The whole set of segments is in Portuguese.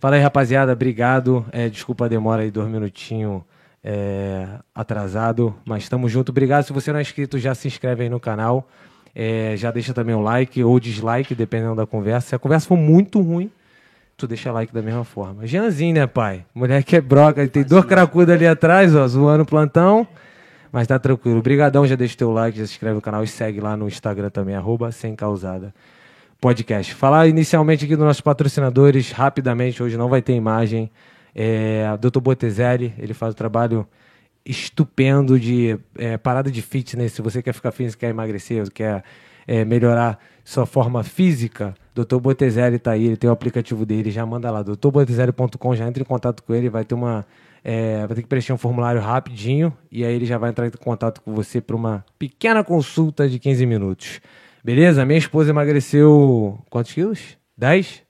Fala aí, rapaziada. Obrigado. É, desculpa a demora aí, dois minutinhos é, atrasado, mas estamos junto. Obrigado. Se você não é inscrito, já se inscreve aí no canal. É, já deixa também um like ou dislike, dependendo da conversa. Se a conversa for muito ruim, tu deixa like da mesma forma. Jeanzinho, né, pai? Mulher que é broca. Tem dois cracudos ali atrás, ó, zoando o plantão. Mas tá tranquilo. Obrigadão, já deixa o teu like, já se inscreve no canal e segue lá no Instagram também, arroba sem causada podcast. Falar inicialmente aqui dos nossos patrocinadores, rapidamente, hoje não vai ter imagem. É, Dr. Botezelli, ele faz um trabalho estupendo de é, parada de fitness. Se você quer ficar fitness, quer emagrecer, quer é, melhorar sua forma física, Dr. Botezelli está aí, ele tem o aplicativo dele, já manda lá, drbotezelli.com, já entra em contato com ele, vai ter uma é, vai ter que preencher um formulário rapidinho e aí ele já vai entrar em contato com você para uma pequena consulta de 15 minutos. Beleza? Minha esposa emagreceu quantos quilos? 10?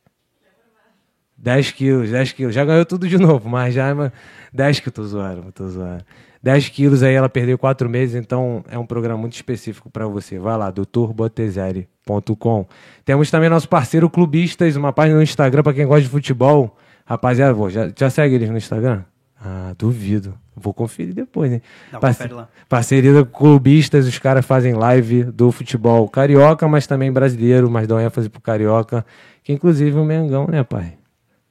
10 quilos, 10 quilos. Já ganhou tudo de novo, mas já. 10 que eu tô zoando, tô zoando. 10 quilos aí ela perdeu 4 meses, então é um programa muito específico para você. Vai lá, doutorbotezeri.com. Temos também nosso parceiro Clubistas, uma página no Instagram para quem gosta de futebol. Rapaziada, já, já segue eles no Instagram? Ah, duvido. Vou conferir depois, né? Dá Parce lá. Parceria do Clubistas, os caras fazem live do futebol carioca, mas também brasileiro, mas dão ênfase pro carioca. Que inclusive o Mengão, né, pai?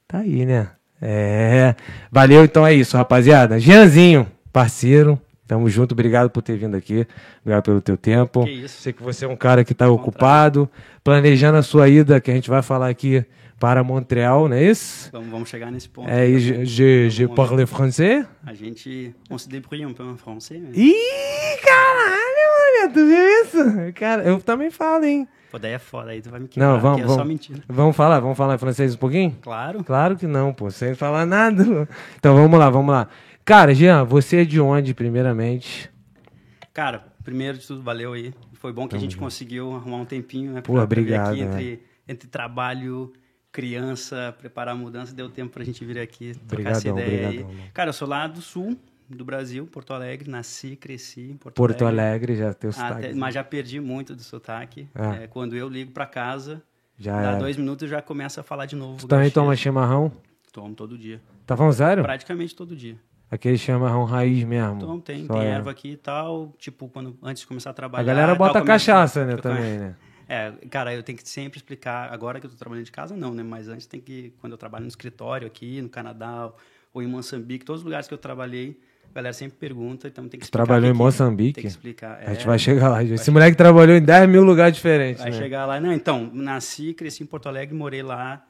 Tá aí, né? É. Valeu, então é isso, rapaziada. Jeanzinho, parceiro. Tamo junto, obrigado por ter vindo aqui. Obrigado pelo teu tempo. Que isso. Sei que você é um cara que está ocupado, planejando a sua ida, que a gente vai falar aqui para Montreal, não é isso? Vamos, vamos chegar nesse ponto. É, e je, je, je parle français? A gente. On se débrouille un peu en français. Né? Ih, caralho, olha, tu viu isso? Cara, eu também falo, hein? Pô, daí é foda, aí tu vai me quebrar, Não, vamos, é vamos, só mentira. vamos falar, vamos falar em francês um pouquinho? Claro. Claro que não, pô, sem falar nada. Então vamos lá, vamos lá. Cara, Jean, você é de onde, primeiramente? Cara, primeiro de tudo, valeu aí. Foi bom que a gente conseguiu arrumar um tempinho, né? Pô, obrigado, aqui né? entre, entre trabalho, criança, preparar a mudança, deu tempo pra gente vir aqui trocar essa Obrigadão, ideia aí. mano. Cara, eu sou lá do sul do Brasil, Porto Alegre, nasci, cresci em Porto, Porto Alegre, já teu Até- sotaque. mas já perdi muito do sotaque. Ah. É, quando eu ligo pra casa, Já dá dois minutos já começa a falar de novo. Tu também gaúchês. toma chimarrão? Tomo todo dia. Tá falando sério? Praticamente todo dia. Aquele chimarrão raiz mesmo. Então tem, Só tem é. erva aqui e tal. Tipo, quando, antes de começar a trabalhar. A galera tal, bota começa- cachaça, né, também, né? É, cara, eu tenho que sempre explicar. Agora que eu tô trabalhando de casa, não, né? Mas antes tem que. Quando eu trabalho no escritório aqui, no Canadá ou em Moçambique, todos os lugares que eu trabalhei, a galera sempre pergunta, então tem que explicar. trabalhou em que que- Moçambique? Tem que explicar. A gente é, vai chegar lá. Esse moleque trabalhou em 10 mil lugares diferentes, Vai né? chegar lá. Não, então, nasci, cresci em Porto Alegre, morei lá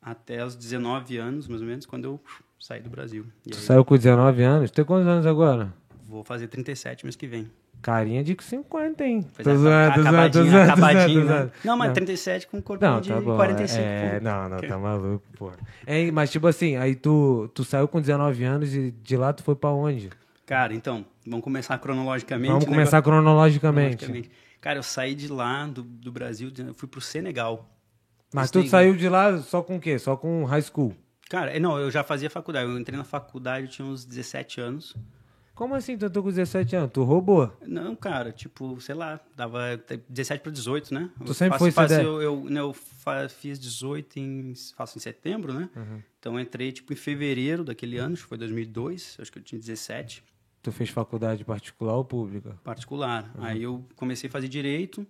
até os 19 anos, mais ou menos, quando eu saí do Brasil. E Tu aí, saiu com 19 anos? Tu tem quantos anos agora? Vou fazer 37 mês que vem. Carinha de 50, hein? Pois Tô é, zoando, tô zoando, tô acabadinho, zoando, tô acabadinho, zoando, tô né? zoando. Não, mas Não. 37 com corpinho Não, de tá bom. 45. É, não, não, tá maluco, pô. Hein, mas tipo assim, aí tu, tu saiu com 19 anos e de lá tu foi pra onde? Cara, então, vamos começar cronologicamente. Vamos né? começar cronologicamente. Cronologicamente. Cara, eu saí de lá, do, do Brasil, eu fui pro Senegal. Mas tu saiu de lá só com o quê? Só com high school? Cara, é, não, eu já fazia faculdade. Eu entrei na faculdade, eu tinha uns 17 anos. Como assim tu entrou com 17 anos? Tu roubou? Não, cara, tipo, sei lá, dava 17 para 18, né? Tu Eu sempre faço- foi faço-? Eu, eu, né, eu fiz 18 em, faço em setembro, né? Uhum. Então entrei, tipo, em fevereiro daquele ano, acho que foi 2002, acho que eu tinha 17, Tu fez faculdade particular ou pública? particular. Uhum. Aí eu comecei a fazer direito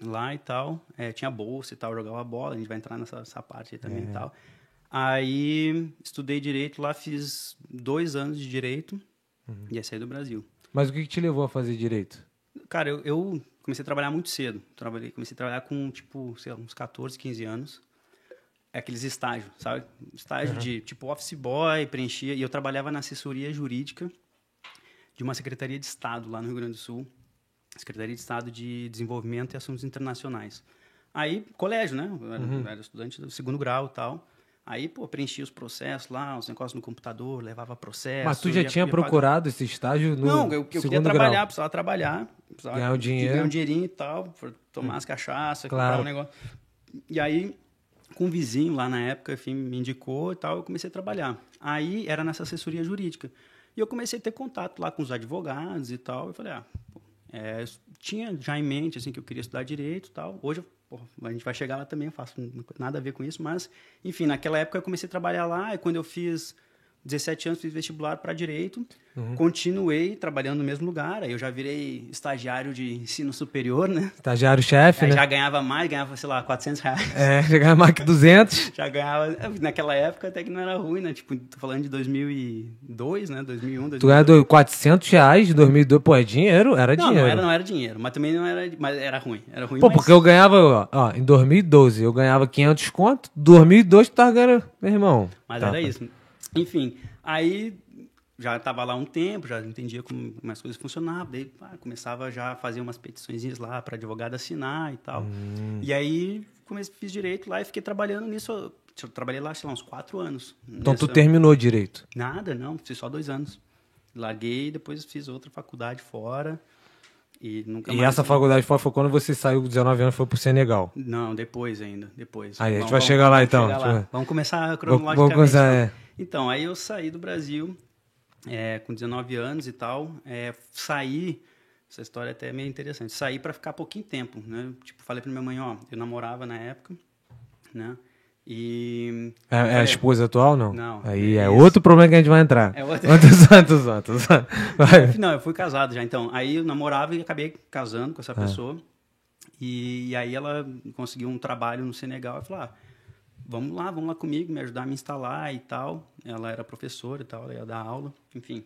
lá e tal, é, tinha bolsa e tal, jogava bola, a gente vai entrar nessa, nessa parte aí É. também e tal. Aí estudei direito lá, fiz dois anos de direito Uhum. aí saí do Brasil. Mas o que, que te levou a fazer direito? Cara, eu, eu comecei a trabalhar muito cedo. Trabalhei, comecei a trabalhar com, tipo, sei lá, uns 14, 15 anos. É aqueles estágios, sabe? Estágio de, tipo, office boy, preenchia. E eu trabalhava na assessoria jurídica de uma secretaria de Estado lá no Rio Grande do Sul. Secretaria de Estado de Desenvolvimento e Assuntos Internacionais. Aí, colégio, né? Eu era, eu era estudante do segundo grau e tal. Aí, pô, preenchia os processos lá, os negócios no computador, levava processo. Mas tu já ia- tinha ia procurado esse estágio no não, eu, eu queria trabalhar, grau? precisava trabalhar. Precisava Ganhar um dinheiro. Ganhar um dinheirinho e tal, tomar as cachaças, Claro. comprar um negócio. E aí, com um vizinho lá na época, enfim, me indicou e tal, eu comecei a trabalhar. Aí, era nessa assessoria jurídica. E eu comecei a ter contato lá com os advogados e tal. Eu falei, ah, pô, é, tinha já em mente, assim, que eu queria estudar direito e tal. Hoje eu a gente vai chegar lá também, eu faço nada a ver com isso, mas, enfim, naquela época eu comecei a trabalhar lá, e quando eu fiz 17 anos, fiz vestibular para direito, uhum. continuei trabalhando no mesmo lugar, aí eu já virei estagiário de ensino superior, né? Estagiário-chefe, né? Já ganhava mais, ganhava, sei lá, 400 reais. É, já ganhava mais que 200. já ganhava, naquela época até que não era ruim, né? Tipo, tô falando de 2002, né? 2001, 2002. Tu ganhava 400 reais de 2002, pô, é dinheiro? Era não, dinheiro. Não, era, não era dinheiro, mas também não era, mas era ruim, era ruim. Pô, mas... porque eu ganhava, ó, em 2012, eu ganhava 500 conto, 2002 tu tava ganhando, meu irmão. Mas tá, era isso. Enfim, aí já estava lá um tempo, já entendia como, como as coisas funcionavam, daí ah, começava já a fazer umas petições lá para advogado assinar e tal. Hum. E aí comecei, fiz direito lá e fiquei trabalhando nisso. Eu trabalhei lá, sei lá, uns quatro anos. Então nessa... tu terminou direito? Nada, não, fiz só dois anos. Larguei, depois fiz outra faculdade fora. E, nunca e essa faculdade fora foi quando você saiu com 19 anos foi pro Senegal? Não, depois ainda, depois. Aí, vamos, a gente vai vamos, chegar lá então. Chegar lá. Vamos começar cronologicamente. Vamos começar, é. Então, aí eu saí do Brasil é, com 19 anos e tal. É, saí, essa história é até é meio interessante, saí para ficar pouquinho tempo, né? Tipo, falei pra minha mãe, ó, eu namorava na época, né? E... É, é a esposa atual, não? Não. Aí é, é outro problema que a gente vai entrar. É outro... Quantos anos, quantos. Não, eu fui casado já, então. Aí eu namorava e acabei casando com essa é. pessoa. E, e, aí ela conseguiu um trabalho no Senegal e falou, ah, vamos lá, vamos lá comigo, me ajudar a me instalar e tal. Ela era professora e tal, ela ia dar aula, enfim.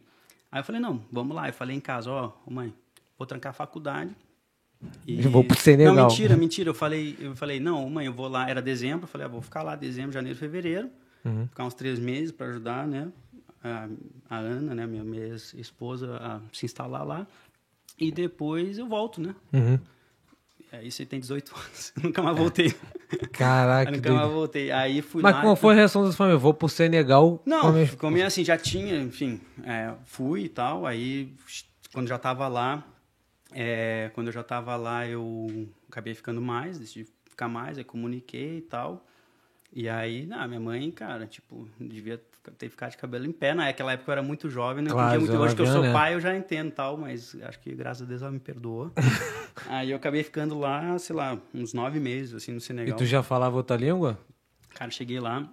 Aí eu falei, não, vamos lá. Eu falei em casa, ó, oh, mãe, vou trancar a faculdade. E... Eu vou pro Senegal. Não, mentira, mentira. Eu falei, eu falei, não, mãe, eu vou lá, era dezembro, eu falei, ah, vou ficar lá dezembro, janeiro, fevereiro, uhum. ficar uns três meses para ajudar, né, a, a, Ana, né, minha, minha esposa, a se instalar lá. E depois eu volto, né? Uhum. Aí você tem 18 anos. nunca mais voltei. Caraca. nunca mais voltei. Aí fui Mas lá. Mas como foi a reação da família? Vou pro Senegal. Não, como assim, já tinha, enfim, é, fui e tal. Aí, quando já tava lá, é, quando eu já tava lá, eu acabei ficando mais, decidi ficar mais, aí comuniquei e tal. E aí, não, minha mãe, cara, tipo, devia ter ficado de cabelo em pé. Naquela época eu era muito jovem, né? Claro, muito, hoje que eu sou né? pai, eu já entendo tal, mas acho que graças a Deus ela me perdoou. aí eu acabei ficando lá, sei lá, uns nove meses, assim, no Senegal. E tu já falava outra língua? Cara, cheguei lá,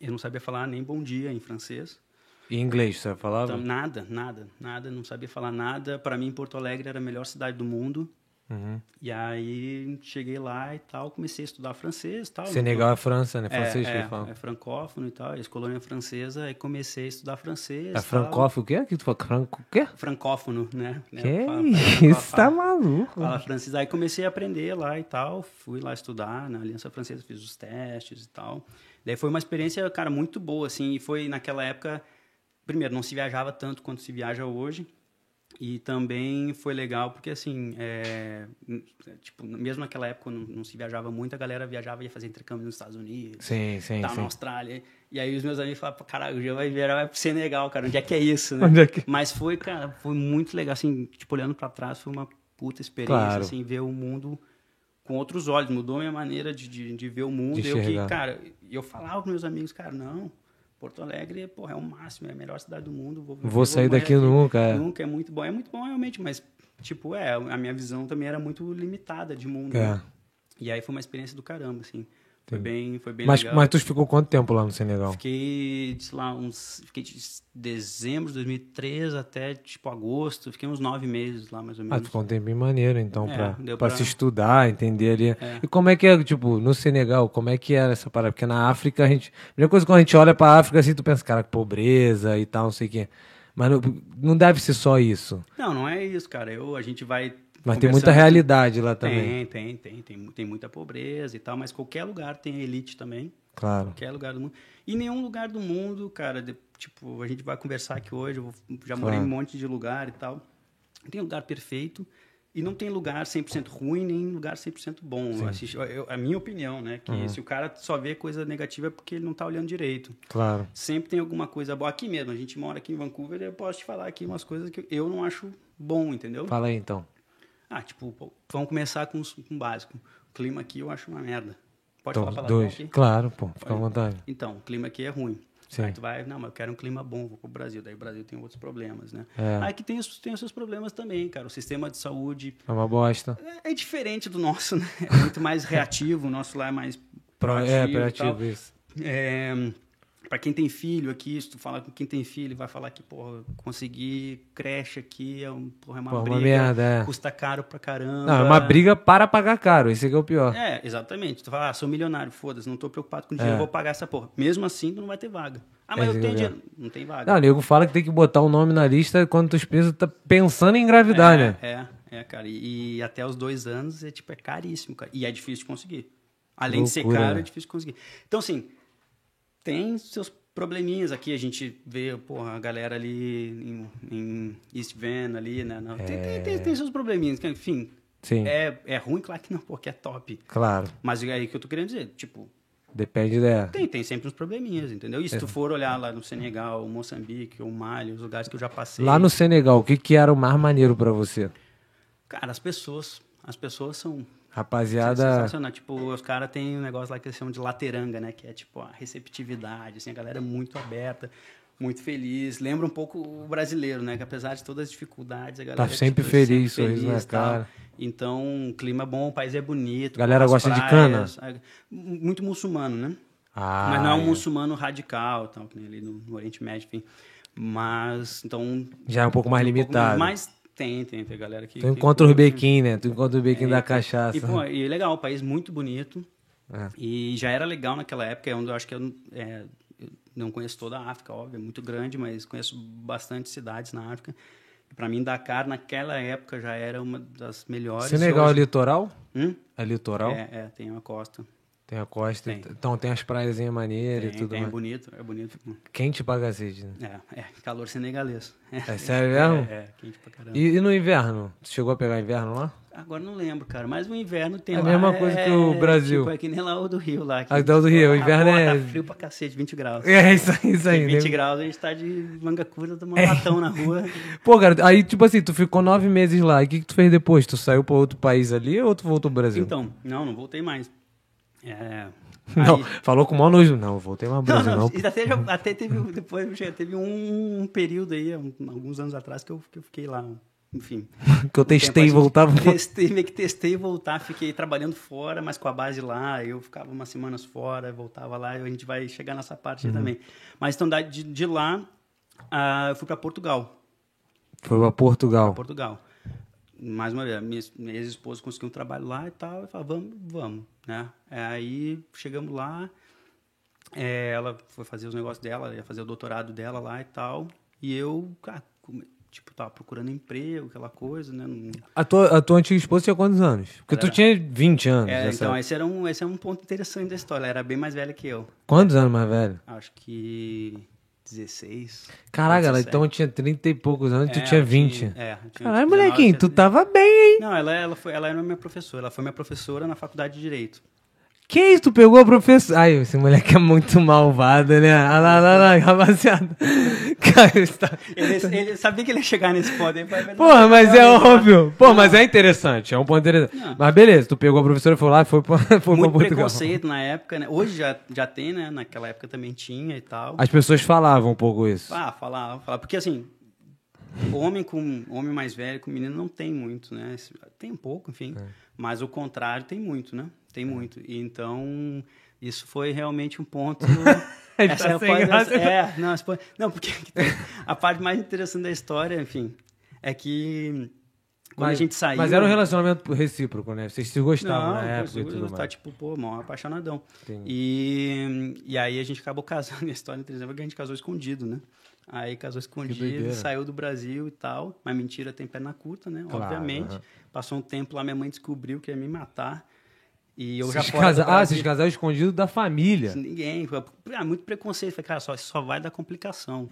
eu não sabia falar nem bom dia em francês. E inglês, você falava? Então, nada, nada, nada, não sabia falar nada. Para mim, Porto Alegre era a melhor cidade do mundo. Uhum. E aí cheguei lá e tal, comecei a estudar francês e tal. Senegal é França, né? Francês é, que é, fala. é francófono e tal, ex-colônia francesa, aí comecei a estudar francês. É francófono o quê? Que tu fala? Franco, o quê? Francófono, né? Que fala, isso, tá maluco. Fala francês. Aí comecei a aprender lá e tal, fui lá estudar na Aliança Francesa, fiz os testes e tal. Daí foi uma experiência, cara, muito boa, assim, e foi naquela época, primeiro, não se viajava tanto quanto se viaja hoje, e também foi legal porque, assim, é, tipo, mesmo naquela época não, não, se viajava muito, a galera viajava e ia fazer intercâmbio nos Estados Unidos, sim, sim, tá, sim. na Austrália. E aí os meus amigos falavam, caralho, o Jean vai viajar, vai pro Senegal, cara, onde é que é isso, né? É que... Mas foi, cara, foi muito legal, assim, tipo, olhando para trás, foi uma puta experiência, Claro. assim, ver o mundo com outros olhos, mudou a minha maneira de, de, de ver o mundo. De eu que, cara, eu falava com meus amigos, cara, não, Porto Alegre, porra, é o máximo, é a melhor cidade do mundo. Vou, Vou sair morrer daqui nunca, é. Nunca, é muito bom. É muito bom, realmente, mas, tipo, é, a minha visão também era muito limitada de mundo. É. né? E aí foi uma experiência do caramba, assim. Foi bem, foi bem Mas, legal. mas tu ficou quanto tempo lá no Senegal? Fiquei, sei lá, uns. Fiquei de dezembro de 2003 até, tipo, agosto. Fiquei uns nove meses lá, mais ou Ah, menos. tu ficou um tempinho maneiro, então, É, pra, pra pra- se estudar, entender ali. É. E como é que é, tipo, no Senegal, como é que era essa parada? Porque na África, a gente. A primeira coisa quando a gente olha pra África, assim, tu pensa, cara, pobreza e tal, não sei o quê. Mas não, não deve ser só isso. Não, não é isso, cara. Eu, a gente vai. Mas tem muita realidade lá também. Tem, tem, tem, tem. Tem muita pobreza e tal, mas qualquer lugar tem elite também. Claro. Qualquer lugar do mundo. E nenhum lugar do mundo, cara, de- tipo, a gente vai conversar aqui hoje, eu já morei em Claro. um monte de lugar e tal. Não tem lugar perfeito e não tem lugar 100% ruim, nem lugar 100% bom. Eu a minha opinião, né? Que Uhum. se o cara só vê coisa negativa é porque ele não tá olhando direito. Claro. Sempre tem alguma coisa boa. Aqui mesmo, a gente mora aqui em Vancouver e eu posso te falar aqui umas coisas que eu não acho bom, entendeu? Fala aí, então. Ah, tipo, vamos começar com, o básico. O clima aqui eu acho uma merda. Pode Então, falar palavrão dois. aqui? Claro, pô, fica à vontade. Então, o clima aqui é ruim. Sim. Aí tu vai, não, mas eu quero um clima bom, vou pro Brasil. Daí o Brasil tem outros problemas, né? É. Aí que tem os, tem os seus problemas também, cara. O sistema de saúde É uma bosta. é, é diferente do nosso, né? É muito mais reativo, o nosso lá é mais Pro, proativo. é, proativo, isso. É, para quem tem filho aqui, se tu falar com quem tem filho, vai falar que, porra, conseguir creche aqui é, um, porra, é uma Pô, uma briga, merda, é. custa caro pra caramba. Não, é uma briga para pagar caro, esse que é o pior. É, exatamente. Tu fala, ah, sou milionário, foda-se, não tô preocupado com dinheiro, É. vou pagar essa porra. Mesmo assim, tu não vai ter vaga. Ah, mas É, eu tenho é o dinheiro. Não tem vaga. Não, o nego fala que tem que botar o nome na lista quando tu pensa, tá pensando em engravidar, é, né? É, é, cara. E, e até os dois anos é tipo, é caríssimo, cara. E é difícil de conseguir. Além de ser Loucura, caro, né? é difícil de conseguir. Então, assim, tem seus probleminhas aqui. A gente vê, porra, a galera ali em, em East Van ali, né? Não, tem, tem, tem, tem seus probleminhas. Enfim, Sim, é, é ruim, claro que não, porque é top. claro. Mas é aí que eu tô querendo dizer, tipo, Depende da. tem, tem sempre uns probleminhas, entendeu? É. E se tu for olhar lá no Senegal, Moçambique, o Mali, os lugares que eu já passei... Lá no Senegal, o que, que era o mais maneiro pra você? Cara, as pessoas, as pessoas são Rapaziada. sensacional. Tipo, os caras têm um negócio lá que eles chamam de lateranga, né? Que é tipo a receptividade, assim, a galera é muito aberta, muito feliz. Lembra um pouco o brasileiro, né? Que apesar de todas as dificuldades, a galera Tá sempre tipo, feliz, sempre sorriso na e tal. cara. Então, clima é bom, o país é bonito. Galera gosta de praias, é, Muito muçulmano, né? Ah, Mas não é um é. muçulmano radical, tal, que nem ali no, no Oriente Médio, enfim. Mas, então... Já é um pouco mais um pouco limitado. Mas tem, tem, tem galera que... Tu encontra curte. bequim, né? Tu encontra o bequim da cachaça. E, pô, e é legal, um país muito bonito. É. E já era legal naquela época, é onde eu acho que eu, é, eu não conheço toda a África, óbvio, é muito grande, mas conheço bastante cidades na África. Para mim, Dakar, naquela época, já era uma das melhores. Senegal é Hoje- litoral? Hum? É litoral? É, é, tem uma costa. Tem a costa. Tem. Então tem as praias maneiras e Tem, tudo tem, é bonito, é bonito. Quente pra cacete, né? É, é, calor senegalês. É sério mesmo? É, é, quente pra caramba. E, e no inverno? Tu chegou a pegar inverno lá? Agora não lembro, cara, mas o inverno tem É a lá... mesma coisa que o Brasil. Tipo, é que nem lá o do Rio lá. que- Ah, então o do Rio, o inverno é- Tá frio pra cacete, 20 graus. É isso aí, isso aí. Tem 20 né? graus, a gente tá de manga curta, tomando latão na rua. Pô, cara, aí tipo assim, tu ficou nove meses lá. E o que, que tu fez depois? Tu saiu pra outro país ali ou tu voltou pro Brasil? Então, não, não voltei mais. É, Não, aí- falou com o maior nojo. Não, voltei mais pro não, não, não. até, já- até teve, depois teve um, um período aí, um- alguns anos atrás, que eu, que eu fiquei lá, enfim. Que eu testei e voltava. Testei, meio que testei e voltar, fiquei trabalhando fora, mas com a base lá, eu ficava umas semanas fora, voltava lá, a gente vai chegar nessa parte aí Uhum. também. Mas então, de, de lá, ah, eu fui para Portugal. Foi pra Portugal. Portugal. Mais uma vez, minha, minha ex-esposa conseguiu um trabalho lá e tal, eu falei, vamos, vamos, né? É, Aí chegamos lá, é, ela foi fazer os negócios dela, ia fazer o doutorado dela lá e tal, e eu, cara, tipo, tava procurando emprego, aquela coisa, né? Não- A tua, a tua antiga esposa tinha quantos anos? Porque tu Era- tinha 20 anos. É, então, esse, era um, esse é um ponto interessante da história, ela era bem mais velha que eu, Quantos anos mais velho? acho que 16. Caraca, ela 17. então tinha 30 e poucos anos e tu É, tinha eu 20. tinha- é, tinha Caralho, 19, molequinho, tu tinha- tava bem, hein? Não, ela, ela, foi, ela era minha professora, ela foi minha professora na faculdade de Direito. Que isso? Tu pegou a professora. Ai, esse moleque é muito malvado, né? Olha lá, olha lá, rapaziada. Cara, isso tá... Ele, ele sabia que ele ia chegar nesse ponto. Ele vai- Porra, mas é óbvio. Pô, mas é interessante, é um ponto interessante. Não. Mas beleza, tu pegou a professora e foi lá e foi pra, foi pra Muito Portugal. preconceito na época, né? Hoje já, já tem, né? Naquela época também tinha e tal. As pessoas falavam um pouco isso. Ah, falar, falar. Porque assim, homem com homem mais velho com menino não tem muito, né? Tem um pouco, enfim. É. Mas o contrário tem muito, né? Tem muito. E então, isso foi realmente um ponto. Ele essa tá é graça. é, não, essa- não, porque a parte mais interessante da história, enfim, é que quando a gente saiu. Mas era um relacionamento recíproco, né? Vocês se gostavam Não, na época e tudo tá mais. tipo, pô, mó apaixonadão. E, e aí a gente acabou casando. A história interessante é que a gente casou escondido, né? Aí casou escondido, saiu do Brasil e tal. Mas mentira tem perna curta, né? Claro, Obviamente. Passou um tempo lá, minha mãe descobriu que ia me matar. E eu já Vocês fora casa... Ah, vocês casaram escondido da família. Ninguém. Foi, ah, muito preconceito. Falei, cara, só, só vai dar complicação.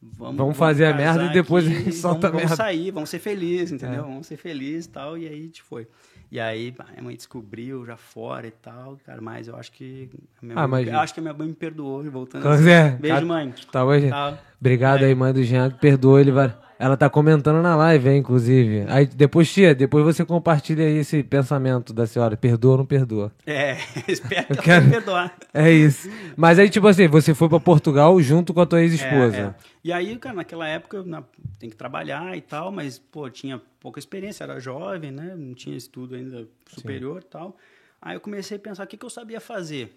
Vamos, Vamos fazer a merda e depois aqui, a gente solta a vamos, merda. Vamos sair, vamos ser felizes, entendeu? É. Vamos ser felizes e tal. E aí a gente foi. E aí, minha mãe descobriu já fora e tal, cara, mas eu acho que. A minha Ah, mãe, eu acho que a minha mãe me perdoou, voltando. Pois é, Beijo, mãe. Tá hoje. Tá. Obrigado aí, mãe do Jean, que perdoa ele. Vai... Ela tá comentando na live, hein, inclusive. Aí depois, tia, depois você compartilha aí esse pensamento da senhora. Perdoa ou não perdoa? É, espero que quero- perdoar. É isso. Mas aí, tipo assim, você foi pra Portugal junto com a tua ex-esposa. É, é. E aí, cara, naquela época na- tem que trabalhar e tal, mas, pô, tinha pouca experiência, era jovem, né? Não tinha estudo ainda superior e tal. Aí eu comecei a pensar o que, que eu sabia fazer.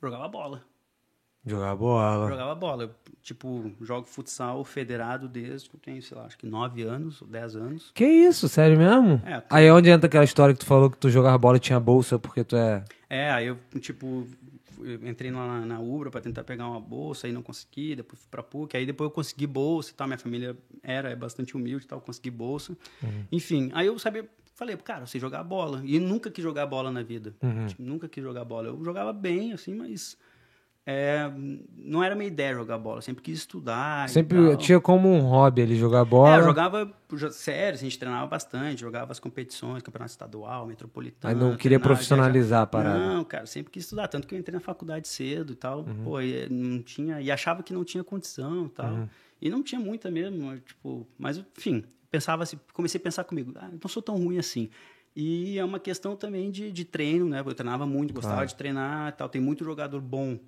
Jogava bola. Jogar bola. Jogava bola. Eu, tipo, jogo futsal federado desde que eu tenho, sei lá, acho que 9 anos ou 10 anos. Que isso, sério mesmo? É, Aí é onde entra aquela história que tu falou que tu jogava bola e tinha bolsa porque tu é. É, aí eu, tipo, eu entrei lá na, na Ubra para tentar pegar uma bolsa, aí não consegui, depois fui pra PUC, aí depois eu consegui bolsa e tal, minha família era é bastante humilde e tal, consegui bolsa. Enfim, aí eu sabia, falei, cara, eu sei jogar bola. E nunca quis jogar bola na vida. Tipo, nunca quis jogar bola. Eu jogava bem, assim, mas é, não era minha ideia jogar bola. Sempre quis estudar. Sempre tinha como um hobby ali jogar bola. É, eu jogava jo- sério, assim, a gente treinava bastante, jogava as competições, campeonato estadual, metropolitano. Mas não queria profissionalizar a parada. Não, cara, sempre quis estudar, tanto que eu entrei na faculdade cedo e tal, Uhum. pô, e não tinha, e achava que não tinha condição e tal. Uhum. E não tinha muita mesmo, tipo, mas enfim, pensava assim, comecei a pensar comigo, ah, não sou tão ruim assim. E é uma questão também de, de treino, né? Eu treinava muito, gostava Claro. de treinar e tal. Tem muito jogador bom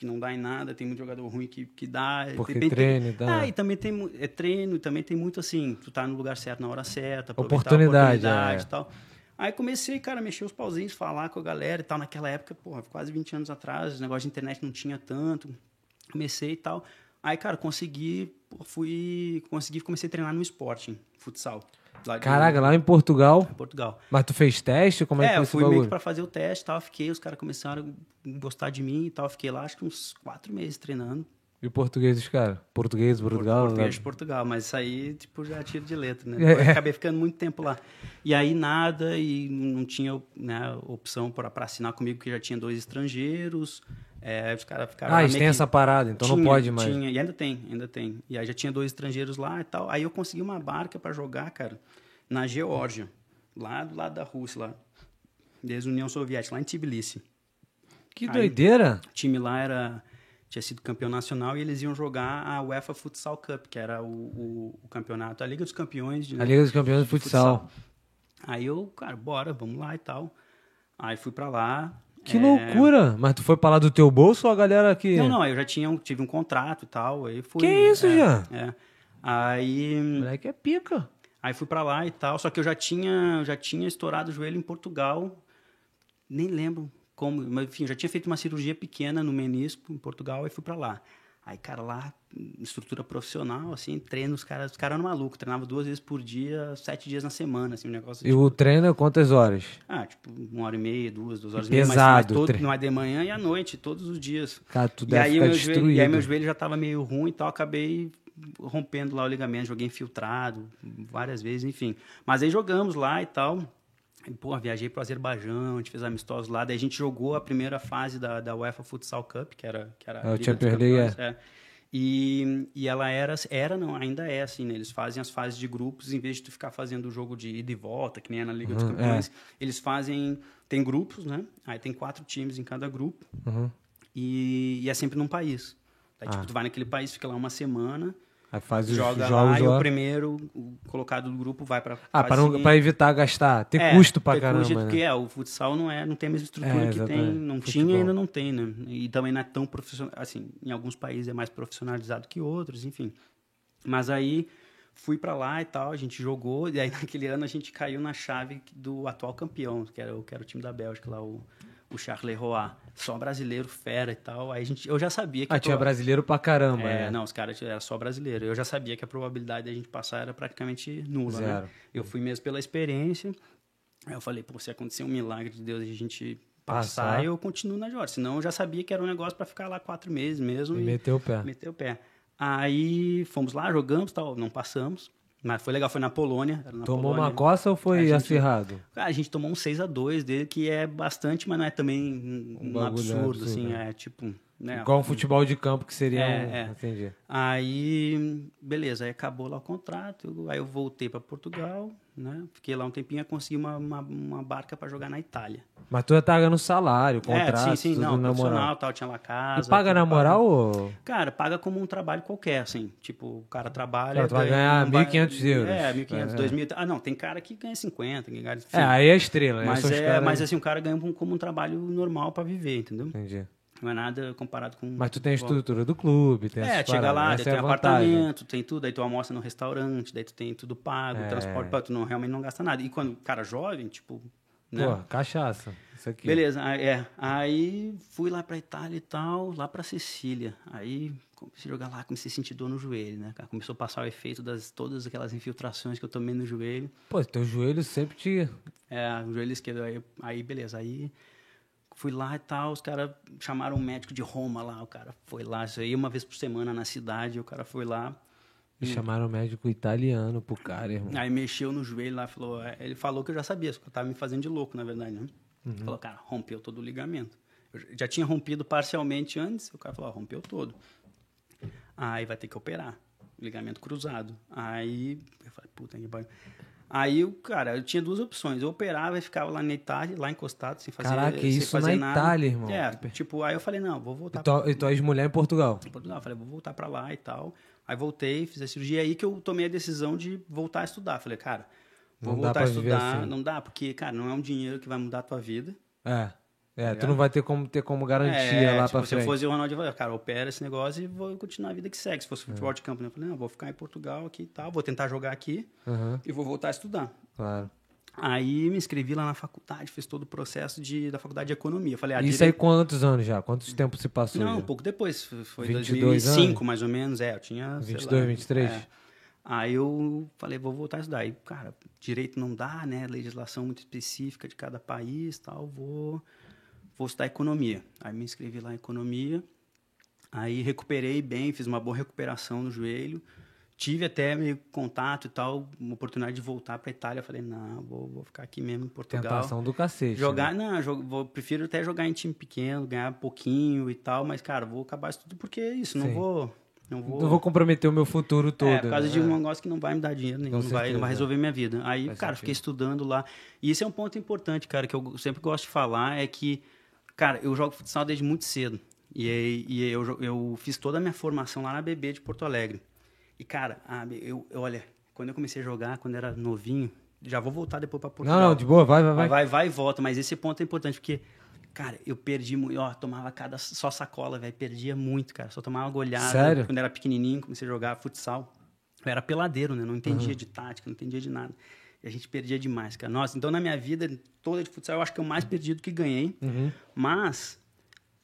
que não dá em nada, tem muito jogador ruim que, que dá. Porque Depende- treina e dá. Ah, e também tem é treino, e também tem muito assim, tu tá no lugar certo na hora certa, Oportunidade, a oportunidade é. e tal. Aí comecei, cara, a mexer os pauzinhos, falar com a galera e tal. Naquela época, porra, quase 20 anos atrás, o negócio de internet não tinha tanto. Comecei e tal. Aí, cara, consegui, fui, consegui, comecei a treinar no Sporting, futsal. Lá de- Caraca, lá em Portugal. em Portugal. Mas tu fez teste? Como é, É, que foi eu fui meio que pra fazer o teste e tal, fiquei, os caras começaram a gostar de mim e tal, fiquei lá acho que uns quatro meses treinando. E o português dos caras? Português, Portugal? Português de né? Portugal, mas isso aí, tipo, já tiro de letra, né? É. Acabei ficando muito tempo lá. E aí nada, e não tinha né, opção para assinar comigo, porque já tinha dois estrangeiros. É, os caras ficaram. Ah, eles têm que- essa parada, então não Tinha, pode mais. Tinha, e ainda tem, ainda tem. E aí já tinha dois estrangeiros lá e tal. Aí eu consegui uma barca para jogar, cara, na Geórgia, lá do lado da Rússia, lá. Desde a União Soviética, lá em Tbilisi. Que Aí- doideira! O time lá era tinha sido campeão nacional e eles iam jogar a UEFA Futsal Cup, que era o, o- o campeonato, a Liga dos Campeões de, A Liga dos Campeões de Futsal. Aí eu, cara, bora, vamos lá e tal. Aí fui pra lá. Que é, loucura! Mas tu foi pra lá do teu bolso ou a galera que. Não, não, eu já tinha um, tive um contrato e tal, aí fui. Que isso, é, Jean? É. Aí, Moleque é pica. aí fui pra lá e tal, só que eu já tinha, já tinha estourado o joelho em Portugal. Nem lembro como, mas enfim, eu já tinha feito uma cirurgia pequena no menisco em Portugal e fui pra lá. Aí, cara, lá, estrutura profissional, assim, treino, os caras, os caras eram malucos, treinava duas vezes por dia, sete dias na semana, assim, um negócio E o treino é quantas horas? Ah, tipo, uma hora e meia, duas, duas horas e Pesado, meia. Mas, mas todo, é de manhã e à noite, todos os dias. Cara, tu e, aí meu joelho, destruído. e aí meu joelho já tava meio ruim e tal, acabei rompendo lá o ligamento, joguei infiltrado várias vezes, enfim. Mas aí jogamos lá e tal. Pô, viajei pro Azerbaijão, a gente fez amistosos lá, daí a gente jogou a primeira fase da, da UEFA Futsal Cup, que era, que era É, a o Liga dos Campeões, é. E, e ela era, era, não, ainda é assim, né? Eles fazem as fases de grupos, em vez de tu ficar fazendo o jogo de ida e volta, que nem é na Liga dos Uhum, Campeões, eles fazem, tem grupos, né? Aí tem quatro times em cada grupo, Uhum. e, e é sempre num país. Aí, Ah. tipo, tu vai naquele país, fica lá uma semana, Aí faz os joga jogos lá, e o primeiro o colocado do grupo vai pra Ah, não, seguinte. pra evitar gastar. Tem É, custo pra tem caramba, custo, né? Porque é, o futsal não, é, não tem a mesma estrutura É, que tem, não Futebol. tinha e ainda não tem, né? E também não é tão profissional, assim, em alguns países é mais profissionalizado que outros, enfim. Mas aí fui pra lá e tal, a gente jogou, e aí naquele ano a gente caiu na chave do atual campeão, que era, que era o time da Bélgica lá, o, o Charleroi. Só brasileiro, fera e tal. Aí a gente, eu já sabia que... Ah, tinha brasileiro pra caramba, é, né? não, os caras era só brasileiro. Eu já sabia que a probabilidade da gente passar era praticamente nula, né? Zero. Eu fui mesmo pela experiência. Aí eu falei, pô, se acontecer um milagre de Deus a gente Passar. passar, eu continuo na Jorge. Senão eu já sabia que era um negócio para ficar lá quatro meses mesmo E e, meteu o pé. meter o pé. Aí fomos lá, jogamos, tal, não passamos. Mas foi legal, foi na Polônia. na Tomou Polônia. uma coça ou foi gente- acirrado? A gente tomou um 6 a 2 dele, que é bastante, mas não é também um, Um absurdo, absurdo, assim, né? é tipo... Né, Igual um futebol de campo que seria É, um... é. Entendi. Aí, beleza, aí acabou lá o contrato, aí eu voltei para Portugal, né? Fiquei lá um tempinho e consegui uma, uma, uma barca para jogar na Itália. Mas tu tá no salário, contrato, é, sim, sim, tudo não, na profissional, moral. tal, tinha lá casa. E paga na moral ou... Cara, paga como um trabalho qualquer, assim. Tipo, o cara trabalha. Cara, tu vai ganha- ganhar vai- 1.500 euros. É, 1.500, É. 2.000. Ah, não, tem cara que ganha 50, que ganha. enfim. É, aí é estrela, mas, é, mas assim, o cara ganha um- como um trabalho normal pra viver, entendeu? Entendi. Não é nada comparado com. Mas tu tem a estrutura do clube, tem É, chega lá, é tem vantagem. apartamento, tem tudo, aí tu almoça no restaurante, daí tu tem tudo pago, É. transporte, tu não, realmente não gasta nada. E quando o cara jovem, tipo. Né? Pô, cachaça. Isso aqui. Beleza, aí- é. Aí fui lá pra Itália e tal, lá pra Sicília. Aí comecei a jogar lá, comecei a sentir dor no joelho, né, cara? Começou a passar o efeito das todas aquelas infiltrações que eu tomei no joelho. Pô, teu joelho sempre te... É, o joelho esquerdo. Aí, aí beleza, aí fui lá e tal, os caras chamaram um médico de Roma lá, o cara foi lá, isso aí uma vez por semana na cidade, o cara foi lá. Me chamaram médico italiano pro cara, irmão. Aí mexeu no joelho lá, falou, é, ele falou que eu já sabia, só que eu tava me fazendo de louco, na verdade, né? Falou, cara, rompeu todo o ligamento. Eu já tinha rompido parcialmente antes, o cara falou, ó, rompeu todo. Aí vai ter que operar, ligamento cruzado. Aí eu falei, puta que pariu. Aí, o cara, eu tinha duas opções. Eu operava e ficava lá na Itália, lá encostado, sem fazer Caraca, sem isso fazer na nada. Itália, irmão. É, tipo, aí eu falei, não, vou voltar E tua, e tua ex-mulher em Portugal. pra Portugal. Eu falei, vou voltar pra lá e tal. Aí voltei, fiz a cirurgia. Aí que eu tomei a decisão de voltar a estudar. Falei, cara, vou Não dá voltar a pra estudar. assim. Não dá, porque, cara, não é um dinheiro que vai mudar a tua vida. É. É, tu ligado? não vai ter como ter como garantia É, lá tipo, pra se eu frente. fosse o Ronaldo, eu falei, cara, opera esse negócio e vou continuar a vida que segue. Se fosse É. futebol de campo, né? eu falei, não, vou ficar em Portugal aqui e tal, vou tentar jogar aqui Aham, e vou voltar a estudar. claro. Aí me inscrevi lá na faculdade, fiz todo o processo de, da faculdade de economia. Falei, ah, Isso aí direito- quantos anos já? Quantos tempo se passou Não, já? um pouco depois. Foi 22 2005, anos? mais ou menos. É, eu tinha. sei 22, lá, 23? é. Aí eu falei, vou voltar a estudar. Aí, cara, direito não dá, né? Legislação muito específica de cada país tal. Vou, vou estudar economia. Aí me inscrevi lá em economia. Aí recuperei bem, fiz uma boa recuperação no joelho. Tive até meio contato e tal, uma oportunidade de voltar para Itália. Falei, não, vou, vou ficar aqui mesmo em Portugal. Tentação do cacete. Jogar, né? não, jogo, vou, prefiro até jogar em time pequeno, ganhar pouquinho e tal, mas, cara, vou acabar isso tudo porque é isso, não Sim. vou. Não vou. Não vou comprometer o meu futuro todo. é, por causa né? de um negócio que não vai me dar dinheiro nenhum, não vai, não certeza, vai é. resolver minha vida. Aí, cara, sentido. fiquei estudando lá. E esse é um ponto importante, cara, que eu sempre gosto de falar, é que, cara, eu jogo futsal desde muito cedo. E, e eu, eu fiz toda a minha formação lá na BB de Porto Alegre. E, cara, a- eu, olha, quando eu comecei a jogar, quando era novinho, já vou voltar depois pra Portugal. Não, não, de boa, vai, vai, Vai, vai. vai, e volta, mas esse ponto é importante, porque, cara, eu perdi muito, ó, tomava cada só sacola, velho, perdia muito, cara, só tomava golhada. Sério? Quando era pequenininho, comecei a jogar futsal. Eu era peladeiro, né? Não entendia de tática, não entendia de nada. E a gente perdia demais, cara. Nossa, então na minha vida toda de futsal, eu acho que eu mais perdi do que ganhei. Uhum. Mas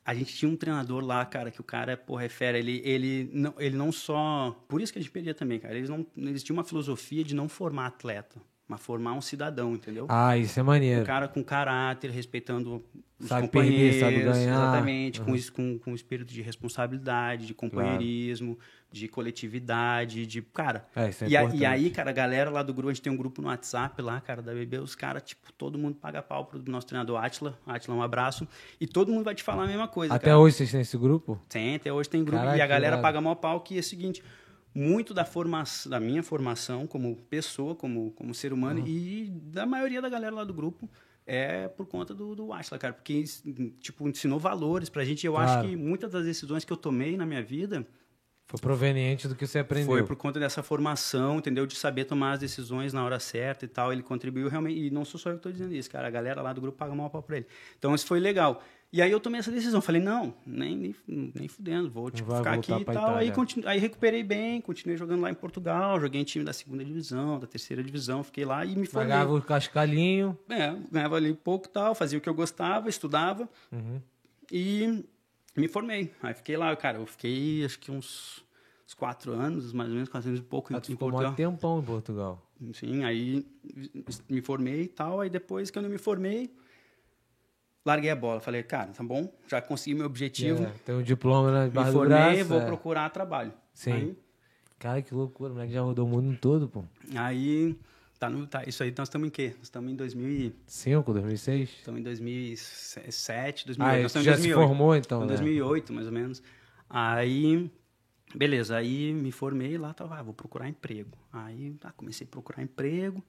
a gente tinha um treinador lá, cara, que o cara, porra, é fera. Ele, ele, não, ele não só. Por isso que a gente perdia também, cara. Eles, não, eles tinham uma filosofia de não formar atleta, mas formar um cidadão, entendeu? Ah, isso é maneiro. Um cara com caráter, respeitando os Sabe companheiros. perder, sabe ganhar. Exatamente, com, es- com, com espírito de responsabilidade, de companheirismo, de coletividade, de. Cara. É, isso é e, a- e aí, cara, a galera lá do grupo, a gente tem um grupo no WhatsApp lá, cara, da BB, os caras, tipo, todo mundo paga pau pro nosso treinador Atila. Atila, um abraço. E todo mundo vai te falar a mesma coisa. Até cara. hoje vocês têm esse grupo? Tem, até hoje tem grupo. Caraca, e a galera paga maior pau que é o seguinte: muito da formação, da minha formação como pessoa, como, como ser humano, Uhum. e da maioria da galera lá do grupo é por conta do, do Ashla, cara. Porque, tipo, ensinou valores pra gente. Eu Claro. acho que muitas das decisões que eu tomei na minha vida Foi proveniente do que você aprendeu. foi por conta dessa formação, entendeu? De saber tomar as decisões na hora certa e tal. Ele contribuiu realmente. E não sou só eu que estou dizendo isso, cara. A galera lá do grupo paga mal pau pra ele. Então isso foi legal. E aí eu tomei essa decisão. Falei, não, nem, nem, nem fudendo. Vou tipo, ficar aqui e tal. Aí, continu... aí recuperei bem, continuei jogando lá em Portugal. Joguei em time da segunda divisão, da terceira divisão. Fiquei lá e me formei. Pagava o cascalhinho. É, ganhava ali pouco e tal, fazia o que eu gostava, estudava Uhum. e me formei. Aí fiquei lá, cara, eu fiquei acho que uns, uns quatro anos, mais ou menos, quatro anos e pouco Ah, em, em ficou Portugal. um tempão em Portugal. Sim, aí me formei e tal, aí depois que eu me formei, larguei a bola. Falei, cara, tá bom, já consegui meu objetivo, É, tem um diploma na me barra formei, braço. vou é. procurar trabalho. Sim. Aí, Cara, que loucura. O moleque já rodou o mundo todo, pô. aí tá no, tá, isso aí nós estamos em quê? Nós estamos em 2000 e- 5, 2006? estamos em 2007, 2008. Ah, nós já se 2008. formou então, Em né? 2008, mais ou menos. Aí, beleza, aí me formei lá, tava, ah, vou procurar emprego. Aí, tá, comecei a procurar emprego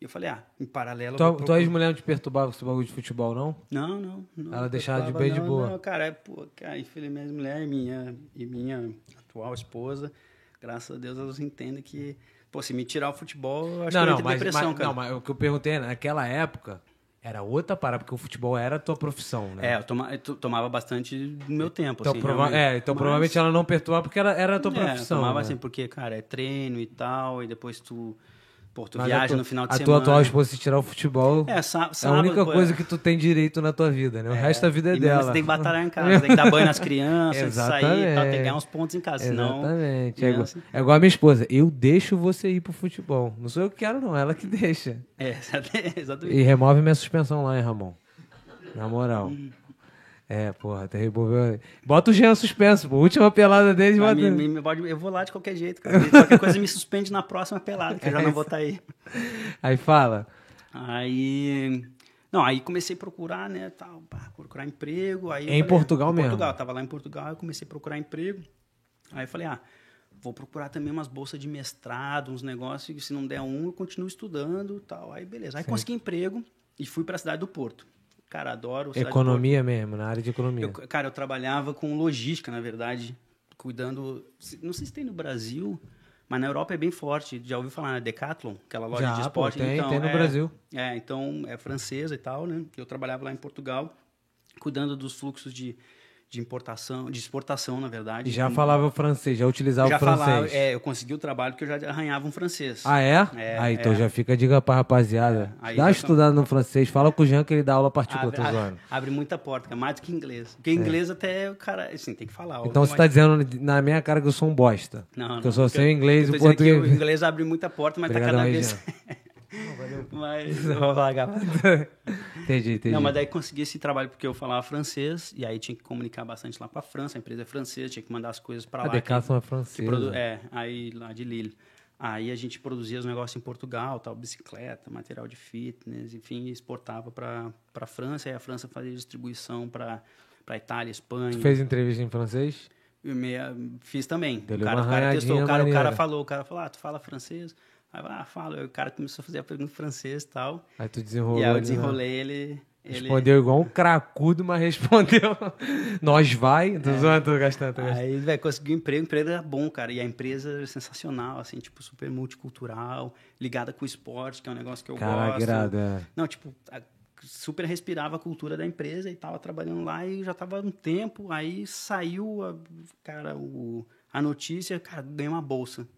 E eu falei, ah, em paralelo. eu tua procurar- ex-mulher não te perturbava com esse bagulho de futebol, não? Não, não. não Ela deixava de bem de não, boa. Não, cara, é, pô, cara, infelizmente, mulher e minha, e minha atual esposa, graças a Deus, elas entendem que, pô, se me tirar o futebol, eu acho não, que eu não, em mas, depressão, mas- cara. não, mas o que eu perguntei é, naquela época era outra parada, porque o futebol era a tua profissão, né? É, eu, toma- eu to- tomava bastante do meu tempo, Então, assim, prova- é, então Mas- provavelmente ela não perturbava porque era, era a tua É, profissão. tomava né? assim, porque, cara, é treino e tal, e depois tu, pô, tu Mas a viaja tua- no final de a semana. tua atual esposa, se tirar o futebol, É, sá- é a sábado, única pô, coisa que tu tem direito na tua vida, né? O resto da vida é e dela. Você tem que batalhar em casa, tem que dar banho nas crianças, sair e tal, tem Exatamente. que ganhar uns pontos em casa, senão... Exatamente. É igual, criança- é igual a minha esposa. Eu deixo você ir pro futebol. Não sou eu que quero, não. Ela que deixa. É, exatamente. E remove minha suspensão lá, hein, Ramon? Na moral. É, porra, até removeu. Bota o Jean suspenso, pô. Última pelada deles, Ah, bota. me- me- me pode- eu vou lá de qualquer jeito, cara. Qualquer coisa me suspende na próxima pelada, que eu já não vou estar aí. Aí fala. Aí. Não, aí comecei a procurar, né, tal, pá, procurar emprego. Aí eu Em Portugal em mesmo? Portugal, tava lá em Portugal, eu comecei a procurar emprego. Aí eu falei, ah, vou procurar também umas bolsas de mestrado, uns negócios, que se não der um, eu continuo estudando tal. Aí beleza. Aí consegui emprego e fui para a cidade do Porto. Cara, adoro. Economia mesmo, na área de economia. Eu, cara, eu trabalhava com logística, na verdade, cuidando. Não sei se tem no Brasil, mas na Europa é bem forte. Já ouviu falar na Decathlon, aquela loja Já, de pô, esporte? tem- então, tem no é- Brasil. É, então é francesa e tal, né? Eu trabalhava lá em Portugal, cuidando dos fluxos de, de importação, de exportação, na verdade. Já falava o francês, já utilizava já o francês. falava, é, eu consegui o trabalho porque eu já arranhava um francês. Ah, é? É, ah, então é. já fica a dica pra rapaziada. É, aí Dá uma já- estudada no francês. Fala com o Jean que ele dá aula particular, abre, tô zoando. abre muita porta, cara, mais do que inglês. Porque inglês até o cara, assim, tem que falar. Então você tá dizendo na minha cara que eu sou um bosta. Não, que eu só porque sei o inglês e tô o português. O inglês abre muita porta, mas Obrigado, tá cada vez. mas eu vou largar. entendi, entendi. Não, mas daí consegui esse trabalho porque eu falava francês e aí tinha que comunicar bastante lá para a França. A empresa é francesa, tinha que mandar as coisas para a lá. Decathlon é francesa. produ- É, aí lá de Lille. Aí a gente produzia os negócios em Portugal, tal, bicicleta, material de fitness, enfim, exportava para a França. Aí a França fazia distribuição para Itália, Espanha. Tu fez entrevista em francês? Eu me- fiz também. O cara, o cara testou, o cara, o cara falou, o cara falou, ah, tu fala francês? Aí ah, o cara começou a fazer a pergunta em francês e tal. Aí tu desenrolou. e aí eu né? desenrolei ele. ele Respondeu igual um cracudo, mas respondeu. Nós vai. Tô zoando, tô gastando, tô gastando. Aí, velho, consegui um emprego, o emprego era bom, cara. E a empresa era sensacional, assim, tipo, super multicultural, ligada com o esporte, que é um negócio que eu Caraca, gosto. irado, é. Não, tipo, a- super respirava a cultura da empresa e tava trabalhando lá e já tava um tempo. Aí saiu, a, cara, o, a notícia, cara, ganhei uma bolsa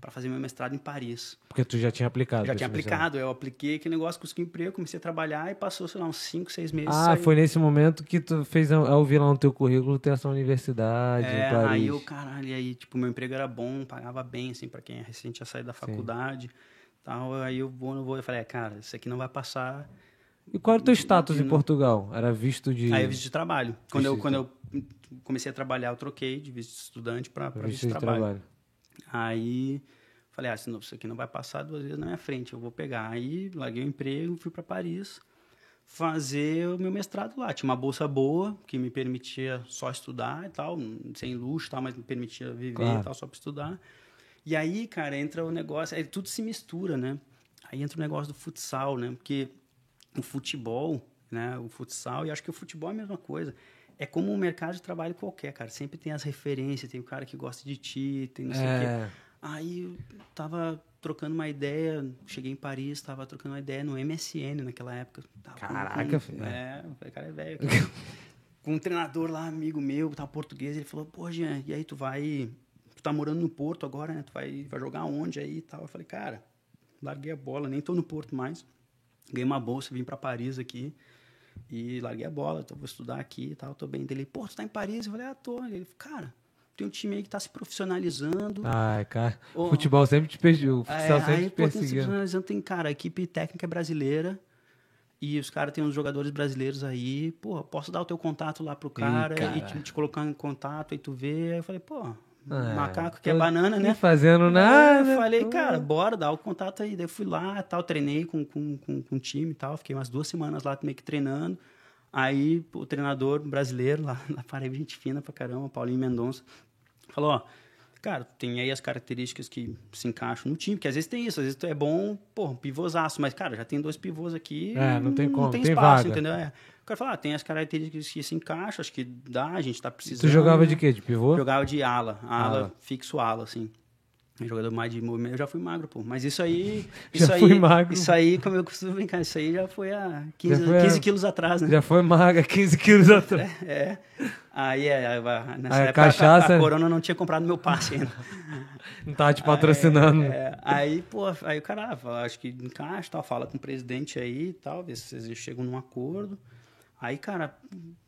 para fazer meu mestrado em Paris. Porque tu já tinha aplicado. Já tinha aplicado, eu apliquei aquele negócio, consegui emprego, comecei a trabalhar e passou, sei lá, uns 5, 6 meses. Ah, foi nesse momento que tu fez, a- ao vir lá no teu currículo, ter essa universidade É, em Paris. aí eu, caralho, e aí, tipo, meu emprego era bom, pagava bem, assim, pra quem recente tinha saído da faculdade. Tal, aí eu vou, não vou, eu falei, é, cara, isso aqui não vai passar. E qual era o teu status em Portugal? Era visto de... Aí eu visto de trabalho. Quando eu, Visto de quando eu comecei a trabalhar, eu troquei de visto de estudante pra visto, visto de trabalho. Aí falei, ah, senão isso aqui não vai passar duas vezes na minha frente, eu vou pegar. Aí larguei o emprego, fui para Paris fazer o meu mestrado lá. Tinha uma bolsa boa que me permitia só estudar e tal, sem luxo, e tal, mas me permitia viver Claro. e tal, só para estudar. E aí, cara, entra o negócio, aí tudo se mistura, né? Aí entra o negócio do futsal, né? Porque o futebol, né? O futsal, e acho que o futebol é a mesma coisa. É como um mercado de trabalho qualquer, cara. Sempre tem as referências, tem o cara que gosta de ti, tem não sei o quê. É, Aí eu tava trocando uma ideia, cheguei em Paris, tava trocando uma ideia no MSN naquela época. Tava Caraca, com, filho. É, falei, cara é velho. com um treinador lá, amigo meu, tava português, ele falou, pô, Jean, e aí tu vai. Tu tá morando no Porto agora, né? Tu vai, vai jogar onde aí e tal? Eu falei, cara, larguei a bola, nem tô no Porto mais. Ganhei uma bolsa, vim para Paris aqui. E larguei a bola, então vou estudar aqui e tal, tô bem. Dele, pô, tu tá em Paris? Eu falei, ah, tô. Ele, cara, tem um time aí que tá se profissionalizando. Ai, cara. Ô, futebol sempre te perseguiu. O É, futsal sempre aí, te pô, se profissionalizando, tem, cara, a equipe técnica é brasileira. E os caras têm uns jogadores brasileiros aí. Pô, posso dar o teu contato lá pro cara, cara. e te, te colocar em contato, aí tu vê. Aí eu falei, pô, Ah, macaco que é banana, né? fazendo nada. Eu falei, cara, bora, dá o contato aí. Daí eu fui lá, tal, treinei com, com, com, com o time e tal. Fiquei umas duas semanas lá meio que treinando. Aí o treinador brasileiro lá na Paraíba, gente fina pra caramba, Paulinho Mendonça, falou, ó, cara, tem aí as características que se encaixam no time, que às vezes tem isso, às vezes é bom, pô, um pivôzaço, mas, cara, já tem dois pivôs aqui. É, não tem como, Não tem, tem espaço, vaga. entendeu? É. O cara fala, ah, tem as características que se encaixam, acho que dá, a gente tá precisando. Tu jogava de quê? De pivô? Jogava de ala, ala, Ala. fixo ala, assim. Jogador mais de movimento. Eu já fui magro, pô. Mas isso aí. Já Isso aí, fui magro. Isso aí, como eu costumo brincar, isso aí já foi há 15, Já foi há- 15 quilos atrás, né? Já foi maga 15 quilos atrás. É. Aí, é, aí, vai- nessa Aí a época, cachaça- a, a Corona não tinha comprado meu passe ainda. Não tava te patrocinando. É, aí, pô, aí o cara, ah, acho que encaixa, tal, fala com o presidente aí e tal, vê se vocês chegam num acordo. Aí, cara,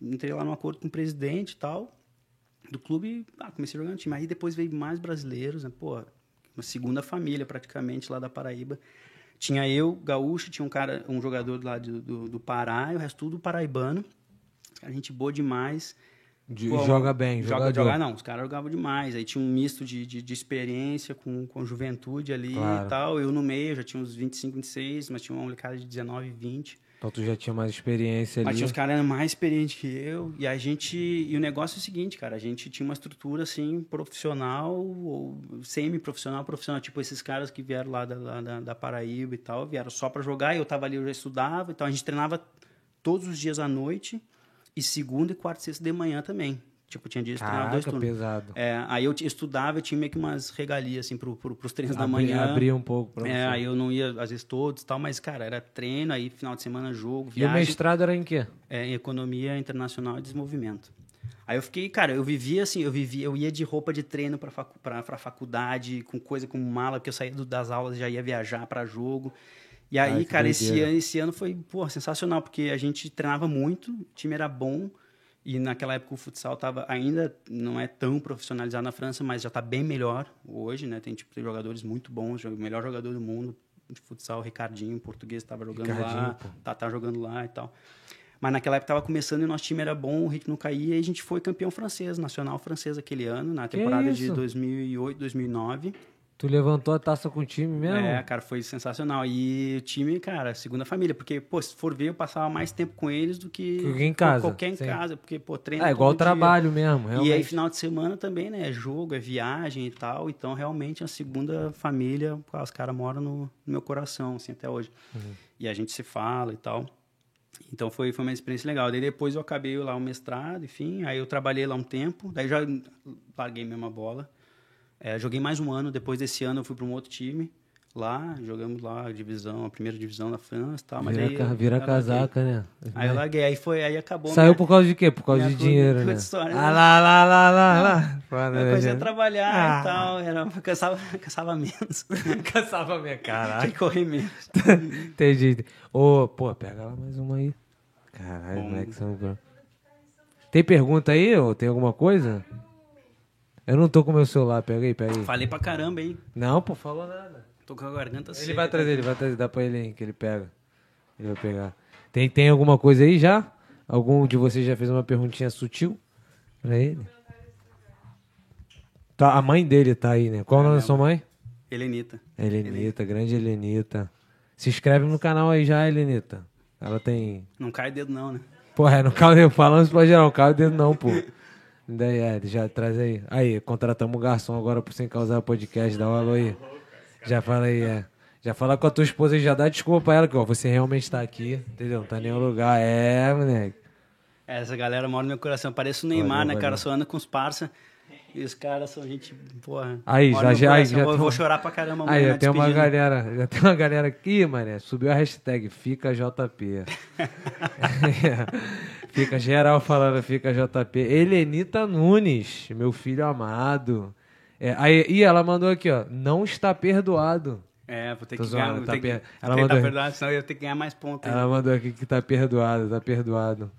entrei lá num acordo com o presidente e tal, do clube, ah, comecei a jogar no time. Aí depois veio mais brasileiros, né? Pô, uma segunda família praticamente lá da Paraíba. Tinha eu, gaúcho, tinha um cara, um jogador lá do, do, do Pará, e o resto tudo paraibano. Caras, gente boa demais. De- Pô, joga bem, joga, jogador. não, os caras jogavam demais. Aí tinha um misto de, de, de experiência com, com a juventude ali Claro. e tal. Eu no meio, já tinha uns 25, 26, mas tinha uma molecada de 19, 20. Então tu já tinha mais experiência Mas ali. tinha os caras mais experientes que eu. E a gente. E o negócio é o seguinte, cara, a gente tinha uma estrutura assim, profissional, ou semi-profissional, profissional. Tipo, esses caras que vieram lá da, da, da Paraíba e tal, vieram só pra jogar, eu tava ali, eu já estudava, então a gente treinava todos os dias à noite, e segunda e quarta e sexta de manhã também. Tipo, tinha dias que treinava dois turnos. pesado. É, aí eu estudava, eu tinha meio que umas regalias, assim, pro, pro, pros treinos da manhã. Abria um pouco pra É, você. aí eu não ia, às vezes, todos e tal, mas, cara, era treino, aí final de semana jogo, E o viagem. mestrado era em quê? É, em Economia Internacional e Desenvolvimento. Aí eu fiquei, cara, eu vivia assim, eu vivia, eu ia de roupa de treino pra, facu, pra, pra faculdade, com coisa como mala, porque eu saía do- das aulas e já ia viajar pra jogo. E aí, Ai, cara, esse ano, esse ano foi, pô, sensacional, porque a gente treinava muito, o time era bom, e naquela época o futsal tava ainda não é tão profissionalizado na França, mas já tá bem melhor hoje, né? Tem tipo jogadores muito bons, o melhor jogador do mundo de futsal, Ricardinho, português, estava jogando Ricardinho, lá, pô. tá, tá jogando lá e tal. Mas naquela época tava começando e nosso time era bom, o ritmo não caía e a gente foi campeão francês, nacional francês aquele ano, na temporada de isso? 2008, 2009. Tu levantou a taça com o time mesmo? É, cara, foi sensacional. E o time, cara, segunda família, porque, pô, se for ver, eu passava mais tempo com eles do que Que em casa, qualquer em sim. casa, porque, pô, treino É igual o todo dia. trabalho mesmo, E aí, realmente. final de semana também, né? É jogo, é viagem e tal. Então, realmente, a segunda família, os caras moram no, no meu coração, assim, até hoje. Uhum. E a gente se fala e tal. Então, foi, foi uma experiência legal. Daí, depois, eu acabei lá o mestrado, enfim. Aí, eu trabalhei lá um tempo. Daí, já larguei mesmo a bola. É, joguei mais um ano. Depois desse ano, eu fui para um outro time. Lá, jogamos lá a divisão, a primeira divisão da França e tal. Mas Vira, aí, vira casaca, né? Aí eu larguei. Aí, foi, aí acabou. Saiu minha- por causa de quê? Por causa de dinheiro, né? história, Ah, né? lá, lá, lá, lá, lá. Foda, Eu né, comecei a gente? trabalhar Ah. e tal, era, cansava, cansava menos. Caçava minha Tinha caralho. que correr menos. Entendi. Ô, pô, pega lá mais uma aí. Caralho, moleque, são... Tem pergunta aí ou tem alguma coisa? Eu não tô com meu celular, pega aí, pega aí. Falei pra caramba, hein? Não, pô, falou nada. Tô com a garganta Ele seca. vai trazer, ele vai trazer, dá pra ele aí, que ele pega. Ele vai pegar. Tem, tem alguma coisa aí já? Algum de vocês já fez uma perguntinha sutil pra ele? Tá, a mãe dele tá aí, né? Qual o nome da sua mãe? Helenita. Helenita, grande Helenita. Se inscreve no canal aí já, Helenita. Ela tem. Não cai dedo não, né? Porra, não cai o dedo, falando isso pra geral, não cai o dedo não, pô. Daí, é, já traz aí. Aí, contratamos o garçom agora pro Sem Causar Podcast, dá um alô aí. Já fala aí, é. Já fala com a tua esposa e já dá desculpa pra ela, que ó, você realmente tá aqui, entendeu? Não tá em nenhum lugar. É, moleque. Essa galera mora no meu coração. Parece o Neymar, Valeu, né, valeu. cara? Só anda com os parça. E os caras são gente, porra. Aí, já- já- coração. já vou, tem vou chorar pra caramba Aí, amanhã já tem uma galera, já tem uma galera aqui, mané, subiu a hashtag Fica JP. fica geral falando Fica JP. Helenita Nunes, meu filho amado. É, aí, e ela mandou aqui, ó, não está perdoado. É, vou ter Tô que zoando, ganhar. tá que- per- ela mandou- verdade, senão eu ia ter que ganhar mais pontos. Ela mandou aqui que tá perdoado, tá perdoado.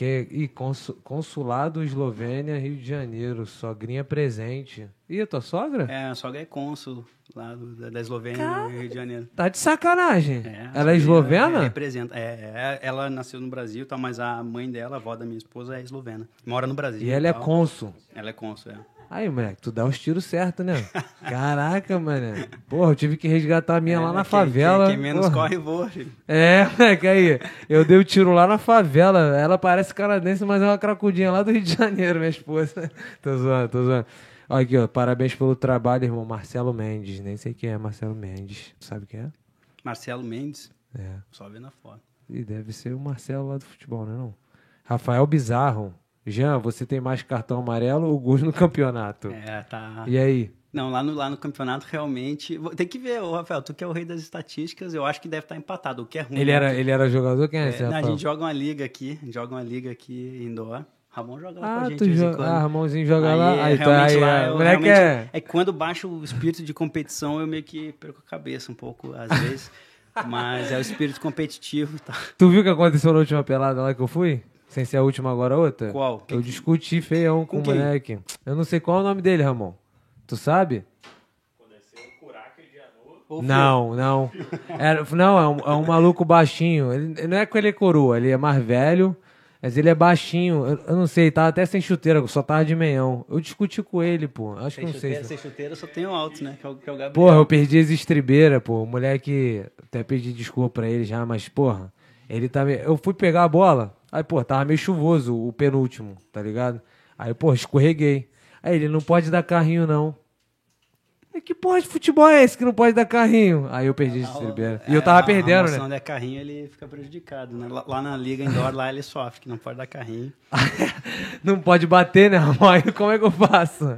Que, e consu- consulado Eslovênia, Rio de Janeiro, sogrinha presente. Ih, tua sogra? É, a sogra é cônsul lá do- da, da Eslovênia, no Rio de Janeiro. Tá de sacanagem. É, ela é a eslovena? Representa. É, é, ela nasceu no Brasil, tá, mas a mãe dela, a avó da minha esposa, é eslovena. Mora no Brasil. E ela é tal. cônsul. Ela é cônsul, é. Aí, moleque, tu dá os tiros certos, né? Caraca, mano. Porra, eu tive que resgatar a minha lá É, na quem- favela. Quem, quem menos porra. corre, voa, filho. É, moleque, aí. Eu dei o tiro lá na favela. Ela parece canadense, mas é uma cracudinha lá do Rio de Janeiro, minha esposa. tô zoando, tô zoando. Olha aqui, ó. Parabéns pelo trabalho, irmão. Marcelo Mendes. Nem sei quem é Marcelo Mendes. Sabe quem é? Marcelo Mendes, É. só vendo a foto. E deve ser o Marcelo lá do futebol, né? Não? Rafael Bizarro. Jean, você tem mais cartão amarelo ou gols no campeonato? É, tá. E aí? Não, lá no, lá no campeonato realmente. Tem que ver, ô, Rafael, tu que é o rei das estatísticas, eu acho que deve estar empatado, o que é ruim. Ele né? era, ele era jogador? Quem é, É, esse, não, a gente joga uma liga aqui, joga uma liga aqui indoor. Ramon joga lá com a Ah, gente tu em joga. quando. Ah, Ramonzinho joga lá. é, Aí, tá, aí, lá, é, eu o moleque é. é quando baixa o espírito de competição, eu meio que perco a cabeça um pouco, às vezes. Mas é o espírito competitivo. Tá. Tu viu o que aconteceu na última pelada lá que eu fui? Sem ser a última, agora a outra? Qual? Eu discuti feião com, Com o quem? moleque. Eu não sei qual é o nome dele, Ramon. Tu sabe? Ô, Não, não. Era, não, é um, é um maluco baixinho. Ele, ele não é que ele é coroa, ele é mais velho, mas ele é baixinho. Eu, eu não sei, tava até sem chuteira, só tava de meião. Eu discuti com ele, pô. Acho que Sem não sei. chuteira, se- sem chuteira, eu só tenho alto, né? Que é o, que é o Gabriel. Porra, eu perdi as estribeiras, pô. O moleque, até pedi desculpa pra ele já, mas, porra, ele tá. me- Eu fui pegar a bola, aí, pô, tava meio chuvoso o penúltimo, tá ligado? Aí, pô, escorreguei. Aí ele não pode dar carrinho, não. E que porra de futebol é esse que não pode dar carrinho? Aí eu perdi as estribeiras. E eu tava É, perdendo, Se né? não der carrinho, ele fica prejudicado, né? Lá, lá na liga indoor, lá ele sofre, que não pode dar carrinho. Não pode bater, né? Aí como é que eu faço?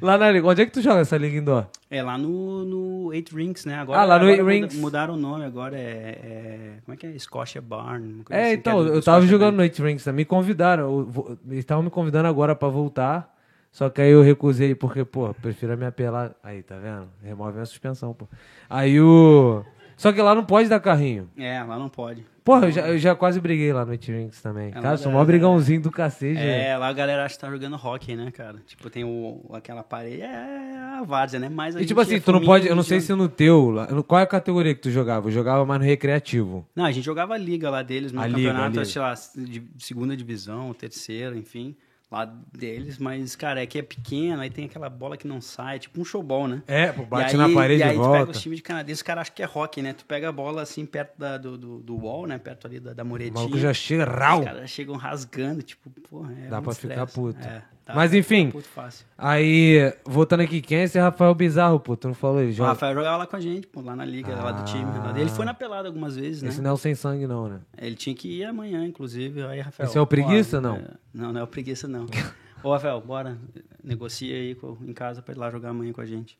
Lá na liga. Onde é que tu joga essa liga indoor? É lá no, no Eight Rinks, né? Agora, Ah, lá no Eight Rinks. Mudaram o nome, agora é, é- Como é que é? Scotia Barn. É, assim, então, que do- do eu tava Scotia jogando Barn. no Eight Rings, me convidaram, eu eles estavam me convidando agora pra voltar, só que aí eu recusei, porque, pô, prefiro me apelar, aí, tá vendo? Remove a suspensão, pô. Aí o... Só que lá não pode dar carrinho. É, lá não pode. Porra, eu já, eu já quase briguei lá no Eight Rings também. É, Cara, sou já- mó brigãozinho do cacete? É, lá a galera acha que tá jogando hockey, né, cara? Tipo, tem o, aquela parede, é a várzea, né? Mas a E tipo gente assim, é tu não pode, eu não sei se no teu, lá- qual é a categoria que tu jogava? Eu jogava mais no recreativo. Não, a gente jogava a liga lá deles, no A liga, campeonato, a liga. sei lá, de segunda divisão, terceira, enfim, lá deles, mas, cara, é que é pequeno, aí tem aquela bola que não sai, tipo um showball, né? É, pô, bate e na aí, parede e e aí tu pega volta. os times de canadenses, os caras acham que é hockey, né? Tu pega a bola assim perto da, do, do, do wall, né? Perto ali da, da O muretinha. maluco já chega rau. Os caras chegam rasgando, tipo, porra, é Dá pra ficar estresse. puto. É, dá Mas pra enfim, puto fácil. Aí, voltando aqui, quem é esse Rafael Bizarro, pô? Tu não falou ele? O Joga... Rafael jogava lá com a gente, pô, lá na liga, lá do time. lá- Ele foi na pelada algumas vezes, né? Esse não é o sem sangue, não, né? Ele tinha que ir amanhã, inclusive. Aí, Rafael. Esse é o preguiça, ó, não? é, Não, não é o preguiça, não. Ô, Rafael, bora. Negocia aí com- em casa pra ir lá jogar amanhã com a gente.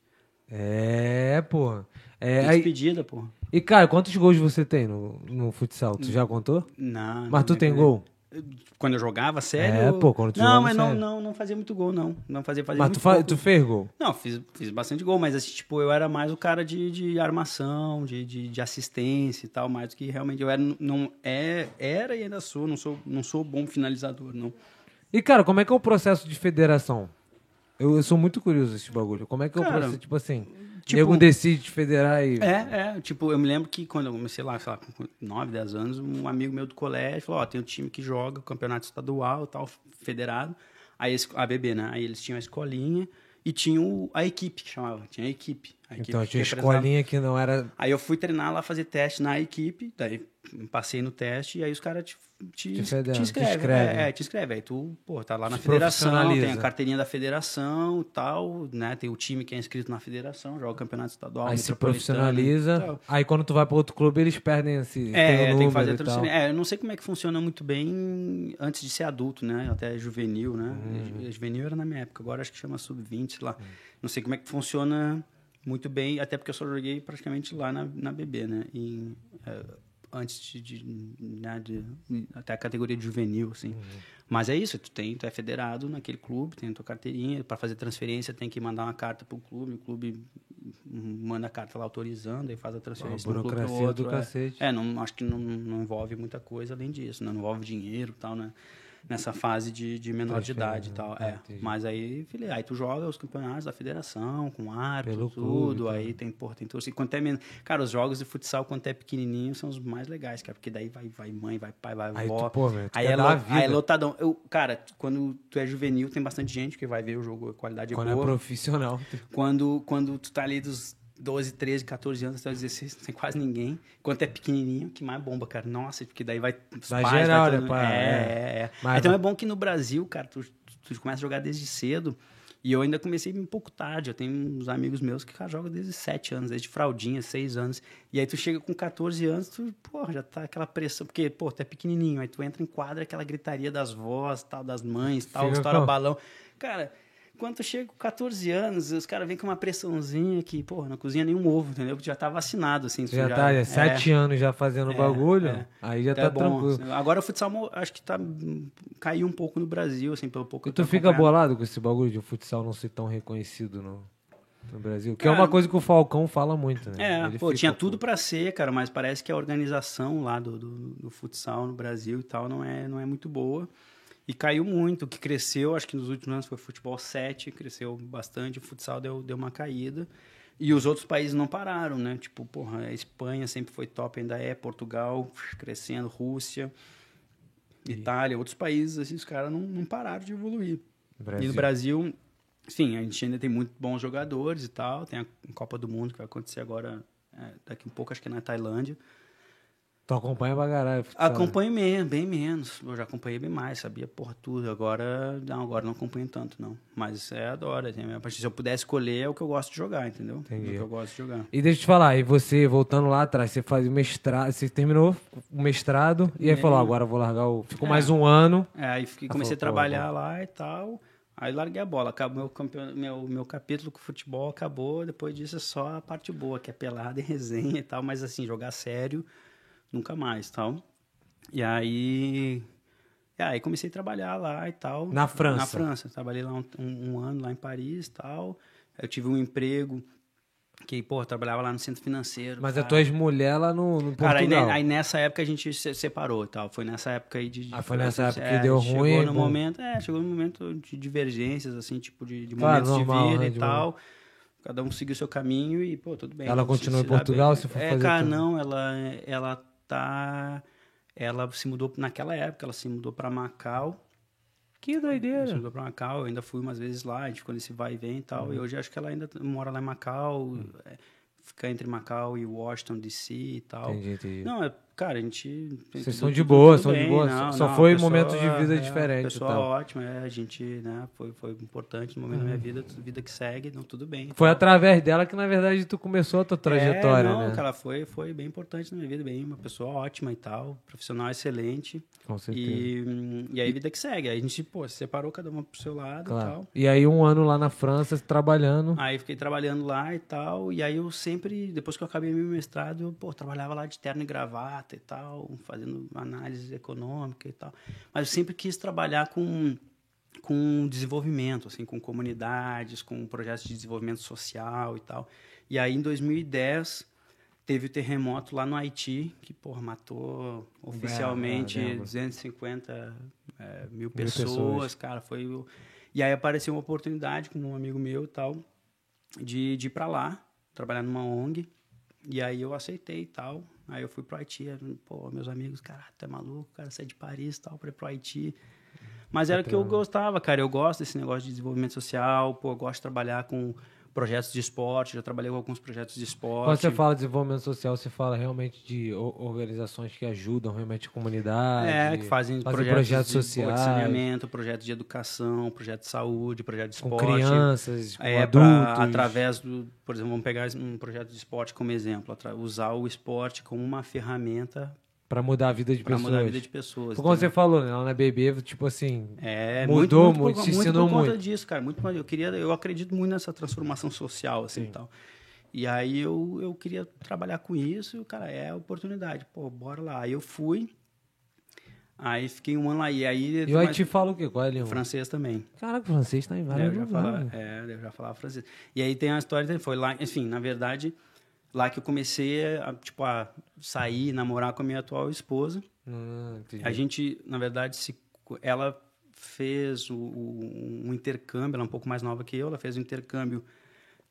É, pô. É, Tem aí... despedida, pô. E, cara, quantos gols você tem no, no futsal? Tu já contou? Não. Mas tu não tem é- gol? Quando eu jogava, sério? É, pô, quando tu Não, jogava, mas não, sério. não, não fazia muito gol, não. Não fazia, fazia Mas tu, fa... tu fez gol? Não, fiz, fiz bastante gol, mas assim, tipo, eu era mais o cara de, de armação, de, de, de assistência e tal, mais do que realmente eu era, não, é, era e ainda sou, não sou, não sou bom finalizador, não. E, cara, como é que é o processo de federação? Eu, eu sou muito curioso desse bagulho. Como é que é o Cara, processo? Tipo assim, tipo- nego decide federar e... É, é, tipo, eu me lembro que quando eu comecei lá, sei lá, com 9, 10 anos, um amigo meu do colégio falou, ó, tem um time que joga o campeonato estadual, tal, federado, aí esse- a BB, né? Aí eles tinham a escolinha e tinham a equipe, que chamava, tinha a equipe. A equipe Então, tinha escolinha que não era... Aí eu fui treinar lá, fazer teste na equipe, daí passei no teste, e aí os caras te, te, Te te inscrevem. te escrevem. É, é, te escreve. Aí tu, pô, tá lá na federação, tem a carteirinha da federação e tal, né? Tem o time que é inscrito na federação, joga o campeonato estadual, Aí se profissionaliza. Aí quando tu vai pra outro clube, eles perdem esse... É, tem tem que fazer assim. É, eu não sei como é que funciona muito bem antes de ser adulto, né? Até juvenil, né? Uhum. Juvenil era na minha época, agora acho que chama sub-20, sei lá. Não sei como é que funciona muito bem, até porque eu só joguei praticamente lá na, na BB, né? Eh, antes de, de, né, de- até a categoria de juvenil, assim. Uhum. Mas é isso, tu tem, tu é federado naquele clube, tem a tua carteirinha, para fazer transferência tem que mandar uma carta pro clube, o clube manda a carta lá autorizando e faz a transferência Uma clube pro burocracia outro. do é. cacete. É, não, acho que não, não envolve muita coisa além disso, né? Não envolve dinheiro e tal, né? Nessa fase de, de menor de idade e tal. Né? É. Entendi. Mas aí, filho, aí tu joga os campeonatos da federação, com árbitro, clube, tudo. tá. aí tem, porra, tem torcida. Quanto é men... Cara, os jogos de futsal, quando é pequenininho, são os mais legais, cara. Porque daí vai, vai mãe, vai pai, vai Aí avó. tu, pô, meu, tu aí, é lo- aí é lotadão. Eu, cara, quando tu é juvenil, tem bastante gente que vai ver o jogo, a qualidade é Quando é boa profissional. quando, quando tu tá ali dos 12, 13, 14 anos até os 16, não tem quase ninguém. Quando é pequenininho, que mais bomba, cara. Nossa, porque daí vai os Vai pais, geral, vai né, pá? É, É. é, é. Mas- Então é bom que no Brasil, cara, tu, tu começa a jogar desde cedo E eu ainda comecei um pouco tarde. Eu tenho uns amigos meus que cara, jogam desde 7 anos, desde fraldinha, 6 anos. E aí tu chega com 14 anos, tu, pô, já tá aquela pressão. Porque, pô, tu é pequenininho. Aí tu entra em quadra, aquela gritaria das vós, tal, das mães, tal, Fica estoura com- balão. Cara, quando tu chega com 14 anos, os caras vêm com uma pressãozinha que, pô, não cozinha nenhum ovo, entendeu? Porque já tá vacinado, assim. Você já tá é, sete anos já fazendo É, bagulho, é. aí já é tá bom. tranquilo. Agora o futsal acho que tá caiu um pouco no Brasil, assim, pelo pouco E eu tu fica bolado com esse bagulho de futsal não ser tão reconhecido no, no Brasil? Que é Cara, uma coisa que o Falcão fala muito, né? É, pô, tinha tudo pra ser, cara, mas parece que a organização lá do, do, do futsal no Brasil e tal não é, não é muito boa. E caiu muito. O que cresceu, acho que nos últimos anos foi futebol 7, cresceu bastante, o futsal deu, deu uma caída. E os outros países não pararam, né? Tipo, porra, a Espanha sempre foi top, ainda é, Portugal crescendo, Rússia, Itália, outros países, assim, os caras não, não pararam de evoluir. E Brasil. no Brasil, sim, a gente ainda tem muito bons jogadores e tal. Tem a Copa do Mundo que vai acontecer agora, é, daqui um pouco, acho que é na Tailândia. Tu acompanha pra caralho. né? Acompanho menos, bem menos. Eu já acompanhei bem mais, sabia por tudo. Agora, não, agora não acompanho tanto, não. Mas é, adoro. Assim, a partir- se eu puder escolher, é o que eu gosto de jogar, entendeu? Entendi. É o que eu gosto de jogar. E deixa eu te falar, e você, voltando lá atrás, você faz o mestrado, você terminou o mestrado, e aí É. falou, agora eu vou largar o... Ficou É. mais um ano. É, aí fiquei, comecei a falou, pô, trabalhar lá e tal. Aí larguei a bola. Acabou meu, campeon... meu, meu capítulo com futebol acabou. Depois disso é só a parte boa, que é pelada e resenha e tal. Mas assim, jogar sério, nunca mais tal. E aí. E aí comecei a trabalhar lá e tal. Na França? Na França. Trabalhei lá um, um- ano lá em Paris e tal. Eu tive um emprego que, pô, trabalhava lá no centro financeiro. Mas a cara. tua ex-mulher lá no, no Cara, aí, Portugal. aí nessa época a gente se separou e tal. Foi nessa época aí de. de- Ah, foi nessa época que é, deu chegou ruim, No bom. momento, é, chegou no momento de divergências, assim, tipo, de, de Claro, momentos normal, de vida né, e de tal. Cada um seguiu seu caminho e, pô, tudo bem. Ela se em Portugal, bem. se for É, fazer cara, tudo? não, ela, ela tá. Ela se mudou naquela época, ela se mudou pra Macau. Que Se doideira. mudou pra Macau, eu ainda fui umas vezes lá, a gente ficou nesse vai e vem e tal. Uhum. E hoje acho que ela ainda mora lá em Macau, é, fica entre Macau e Washington DC e tal. Entendi, entendi. Não, é, cara, a gente. Vocês são de boa, são de boa, não, só não, foi pessoa- momentos de vida é, diferentes e Pessoa tal. ótima, é, a gente, né, foi, foi importante no momento da minha vida, vida que segue, não, tudo bem. Foi tal. através dela que, na verdade, tu começou a tua trajetória, é, não, né? cara, foi, foi bem importante na minha vida, bem, uma pessoa ótima e tal, profissional excelente. Com certeza. E, e aí, vida que segue. Aí a gente, pô, se separou cada uma pro seu lado e Claro. tal. E aí, um ano lá na França, trabalhando. Aí fiquei trabalhando lá e tal, e aí eu sempre, depois que eu acabei meu mestrado, eu, pô, trabalhava lá de terno e gravata e tal, fazendo análise econômica e tal. Mas eu sempre quis trabalhar com, com desenvolvimento, assim, com comunidades, com projetos de desenvolvimento social e tal. E aí, em 2010, teve o terremoto lá no Haiti, que, porra, matou oficialmente lembro. 250 é, mil pessoas. pessoas, cara, foi... o- E aí apareceu uma oportunidade com um amigo meu e tal, de, de ir pra lá, trabalhar numa ONG. E aí eu aceitei e tal. Aí eu fui pro Haiti. Pô, meus amigos, cara, tu é maluco, cara, sai de Paris e tal, pra ir pro Haiti. Mas era o que eu gostava, cara. Eu gosto desse negócio de desenvolvimento social. Pô, eu gosto de trabalhar com projetos de esporte. Já trabalhei com alguns projetos de esporte. Quando você fala de desenvolvimento social, você fala realmente de organizações que ajudam realmente a comunidade. É, que fazem, fazem projetos, projetos de, pô, de sociais. saneamento, projetos de educação, projeto de saúde, projeto de Com esporte. crianças, com É, pra- adultos. através do, por exemplo, vamos pegar um projeto de esporte como exemplo, usar o esporte como uma ferramenta Pra mudar a vida de para pessoas. mudar a vida de pessoas. Como você falou, né? Lá na BB, tipo assim. É, Mudou muito, muito, por, te muito ensinou por conta muito. disso, cara. Muito, mais- eu queria, eu acredito muito nessa transformação social, assim, e tal. E aí eu, eu queria trabalhar com isso, e o cara, é a oportunidade. Pô, bora lá. Aí eu fui, aí fiquei um ano lá. E aí... E o Haiti fala o quê? Qual é a língua? Francês também. Caraca, o francês tá em É, vários lugares. falava, é, eu já falava francês. E aí tem a história, foi lá, enfim, na verdade, lá que eu comecei a, tipo, a sair, namorar com a minha atual esposa. Entendi. A gente, na verdade, se, ela fez o, o- um intercâmbio, ela é um pouco mais nova que eu, ela fez um intercâmbio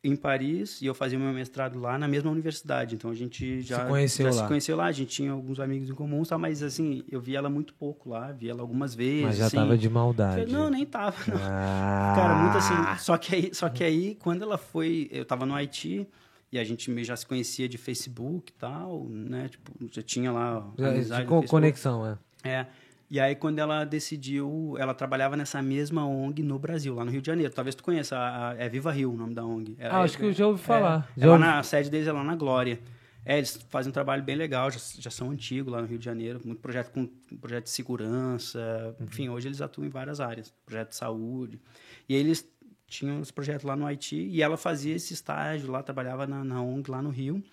em Paris e eu fazia meu mestrado lá na mesma universidade. Então a gente já, Se conheceu já lá. se conheceu lá, a gente tinha alguns amigos em comum, tá? mas assim, eu vi ela muito pouco lá, vi ela algumas vezes. Mas já assim. tava de maldade. Não, nem tava, não. Ah. Cara, muito assim. Só que, aí, só que aí, quando ela foi. Eu tava no Haiti e a gente meio já se conhecia de Facebook e tal, né? Tipo, já tinha lá. Já- amizade conexão, é. É. E aí, quando ela decidiu, ela trabalhava nessa mesma ONG no Brasil, lá no Rio de Janeiro. Talvez tu conheça, a, a, é Viva Rio o nome da ONG. É, ah, acho que eu já ouvi é, falar. É, já é ouvi... na, a sede deles é lá na Glória. É, eles fazem um trabalho bem legal, já, já são antigos lá no Rio de Janeiro, muito projeto com projeto de segurança, uhum. enfim, hoje eles atuam em várias áreas, projeto de saúde. E eles tinham esse projeto lá no Haiti e ela fazia esse estágio lá, trabalhava na, na ONG lá no Rio.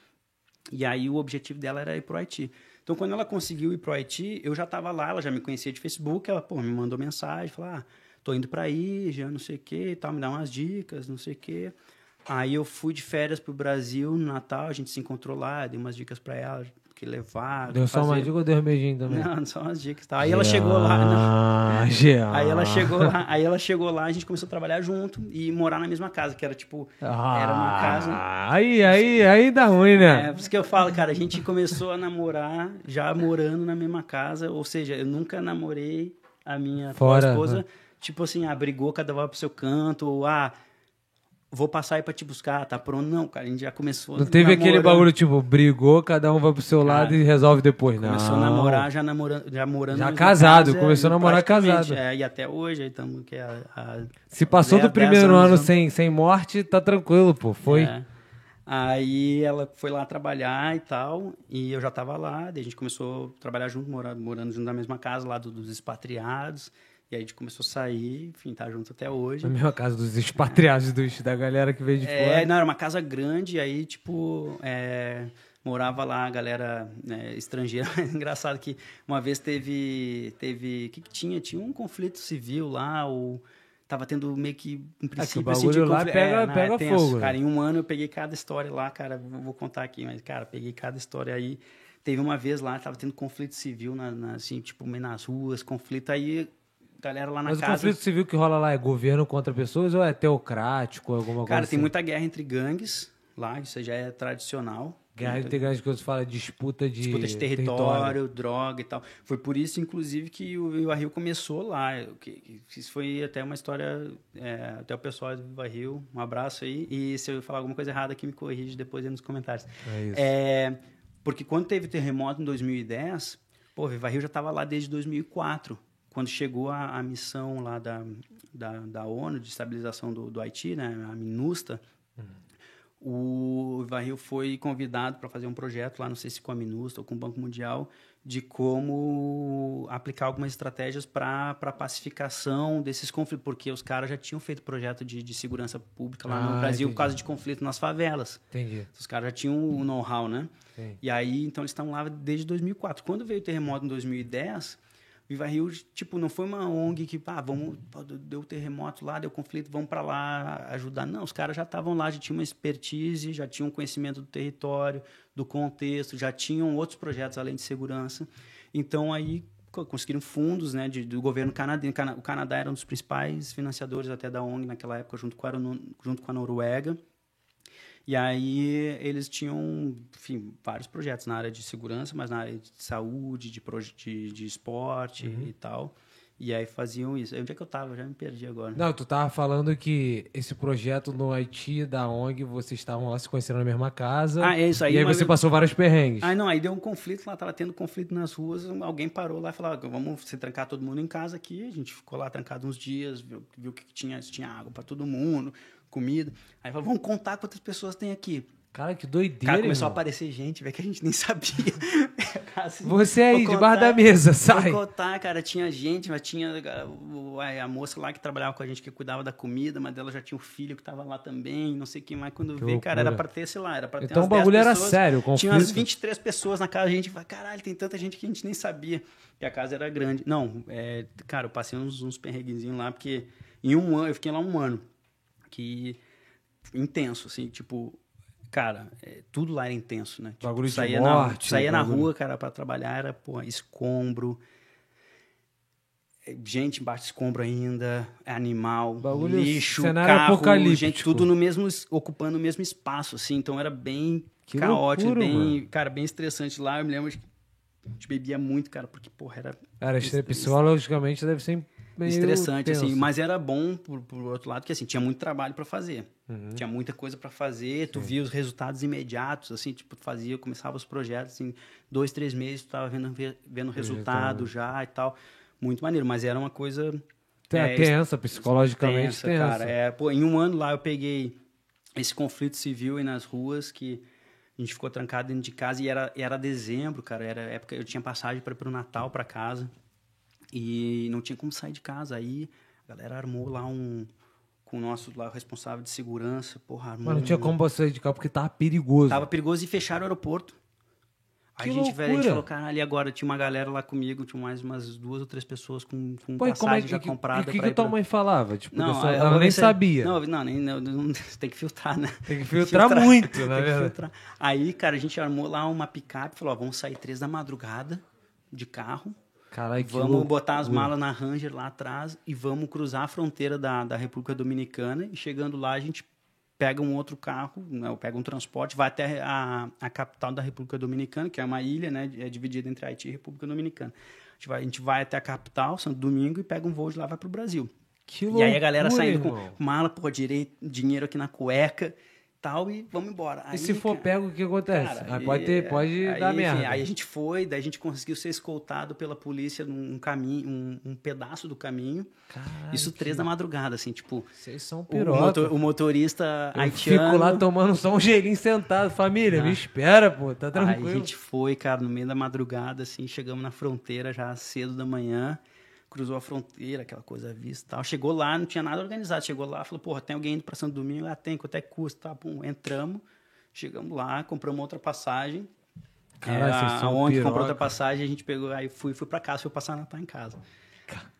E aí o objetivo dela era ir para o Haiti. Então, quando ela conseguiu ir para o Haiti, eu já estava lá, ela já me conhecia de Facebook, ela pô, me mandou mensagem, falou: ah, tô indo para aí, já não sei o que, tal, me dá umas dicas, não sei o que. Aí eu fui de férias pro Brasil no Natal, a gente se encontrou lá, dei umas dicas para ela, que levar. Deu só fazer... uma dica ou deu um beijinho também? Não, só umas dicas. Tá? Aí ela chegou lá. Não. Aí ela chegou lá, aí ela chegou lá, a gente começou a trabalhar junto e morar na mesma casa, que era tipo, ah, era uma casa. Aí, aí, aí dá ruim, né? É, por isso que eu falo, cara, a gente começou a namorar já morando na mesma casa, ou seja, eu nunca namorei a minha Fora, esposa, né? tipo assim, ah, brigou, cada um pro seu canto, ou ah, vou passar aí pra te buscar, tá pronto? Não, cara, a gente já começou Não teve namorando. aquele bagulho, tipo, brigou, cada um vai pro seu lado e resolve depois, começou não. Começou a namorar, já namorando, já morando Já casado, casa, começou a namorar casado. É, e até hoje, aí estamos que a, a, Se passou do primeiro ano sem, sem morte, tá tranquilo, pô, foi. É. Aí ela foi lá trabalhar e tal, e eu já tava lá, daí a gente começou a trabalhar junto, morando, morando junto na mesma casa lá do, dos expatriados. E aí a gente começou a sair, enfim, tá junto até hoje. Na mesma casa dos expatriados, dos, da galera que veio de é, fora. Não, era uma casa grande, e aí, tipo, é, morava lá a galera né, estrangeira. Engraçado que uma vez teve. teve O que, que tinha? Tinha um conflito civil lá, ou tava tendo meio que um princípio é assim, lá pega, é, pega é fogo. Cara, em um ano eu peguei cada história lá, cara, vou contar aqui, mas, cara, peguei cada história aí. Teve uma vez lá, tava tendo conflito civil, na, na assim, tipo, meio nas ruas, conflito. Aí galera lá na Mas casa. Mas o conflito civil que rola lá é governo contra pessoas ou é teocrático, alguma coisa Cara, assim? tem muita guerra entre gangues lá, isso já é tradicional. Guerra entre gangues que você fala disputa de disputa de território, território, droga e tal. Foi por isso, inclusive, que o Viva Rio começou lá. Que, isso foi até uma história, é, até o pessoal do Viva Rio, um abraço aí. E se eu falar alguma coisa errada aqui, me corrige depois aí nos comentários. É isso. É, porque quando teve terremoto em 2010, pô, Viva Rio já estava lá desde 2004 quando chegou a, a missão lá da, da, da, ONU de estabilização do, do Haiti, né, a MINUSTA, uhum. o Ivarril foi convidado para fazer um projeto lá, não sei se com a MINUSTA ou com o Banco Mundial, de como aplicar algumas estratégias para a pacificação desses conflitos, porque os caras já tinham feito projeto de, de segurança pública lá ah, no Brasil entendi. por causa de conflito nas favelas. Entendi. Os caras já tinham o know-how, né? Sim. E aí, então, eles estão lá desde 2004. Quando veio o terremoto em 2010 Viva Rio, tipo, não foi uma ONG que, ah, vamos, deu terremoto lá, deu conflito, vamos para lá ajudar. Não, os caras já estavam lá, já tinham uma expertise, já tinham conhecimento do território, do contexto, já tinham outros projetos além de segurança. Então, aí conseguiram fundos né, de, do governo canadense. O Canadá era um dos principais financiadores até da ONG naquela época, junto com a, junto com a Noruega. E aí eles tinham, enfim, vários projetos na área de segurança, mas na área de saúde, de, de, de esporte uhum. e tal. E aí faziam isso. Onde é que eu tava? Eu já me perdi agora. Não, tu tava falando que esse projeto no Haiti, da ONG, vocês estavam lá se conhecendo na mesma casa. Ah, é isso aí. E aí você passou vários perrengues. Ah, não, aí deu um conflito lá, tava tendo conflito nas ruas. Alguém parou lá e falou: vamos se trancar todo mundo em casa aqui. A gente ficou lá trancado uns dias, viu, viu que tinha, tinha água para todo mundo, comida. Aí falou, vamos contar quantas pessoas tem aqui. Cara, que doideira. Cara, começou irmão. a aparecer gente, velho, que a gente nem sabia. assim, Você aí, contar, debaixo da mesa, sai. Vou contar, cara, tinha gente, mas tinha a, a, moça lá que trabalhava com a gente, que cuidava da comida, mas dela já tinha um filho que tava lá também, não sei quem mais. Quando veio, cara, era pra ter, sei lá, era pra ter Então o bagulho era sério, o conflito. Tinha umas 23 pessoas na casa, a gente fala, caralho, tem tanta gente que a gente nem sabia. E a casa era grande. Não, é, cara, eu passei uns, uns perreguinzinhos lá, porque em um ano, eu fiquei lá um ano, que intenso, assim, tipo, cara, é, tudo lá era intenso, né? Tipo, bagulho saía de morte. Na, saía na rua, cara, para trabalhar, era, pô, escombro, é, gente embaixo de escombro ainda, animal, bagulho, lixo, carro, gente, tudo no mesmo, ocupando o mesmo espaço, assim, então era bem que caótico, loucura, bem, mano. cara, bem estressante lá, eu me lembro que a gente bebia muito, cara, porque, porra, era... Era, psicologicamente deve ser meio estressante, assim, tenso. assim. Mas era bom, por, por outro lado, que assim, tinha muito trabalho para fazer. Uhum. Tinha muita coisa para fazer, tu Sim. via os resultados imediatos, assim, tipo, fazia, começava os projetos, assim, dois, três meses, tu tava vendo, vendo resultado já e tal. Muito maneiro, mas era uma coisa. É, tensa, psicologicamente tensa, tensa. cara. É, pô, em um ano lá eu peguei esse conflito civil aí nas ruas que a gente ficou trancado dentro de casa e era, era dezembro, cara. Era época eu tinha passagem para o Natal para casa e não tinha como sair de casa. Aí a galera armou lá um com o nosso lá o responsável de segurança, porra, armou Mas não tinha um- como você sair de cá porque tava perigoso. Tava perigoso e fecharam o aeroporto. Aí Que a gente, velho, a gente loucura. falou, caralho, e agora tinha uma galera lá comigo, tinha mais umas duas ou três pessoas com, com Pô, é passagem que, já que, comprada. que, que, pra ir tua pra- mãe falava? Tipo, Não, dessa- ela nem se- sabia. Não, não, nem, não, não- tem que filtrar, né? Tem que filtrar muito, na tem que filtrar. Aí, cara, a gente armou lá uma picape, falou, ó, vamos sair três da madrugada de carro, Que vamos loucura. botar as malas na Ranger lá atrás e vamos cruzar a fronteira da, da República Dominicana e chegando lá a gente pega um outro carro, né, pega um transporte, vai até a, a capital da República Dominicana, que é uma ilha, né, é dividida entre Haiti e República Dominicana. A gente vai, a gente vai até a capital, Santo Domingo, e pega um voo de lá vai pro Brasil. Que E aí a galera saindo irmão. com mala, pô, direito, dinheiro aqui na cueca tal, e vamos embora. E Aí, se for cara, pego, o que acontece? cara, Aí pode, ter, pode aí, dar enfim, merda. Aí a gente foi, daí a gente conseguiu ser escoltado pela polícia num caminho, um, um pedaço do caminho. Caralho, Isso três da madrugada, assim, tipo. Vocês são O, piroca. motor- o motorista Eu haitiano. fico lá tomando só um gelinho sentado. Família, me espera, pô. Tá Aí tranquilo. a gente foi, cara, no meio da madrugada, assim, chegamos na fronteira já cedo da manhã, cruzou a fronteira, aquela coisa vista e tal. Chegou lá, não tinha nada organizado. Chegou lá, falou, porra, tem alguém indo pra Santo Domingo? Ah, tem, quanto é que custa? Tá, pum, entramos, chegamos lá, compramos outra passagem. Caralho, É, vocês a são ONG comprou piroca. outra passagem, a gente pegou, aí fui, fui pra casa, fui passar Natal em casa.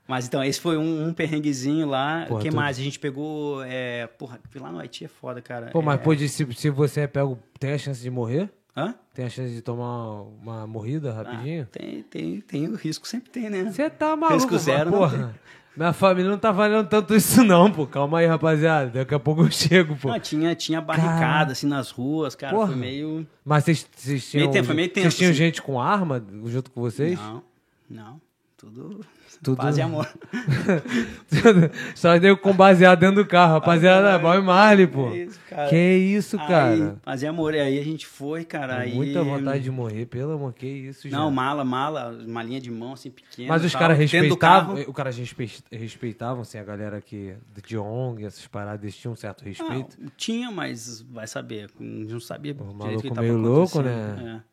Mas então, esse foi um, um perrenguezinho lá. O que tu- mais? A gente pegou. É, porra, lá no Haiti é foda, cara. Pô, mas é, pô, se, se você é pego, tem a chance de morrer? Hã? Tem a chance de tomar uma morrida Ah, rapidinho? tem, tem, tem o risco, sempre tem, né? Você tá maluco, Risco zero, não porra. Minha família não tá valendo tanto isso não, pô. Calma aí, rapaziada. Daqui a pouco eu chego, pô. Não, tinha, tinha barricada, Caralho. assim, nas ruas, cara. Porra. Foi meio. Mas vocês, vocês tinham, Meio foi meio vocês tenso, tinham assim. gente com arma junto com vocês? Não, não. Tudo. Tudo- Paz e amor. Só deu com baseado dentro do carro, rapaziada. Boy Marley, pô. Isso, cara. Que isso, cara. Aí, paz e amor. E aí a gente foi, cara. Aí... Muita vontade de morrer, pelo amor, que isso, já. Não, mala, mala, malinha de mão, assim, pequena. Mas os caras respeitavam, caras respe- respeitavam, assim, a galera que de ONG, essas paradas, eles tinham um certo respeito. Não, tinha, mas vai saber. Não sabia o o maluco meio louco, né? É.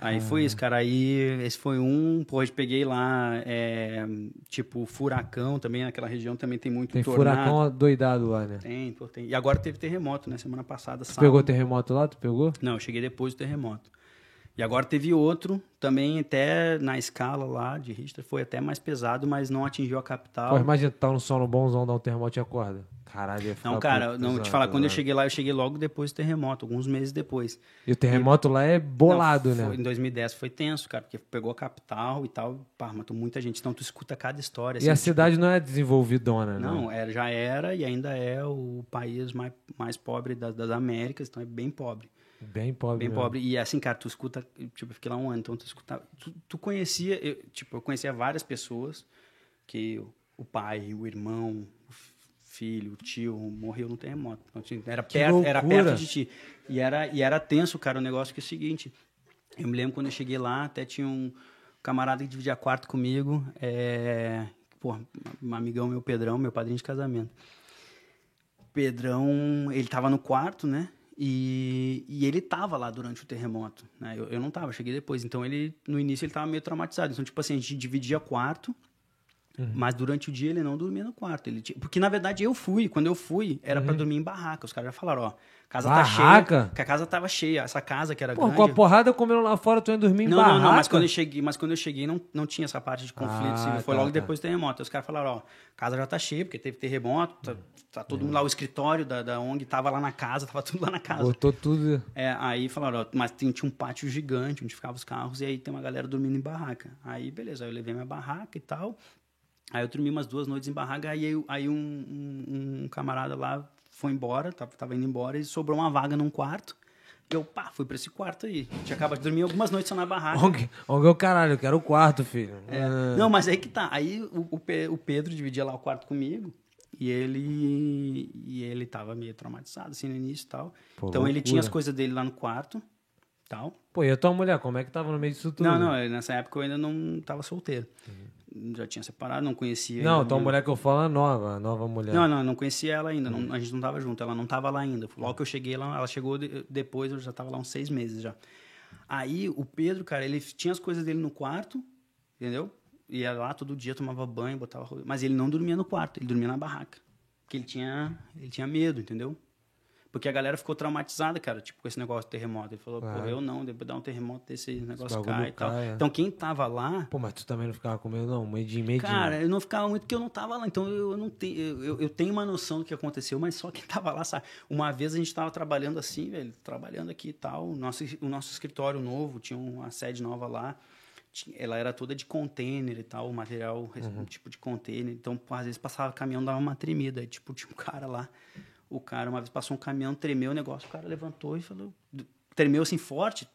Aí foi isso, cara. Aí esse foi um. Pô, eu peguei lá, é, tipo, furacão também. Naquela região também tem muito Tem tornado. furacão doidado lá, né? Tem, pô, tem. E agora teve terremoto, né? Semana passada, Tu sábado. pegou terremoto lá? Tu pegou? Não, eu cheguei depois do terremoto. E agora teve outro, também até na escala lá de Richter, foi até mais pesado, mas não atingiu a capital. Pô, imagina, tá no sono bonzão, dá um terremoto e acorda. Caralho, ia ficar Não, cara, puto não te pesado, falar, quando eu né? cheguei lá, eu cheguei logo depois do terremoto, alguns meses depois. E o terremoto lá é bolado, Não, foi- né? Em 2010 foi tenso, cara, porque pegou a capital e tal, pá, matou muita gente. Então tu escuta cada história. E a assim, cidade não é desenvolvidona, tipo, né? Não, era, já era e ainda é o país mais, mais pobre das, das Américas, então é bem pobre. Bem pobre. Bem mesmo. pobre. E assim, cara, tu escuta, tipo, eu fiquei lá um ano, então tu escutava. Tu, tu conhecia, eu, tipo, eu conhecia várias pessoas que o, pai, o irmão, o filho, o tio morreu no terremoto. Então, assim, era, Que perto, era perto de ti. E era, e era tenso, cara, o negócio que é o seguinte. Eu me lembro quando eu cheguei lá, até tinha um camarada que dividia quarto comigo, é, pô, um amigão meu, Pedrão, meu padrinho de casamento. Pedrão, ele tava no quarto, né? E, e ele tava lá durante o terremoto, né? Eu, eu não tava, eu cheguei depois. Então ele, no início, ele tava meio traumatizado. Então, tipo assim, a gente dividia quarto, Uhum. mas durante o dia ele não dormia no quarto. Ele, tinha- porque, na verdade, eu fui. Quando eu fui, era pra dormir em barraca. Os caras já falaram, ó, casa Uhum. Barraca? tá cheia. Que a casa tava cheia. Essa casa que era Pô, grande... com a porrada comendo lá fora, tu ia dormir em Não, barraca? não, não, mas quando eu cheguei, mas quando eu cheguei não, não tinha essa parte de conflito Ah, civil. Foi tá, logo tá. depois do terremoto. Aí Os caras falaram, ó, casa já tá cheia, porque teve terremoto, tá, tá todo mundo lá, o escritório da, da ONG tava lá na casa, tava tudo lá na casa. Botou tudo... É, aí falaram, ó, mas tinha um pátio gigante onde ficavam os carros, e aí tem uma galera dormindo em barraca. Aí, beleza, aí eu levei minha barraca e tal. Aí eu dormi umas duas noites em barraca, aí, eu- aí um, um- um camarada lá foi embora, tava, tava indo embora, e sobrou uma vaga num quarto. E eu, pá, fui pra esse quarto aí. A gente acaba de dormir algumas noites só na barraca. ONG é o caralho, eu quero o quarto, filho. É. Ah. Não, mas aí que tá. Aí o, o Pe- o Pedro dividia lá o quarto comigo. E ele e ele tava meio traumatizado assim no início e tal. Pô, então ele loucura. tinha as coisas dele lá no quarto, tal. Pô, e a tua mulher, como é que tava no meio disso tudo? Não, não, nessa época eu ainda não tava solteiro. Já tinha separado, não conhecia. Não, ainda tua minha- mulher que eu falo é nova, a nova mulher. Não, não, não conhecia ela ainda. não- a gente não tava junto, ela não tava lá ainda. Logo que eu cheguei, ela, ela chegou de- depois, eu já tava lá uns seis meses já. Aí o Pedro, cara, ele tinha as coisas dele no quarto, entendeu? Ia lá todo dia, tomava banho, botava. Mas ele não dormia no quarto, ele dormia na barraca. Porque ele tinha, ele tinha medo, entendeu? Porque a galera ficou traumatizada, cara, tipo, com esse negócio de terremoto. Ele falou, Claro. pô, eu não, depois dar um terremoto desse negócio cai e tal. cai, é. Então quem tava lá, Pô, mas tu também não ficava com medo, não? Medinho, medinho. Cara, eu não ficava muito porque eu não tava lá. Então eu, eu não tenho. Eu, eu- eu tenho uma noção do que aconteceu, mas só quem tava lá sabe. Uma vez a gente tava trabalhando assim, velho, trabalhando aqui e tal. O nosso, o nosso escritório novo, tinha uma sede nova lá. Ela era toda de container e tal, o material, Uhum. tipo de container. Então, às vezes passava caminhão, dava uma tremida. Aí, tipo, tinha um cara lá. O cara, uma vez passou um caminhão, tremeu o negócio, o cara levantou e falou. Tremeu assim forte.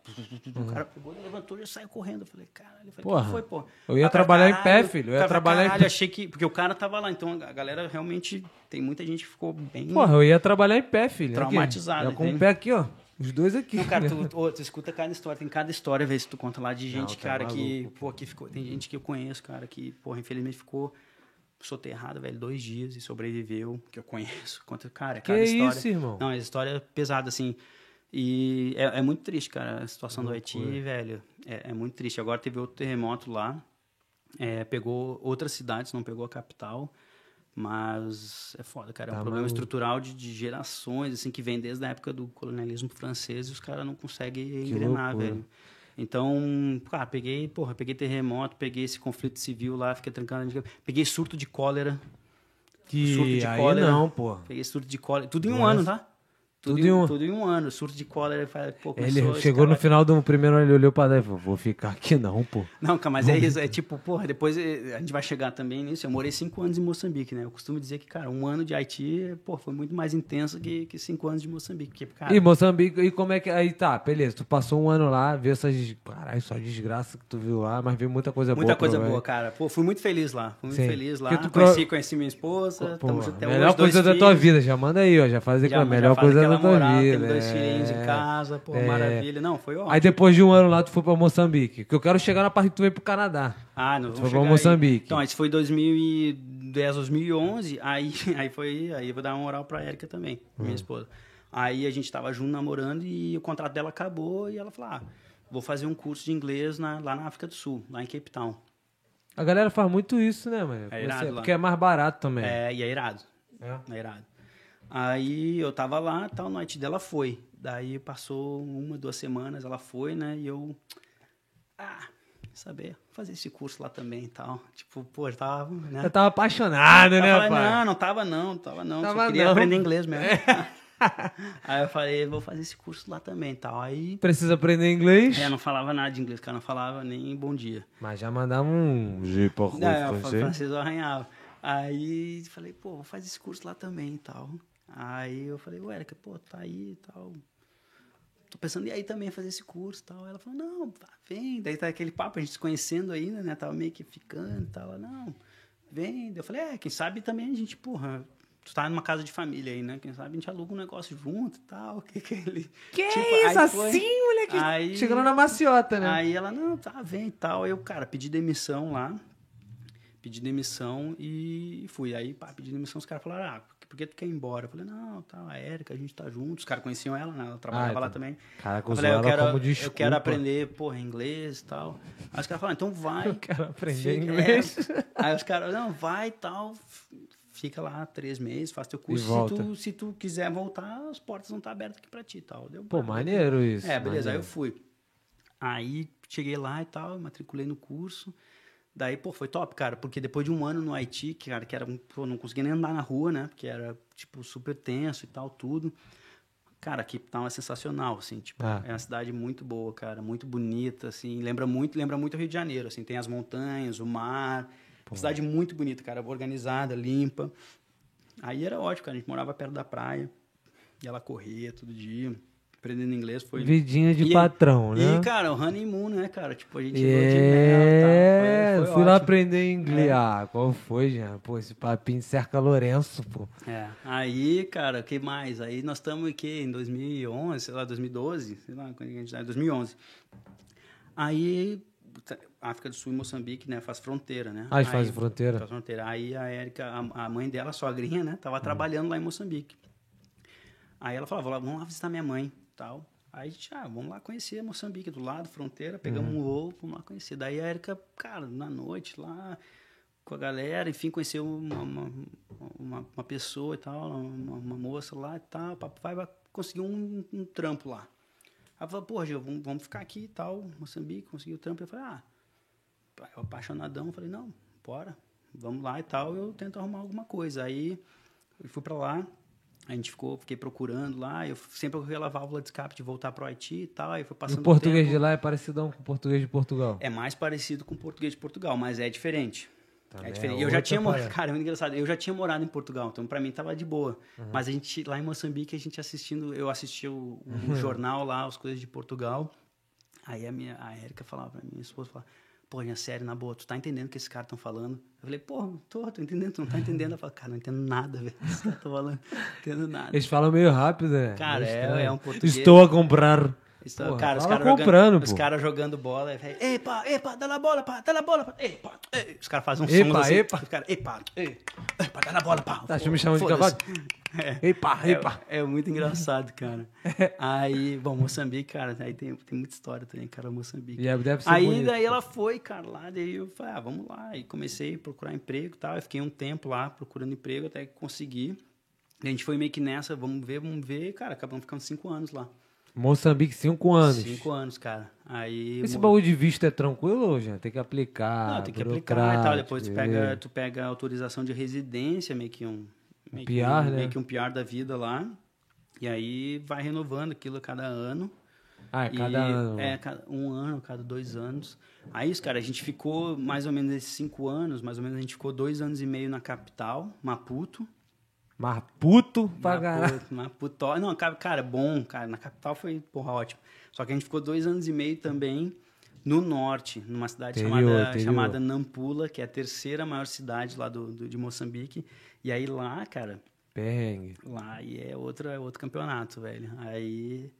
O cara pegou, levantou e já saiu correndo. Eu falei, caralho, eu falei, o Uhum. Porra, que foi, pô? eu ia Ah, trabalhar em pé, caralho, filho, eu ia trabalhar em caralho, pé. achei que. Porque o cara tava lá, então a galera realmente. Tem muita gente que ficou bem. Porra, eu ia trabalhar em pé, filho. Aqui. Traumatizado, Já com o pé aqui, ó. Os dois aqui. Não, cara, tu, ô, tu escuta cada história, tem cada história, vê se tu conta lá de gente, Não, tá cara, que, pô, que ficou. Tem gente que eu conheço, cara, que, porra, infelizmente ficou soterrado, velho, dois dias e sobreviveu, que eu conheço. Conta, cara, Que cada história. isso, irmão? Não, a história é pesada, assim. E é, é muito triste, cara, a situação do Haiti, velho. É, é muito triste. Agora teve outro terremoto lá. é, pegou outras cidades, não pegou a capital. Mas é foda, cara. É um Tá problema maluco. estrutural de, de gerações, assim, que vem desde a época do colonialismo francês e os caras não conseguem engrenar, loucura. velho. Então, cara, peguei, porra, peguei terremoto, peguei esse conflito civil lá, fiquei trancado. Peguei surto de cólera. Que surto de aí cólera. não, pô. Peguei surto de cólera. Tudo em um Doença. ano, tá? Tudo em um- Tudo em um ano. Surto de cólera. Pô, Ele chegou no final do primeiro ano, ele olhou pra dar e falou, vou ficar aqui não, pô. Não, cara, mas é isso. É tipo, porra, depois eh, a gente vai chegar também nisso. Eu morei cinco anos em Moçambique, né? Eu costumo dizer que, cara, um ano de Haiti, pô, foi muito mais intenso que, que cinco anos de Moçambique. Porque, cara, E Moçambique, e como é que. Aí tá, beleza, tu passou um ano lá, viu essas. Caralho, só desgraça que tu viu lá, mas viu muita coisa boa. muita coisa boa, cara. Pô, fui muito feliz lá. Fui muito Sim. feliz lá. Tu Conheci, conheci minha esposa. Pô, Estamos até melhor hoje, coisa da tua filhos. vida, já manda aí, ó. Já faz aqui, Já, a melhor faz coisa aquela da vida. Temos dois filhinhos em é. casa, pô, É. maravilha. Não, foi ótimo. Aí depois de um ano lá, tu foi pra Moçambique. Que eu quero chegar na parte que tu veio pro Canadá. Ah, não, Tu vamos foi pra chegar aí. Moçambique. Então, isso foi 2010, 2011. Aí, aí foi. Aí eu vou dar uma moral pra Erika também, Hum. minha esposa. Aí a gente tava junto namorando e o contrato dela acabou e ela falou: ah, vou fazer um curso de inglês na- lá na África do Sul, lá em Cape Town. A galera faz muito isso, né, mano? É irado lá. Porque é mais barato também. É, e é irado. É. É irado. Aí eu tava lá, tal, no Haiti dela foi. Daí passou uma, duas semanas, ela foi, né? E eu. Ah, saber, vou fazer esse curso lá também e tal. Tipo, pô, eu tava. Né? Eu tava apaixonado, Eu né, falei, pai? não, não tava não, tava não. Tava só queria não. aprender inglês mesmo. Aí eu falei, vou fazer esse curso lá também e tal. Aí. Precisa aprender inglês. É, não falava nada de inglês, cara, não falava nem bom dia. Mas já mandava um G por Não, eu fa- francês. francês eu arranhava. Aí falei, pô, vou fazer esse curso lá também e tal. Aí eu falei, ué, Erika, pô, tá aí e tal. Tô pensando ir aí também fazer esse curso e tal. Ela falou, não, vem. Daí tá aquele papo, a gente se conhecendo ainda, né? Tava meio que ficando e tal. Ela, não, vem. Daí Eu falei, é, quem sabe também a gente, porra, tu tá numa casa de família aí, né? Quem sabe a gente aluga um negócio junto e tal. Que que ele... Que Tipo, isso, aí foi- assim, moleque? Aí- Chegando na maciota, né? Aí ela, não, tá, vem e tal. Aí eu, cara, pedi demissão lá. Pedi demissão e fui. Aí, pá, pedi demissão, os caras falaram, ah, por que- tu quer ir embora? Eu falei, não, tá, a Érica, a gente tá junto. Os caras conheciam ela, né? Ela trabalhava Ah, lá então. também. Caraca, Eu falei, eu quero, eu quero aprender, porra, inglês e tal. Aí os caras falaram, então vai. Eu quero aprender Fica- inglês. é. Aí os caras, não, vai e tal. Fica lá três meses, faz teu curso. Se tu, se tu quiser voltar, as portas vão estar abertas aqui pra ti e tal. Deu, Pô, "Ah, maneiro isso. é, beleza. Aí maneiro. eu fui. Aí cheguei lá e tal, matriculei no curso. Daí, pô, foi top, cara, porque depois de um ano no Haiti, que, cara, que era, pô, não conseguia nem andar na rua, né? Porque era, tipo, super tenso e tal, tudo. Cara, Cape Town é sensacional, assim, tipo, Ah. é uma cidade muito boa, cara, muito bonita, assim, lembra muito, lembra muito o Rio de Janeiro, assim, tem as montanhas, o mar, cidade muito bonita, cara, organizada, limpa. Aí era ótimo, cara, a gente morava perto da praia, e ela corria todo dia, aprendendo inglês, foi... Vidinha de E- patrão, né? E, cara, o honeymoon, né, cara? Tipo, a gente chegou de mel. É, Foi, foi fui lá aprender inglês. É. Ah, qual foi, Jean? Pô, esse papinho de cerca Lourenço, pô. É. Aí, cara, o que mais? Aí nós estamos aqui em 2011, sei lá, 2012, sei lá, quando a gente tá, 2011. Aí África do Sul e Moçambique, né? Faz fronteira, né? Ah, fazem fronteira. Faz fronteira. Aí a Érica, a, a mãe dela, a sogrinha, né? Tava trabalhando lá em Moçambique. Aí ela falou, "Vou lá- vamos lá visitar minha mãe, tal. Aí a gente, ah, vamos lá conhecer Moçambique do lado, fronteira, pegamos um voo, vamos lá conhecer. Daí a Érica, cara, na noite lá, com a galera, enfim, conheceu uma, uma, uma, uma pessoa e tal, uma, uma moça lá e tal, papai vai conseguir um, um trampo lá. Aí falou, pô, Gil, vamos, vamos ficar aqui e tal, Moçambique, conseguiu o trampo. Eu falei, ah, eu apaixonadão, falei, não, bora, vamos lá e tal, eu tento arrumar alguma coisa. Aí eu fui pra lá, a gente ficou, fiquei procurando lá, eu sempre corri a válvula de escape de voltar pro Haiti e tal, aí foi E passando o português tempo. de lá é parecidão com o português de Portugal. É mais parecido com o português de Portugal, mas é diferente. Também é é diferente. eu já tinha morado, cara, é muito engraçado. Eu já tinha morado em Portugal, então pra mim tava de boa. Uhum. Mas a gente lá em Moçambique, a gente assistindo, eu assistia o, o jornal lá, as coisas de Portugal. Aí a minha a Érica falava pra mim, minha esposa falava: "Pô, minha série na boa, tu tá entendendo o que esses caras estão falando?" Eu falei: "Pô, tô, tô entendendo, tu não tá entendendo?" Ela falou: "Cara, não entendo nada, velho. Esses caras estão falando, não entendo nada." Eles falam meio rápido, né? Cara, é- é um português- Estou a comprar. Então, Porra, cara, os caras comprando, jogando, os pô. cara jogando bola, aí vai, epa, epa, dá na bola, pá, dá na bola, pá, epa, ei. Os caras fazem um Epa, som assim, epa. os caras, epa, epa, dá na bola, pá. Tá, me chamando de cavalo? É. Epa, epa. É, é muito engraçado, cara. Aí, bom, Moçambique, cara, aí tem, tem muita história também, cara, Moçambique. E é- deve ser Aí bonito. daí ela foi, cara, lá, daí eu falei, ah, vamos lá. E comecei a procurar emprego e tal. Eu fiquei um tempo lá procurando emprego até que consegui. E a gente foi meio que nessa, vamos ver, vamos ver. Cara, acabamos ficando cinco anos lá. Moçambique, cinco anos. Cinco anos, cara. Aí. Esse mo- bagulho de visto é tranquilo já? Tem que aplicar. Não, tem que aplicar e tal. Depois tu pega, tu pega autorização de residência, meio que um. Meio que PR, um, né? Meio que um PR da vida lá. E aí vai renovando aquilo a cada ano. Ah, é E cada ano. É, um ano, cada dois anos. Aí, isso, cara, a gente ficou mais ou menos esses cinco anos, mais ou menos a gente ficou dois anos e meio na capital, Maputo. Mas puto pra caralho. Maputo, Maputo. Não, cara, cara, bom, cara. Na capital foi, porra, ótimo. Só que a gente ficou dois anos e meio também no norte, numa cidade Interior, chamada, interior. chamada Nampula, que é a terceira maior cidade lá do, do- de Moçambique. E aí lá, cara, Perrengue. lá e é outro, é outro campeonato, velho. Aí.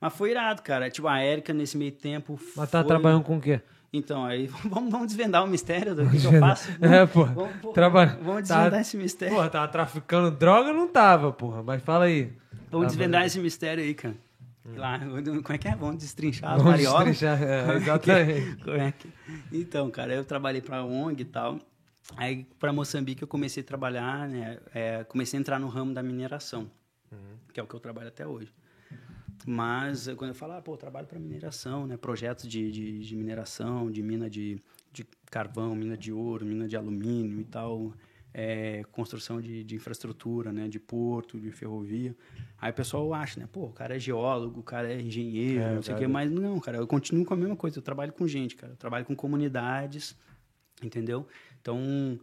Mas foi irado, cara. Tipo, a Érica nesse meio tempo. Mas tá foi- trabalhando com o quê? Então, aí vamos, vamos desvendar o mistério do que, que eu faço. É, pô. Vamos, vamos, Trabalha- vamos tá- desvendar esse mistério. Porra, tava traficando droga? Não tava, porra. Mas fala aí. Vamos Tá desvendar esse mistério aí, cara. Lá, como é que é? Vamos destrinchar as Vamos mariolas? destrinchar, é, Como é que- exatamente. como é que- Então, cara, eu trabalhei para ONG e tal. Aí, para Moçambique, eu comecei a trabalhar, né? é, comecei a entrar no ramo da mineração, que é o que eu trabalho até hoje. Mas, quando eu falo, ah, pô, eu trabalho para mineração, né? Projetos de, de, de mineração, de mina de, de carvão, mina de ouro, mina de alumínio e tal, é, construção de, de infraestrutura, né? De porto, de ferrovia. Aí o pessoal acha, né? Pô, o cara é geólogo, o cara é engenheiro, É, não sei o quê. Mas não, cara, eu continuo com a mesma coisa. Eu trabalho com gente, cara. Eu trabalho com comunidades, entendeu? Então,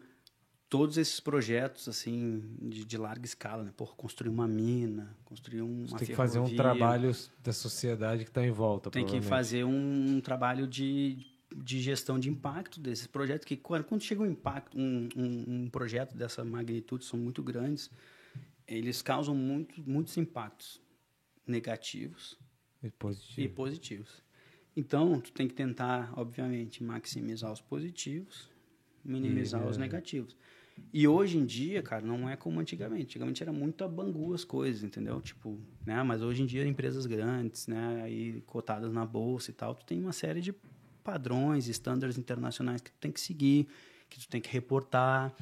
todos esses projetos, assim, de, de larga escala, né? Porra, construir uma mina, construir um- uma Tem que fazer um trabalho da sociedade que tá em volta. Tem que fazer um, trabalho de, de gestão de impacto desses projetos, que quando, quando chega um impacto, um, um, um projeto dessa magnitude, são muito grandes, eles causam muito, muitos impactos negativos E e positivo. positivos. Então, tu tem que tentar, obviamente, maximizar os positivos, minimizar E, os é. negativos. E hoje em dia, cara, não é como antigamente. Antigamente era muito a bangu as coisas, entendeu? Tipo, né? Mas hoje em dia, empresas grandes, né? Aí cotadas na bolsa e tal, tu tem uma série de padrões, estándares internacionais que tu tem que seguir, que tu tem que reportar.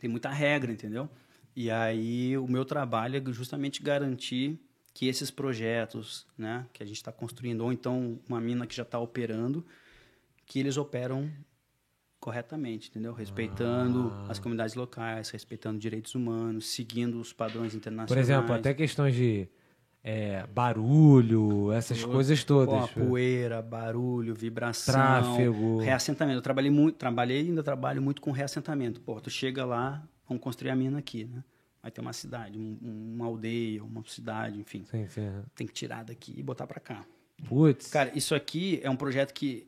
Tem muita regra, entendeu? E aí o meu trabalho é justamente garantir que esses projetos, né, que a gente está construindo, ou então uma mina que já está operando, que eles operam corretamente, entendeu? Respeitando Ah. as comunidades locais, respeitando direitos humanos, seguindo os padrões internacionais. Por exemplo, até questões de é, barulho, essas coisas todas. Pô, poeira, barulho, vibração, Tráfego. reassentamento. Eu trabalhei muito, trabalhei e ainda trabalho muito com reassentamento. Pô, tu chega lá, vamos construir a mina aqui, né? Vai ter uma cidade, um- uma aldeia, uma cidade, enfim. Sim, sim. Tem que tirar daqui e botar pra cá. Putz. Cara, isso aqui é um projeto que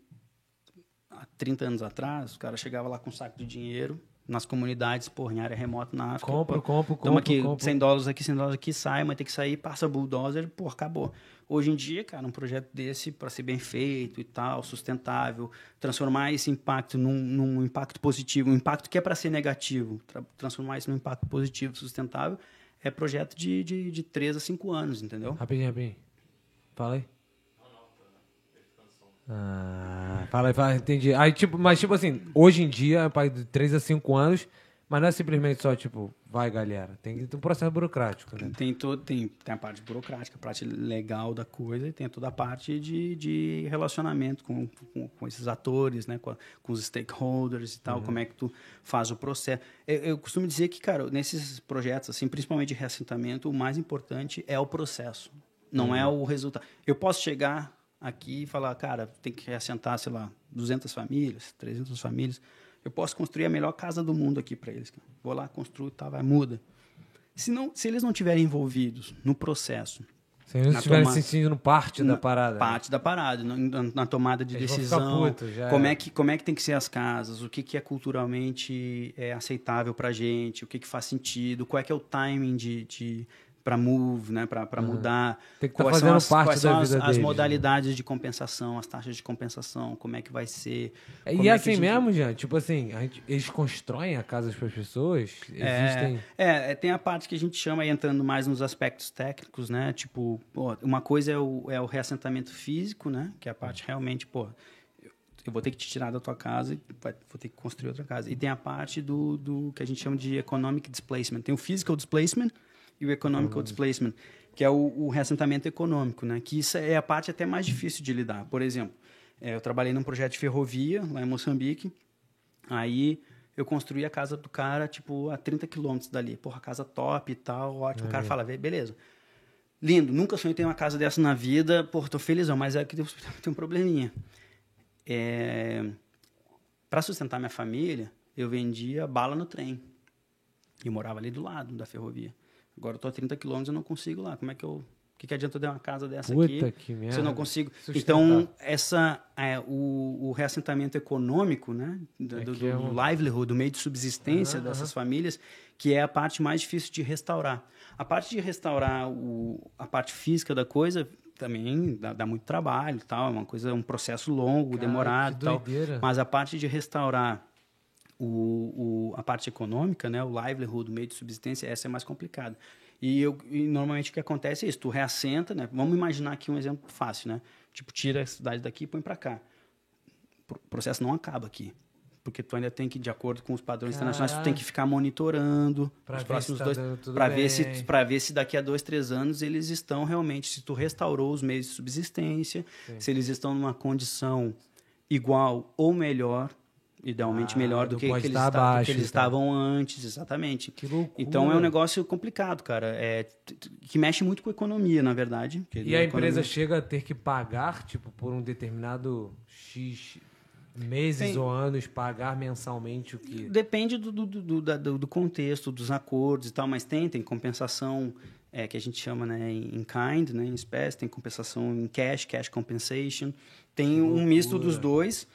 há 30 anos atrás, o cara chegava lá com um saco de dinheiro, nas comunidades, porra, em área remota na África. Compro, pô, compro, compro, aqui, compro. 100 dólares aqui, 100 dólares aqui, sai, mas tem que sair, passa bulldozer, porra, acabou. Hoje em dia, cara, um projeto desse, para ser bem feito e tal, sustentável, transformar esse impacto num, num impacto positivo, um impacto que é para ser negativo, tra- transformar isso num impacto positivo, sustentável, é projeto de, de, de 3 a 5 anos, entendeu? Rapidinho, rapidinho. Fala aí. Ah, fala fala, entendi. Aí, tipo, mas, tipo assim, hoje em dia, é pai de 3 a 5 anos, mas não é simplesmente só, tipo, vai, galera. Tem um processo burocrático, né? Tem, todo, tem, tem a parte burocrática, a parte legal da coisa, e tem toda a parte de, de relacionamento com, com, com esses atores, né? com, a- com os stakeholders e tal, como é que tu faz o processo. Eu, eu costumo dizer que, cara, nesses projetos, assim, principalmente de reassentamento, o mais importante é o processo, não é o resultado. Eu posso chegar aqui e falar, cara, tem que reassentar, sei lá, 200 famílias, 300 famílias. Eu posso construir a melhor casa do mundo aqui para eles. cara. Vou lá, construo tal, vai, muda. Se, não, se eles não estiverem envolvidos no processo, Se eles Na estiverem se sentindo parte da na parada. né? parte da parada, na, na- tomada de Eles decisão, putos, já como é. é que como é que tem que ser as casas, o que, que é culturalmente é aceitável para gente, o que, que faz sentido, qual é que é o timing de, de para move, né, para mudar, Tem que tá quais são fazendo as, parte quais são as, as né? modalidades de compensação, as taxas de compensação, como é que vai ser. É, E é é assim gente- mesmo, Jean? Tipo assim, gente- eles constroem a casa para as pessoas? Existem. É, é, tem a parte que a gente chama, aí entrando mais nos aspectos técnicos, né? Tipo, pô, uma coisa é o, é o reassentamento físico, né? Que é a parte realmente, pô, eu, vou ter que te tirar da tua casa e vou ter que construir outra casa. E tem a parte do, do que a gente chama de economic displacement. Tem o physical displacement e o economical displacement, que é o, o reassentamento econômico, né? Que isso é a parte até mais difícil de lidar. Por exemplo, é, eu trabalhei num projeto de ferrovia lá em Moçambique, Aí eu construí a casa do cara, tipo, a 30 quilômetros dali. Porra, casa top e tal, ótimo. O cara fala, "Ve- beleza. Lindo, nunca sonhei ter uma casa dessa na vida. Porra, tô felizão, mas é que tem, um probleminha. É... Para sustentar minha família, eu vendia bala no trem. E morava ali do lado da ferrovia. Agora eu tô a 30 quilômetros e não consigo lá. Como é que eu... O que, que adianta eu ter uma casa dessa Puta aqui que merda. se eu não consigo? Sustentar. Então, essa, é, o, o reassentamento econômico, né? Do, É do, que é do um- livelihood, do meio de subsistência dessas famílias, que é a parte mais difícil de restaurar. A parte de restaurar o, a parte física da coisa também dá, dá muito trabalho tal, é uma coisa, um processo longo, Cara, demorado tal. Mas a parte de restaurar o, o, a parte econômica, né, o livelihood, o meio de subsistência, essa é mais complicada. E, eu, e normalmente o que acontece é isso, tu reassenta, né? Vamos imaginar aqui um exemplo fácil, né? Tipo, tira a cidade daqui e põe para cá. O processo não acaba aqui. Porque tu ainda tem que, de acordo com os padrões internacionais, tu tem que ficar monitorando Pra os ver próximos se tá dois. Para ver, se, pra ver se daqui a dois, três anos eles estão realmente, se tu restaurou os meios de subsistência, se eles estão numa condição igual ou melhor, idealmente Ah, melhor do que, que eles, estar esta- do que abaixo, eles então. estavam antes, exatamente. Que loucura. Então é um negócio complicado, cara. É, que mexe muito com a economia, na verdade. E a empresa chega a ter que pagar, tipo, por um determinado X meses ou anos, pagar mensalmente o que. Depende do, do, do, do- do contexto, dos acordos e tal, mas tem, tem compensação é, que a gente chama né, em in kind, né, em espécie, tem compensação em cash, cash compensation, tem um misto dos dois,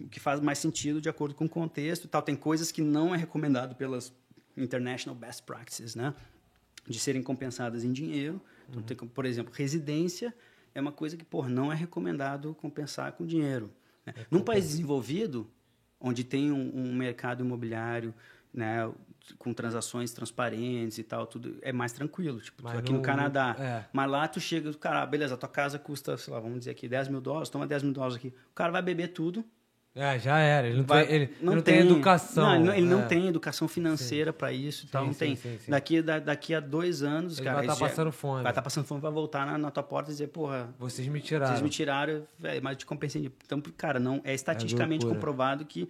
o que faz mais sentido de acordo com o contexto e tal. Tem coisas que não é recomendado pelas International Best Practices, né? De serem compensadas em dinheiro. Então, tem, como, por exemplo, residência é uma coisa que, por não é recomendado compensar com dinheiro. Né? Num país desenvolvido, onde tem um, um mercado imobiliário, né, com transações transparentes e tal, tudo é mais tranquilo. Tipo, Mas aqui no- no Canadá. é. Mas lá tu chega, cara, beleza, a tua casa custa, sei lá, vamos dizer aqui, 10 mil dólares, toma 10 mil dólares aqui. O cara vai beber tudo, É, já era. Ele não, Vai- tem, ele, ele não tem, educação. Não, ele não, ele não é. tem educação financeira para isso e tal. Sim, não tem. sim, sim. Daqui, da- daqui a dois anos, Ele cara. vai tá isso já- passando fome. Vai estar passando fome, vai voltar na, na tua porta e dizer, porra, Vocês me tiraram. vocês me tiraram, velho, mas eu te compensei. Então, cara, não, é estatisticamente loucura. comprovado que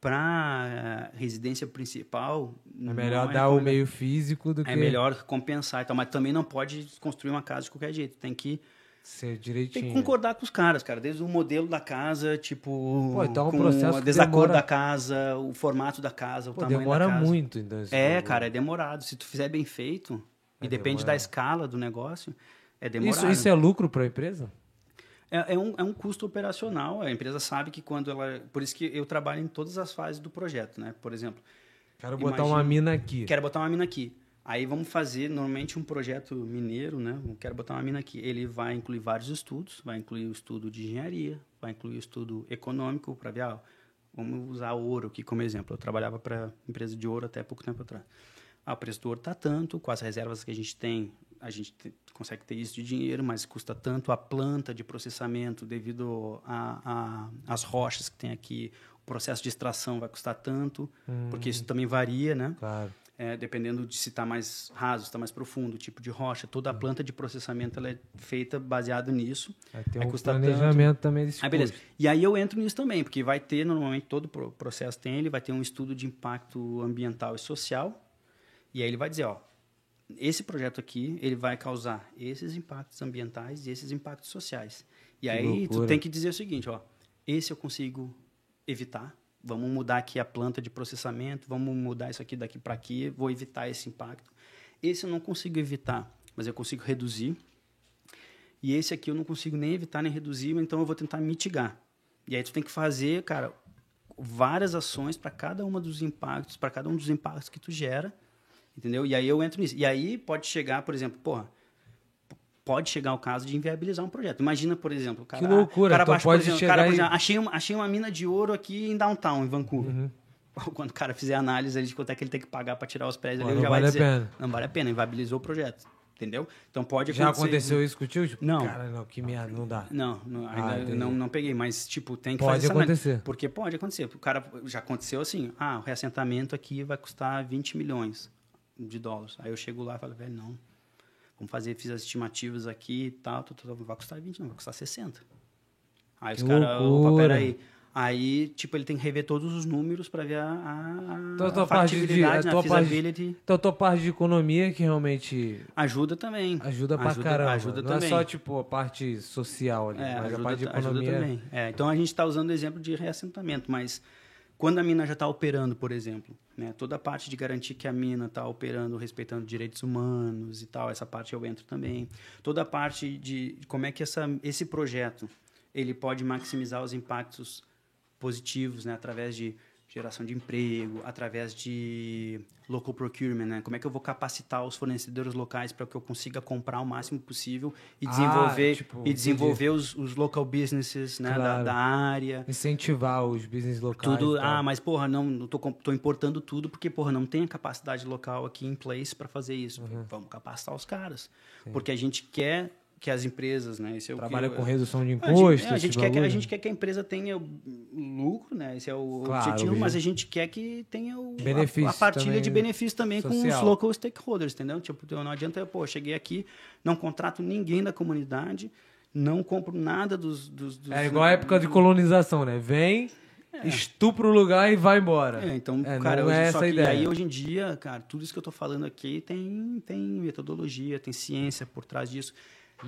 para residência principal. É melhor não dar o meio físico do É que melhor compensar e tal, mas também não pode construir uma casa de qualquer jeito. Tem que ser tem direitinho. que concordar com os caras, cara. Desde o modelo da casa, tipo. Pô, então é um processo o desacordo demora- da casa, o formato da casa, o Pô, tamanho demora da casa. muito, então. esse É, bagulho. cara, é demorado. Se tu fizer bem feito, É e depende demorado. da escala do negócio, é demorado. Isso, isso é lucro para a empresa? É, é, um, é um custo operacional. A empresa sabe que quando ela. Por isso que eu trabalho em todas as fases do projeto, né? Por exemplo. Quero botar uma mina aqui. Quero botar uma mina aqui. Aí vamos fazer normalmente um projeto mineiro, né? Quero botar uma mina aqui. Ele vai incluir vários estudos, vai incluir o estudo de engenharia, vai incluir o estudo econômico para ver, ah, vamos usar ouro aqui como exemplo. Eu trabalhava para empresa de ouro até pouco tempo atrás. Ah, o preço do ouro está tanto, com as reservas que a gente tem, a gente te, consegue ter isso de dinheiro, mas custa tanto a planta de processamento devido às rochas que tem aqui, o processo de extração vai custar tanto, hum. porque isso também varia, né? Claro. É, dependendo de se está mais raso, está mais profundo, o tipo de rocha, toda a planta de processamento ela é feita baseado nisso. Vai ter um planejamento tanto. também desse aí, beleza. E aí eu entro nisso também, porque vai ter, normalmente, todo o processo tem, ele vai ter um estudo de impacto ambiental e social, e aí ele vai dizer, ó, esse projeto aqui, ele vai causar esses impactos ambientais e esses impactos sociais. E aí tu tem que dizer o seguinte, ó, esse eu consigo evitar, Vamos mudar aqui a planta de processamento, vamos mudar isso aqui daqui para aqui, vou evitar esse impacto. Esse eu não consigo evitar, mas eu consigo reduzir. E esse aqui eu não consigo nem evitar nem reduzir, então eu vou tentar mitigar. E aí tu tem que fazer, cara, várias ações para cada uma dos impactos, para cada um dos impactos que tu gera, entendeu? E aí eu entro nisso. E aí pode chegar, por exemplo, porra, pode chegar ao caso de inviabilizar um projeto. Imagina, por exemplo, o cara, que loucura, cara então baixo, pode exemplo, chegar cara, e... exemplo, achei, uma, achei uma mina de ouro aqui em downtown, em Vancouver. Uhum. Quando o cara fizer análise de quanto é que ele tem que pagar para tirar os prédios ali, ele já vale vai dizer, pena. não vale a pena, inviabilizou o projeto. Entendeu? Então pode Já aconteceu isso contigo? Tipo, não. Cara, não, que merda, não dá. Não, não ainda ah, não, não peguei, mas tipo, tem que pode fazer acontecer. Análise, porque pode acontecer. O cara já aconteceu assim, ah, o reassentamento aqui vai custar 20 milhões de dólares. Aí eu chego lá e falo, velho, não, Vamos fazer, fiz as estimativas aqui e tal, tal, vai custar 20, não, vai custar 60. Aí os caras, opa, peraí. Aí, tipo, ele tem que rever todos os números para ver a, a, então, a tua factibilidade, parte de, a feasibility. Parte, então, a tua parte de economia que realmente... Ajuda também. Ajuda pra ajuda, caramba. Ajuda Não também. é só, tipo, a parte social ali, é, mas ajuda, a parte de economia... Ajuda também. É, então, a gente está usando o exemplo de reassentamento, mas quando a mina já está operando, por exemplo, né, toda a parte de garantir que a mina está operando respeitando direitos humanos e tal, essa parte eu entro também. Toda a parte de como é que essa, esse projeto ele pode maximizar os impactos positivos né, através de geração de emprego, através de local procurement, né? Como é que eu vou capacitar os fornecedores locais para que eu consiga comprar o máximo possível e ah, desenvolver, ah, tipo, e desenvolver os, os, local businesses né? Claro. da, da, área. Incentivar os business locais. Tudo, ah, mas porra, não, tô, tô importando tudo porque, porra, não tem a capacidade local aqui em place para fazer isso. Uhum. Vamos capacitar os caras. Sim. Porque a gente quer que as empresas, né? Esse é Trabalha que, com redução de impostos. A gente, é, a, gente quer que, a gente quer que a empresa tenha lucro, né? Esse é o claro, objetivo, mas a gente quer que tenha o, benefício a, a partilha de benefícios também social. com os local stakeholders, entendeu? Tipo, não adianta, pô, cheguei aqui, não contrato ninguém da comunidade, não compro nada dos... dos, dos é igual a época de colonização, né? Vem... É. estupra o lugar e vai embora. É, então, é, cara, não é essa ideia. aí hoje em dia, cara, tudo isso que eu tô falando aqui tem, tem metodologia, tem ciência por trás disso.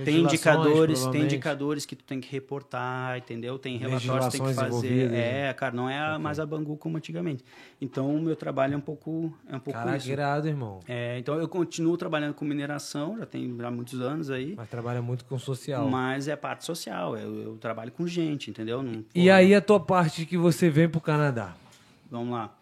Tem indicadores, tem indicadores que tu tem que reportar, entendeu? Tem relatórios que tem que fazer. Né? É, cara, não é a, mais a Bangu como antigamente. Então, o meu trabalho é um pouco, é um pouco Caraca, isso. irado, irmão. É, então eu continuo trabalhando com mineração, já tem há muitos anos aí. Mas trabalha muito com social. Mas é parte social, eu, eu trabalho com gente, entendeu? Não, e pô, aí a tua parte que você vem pro Canadá? Vamos lá.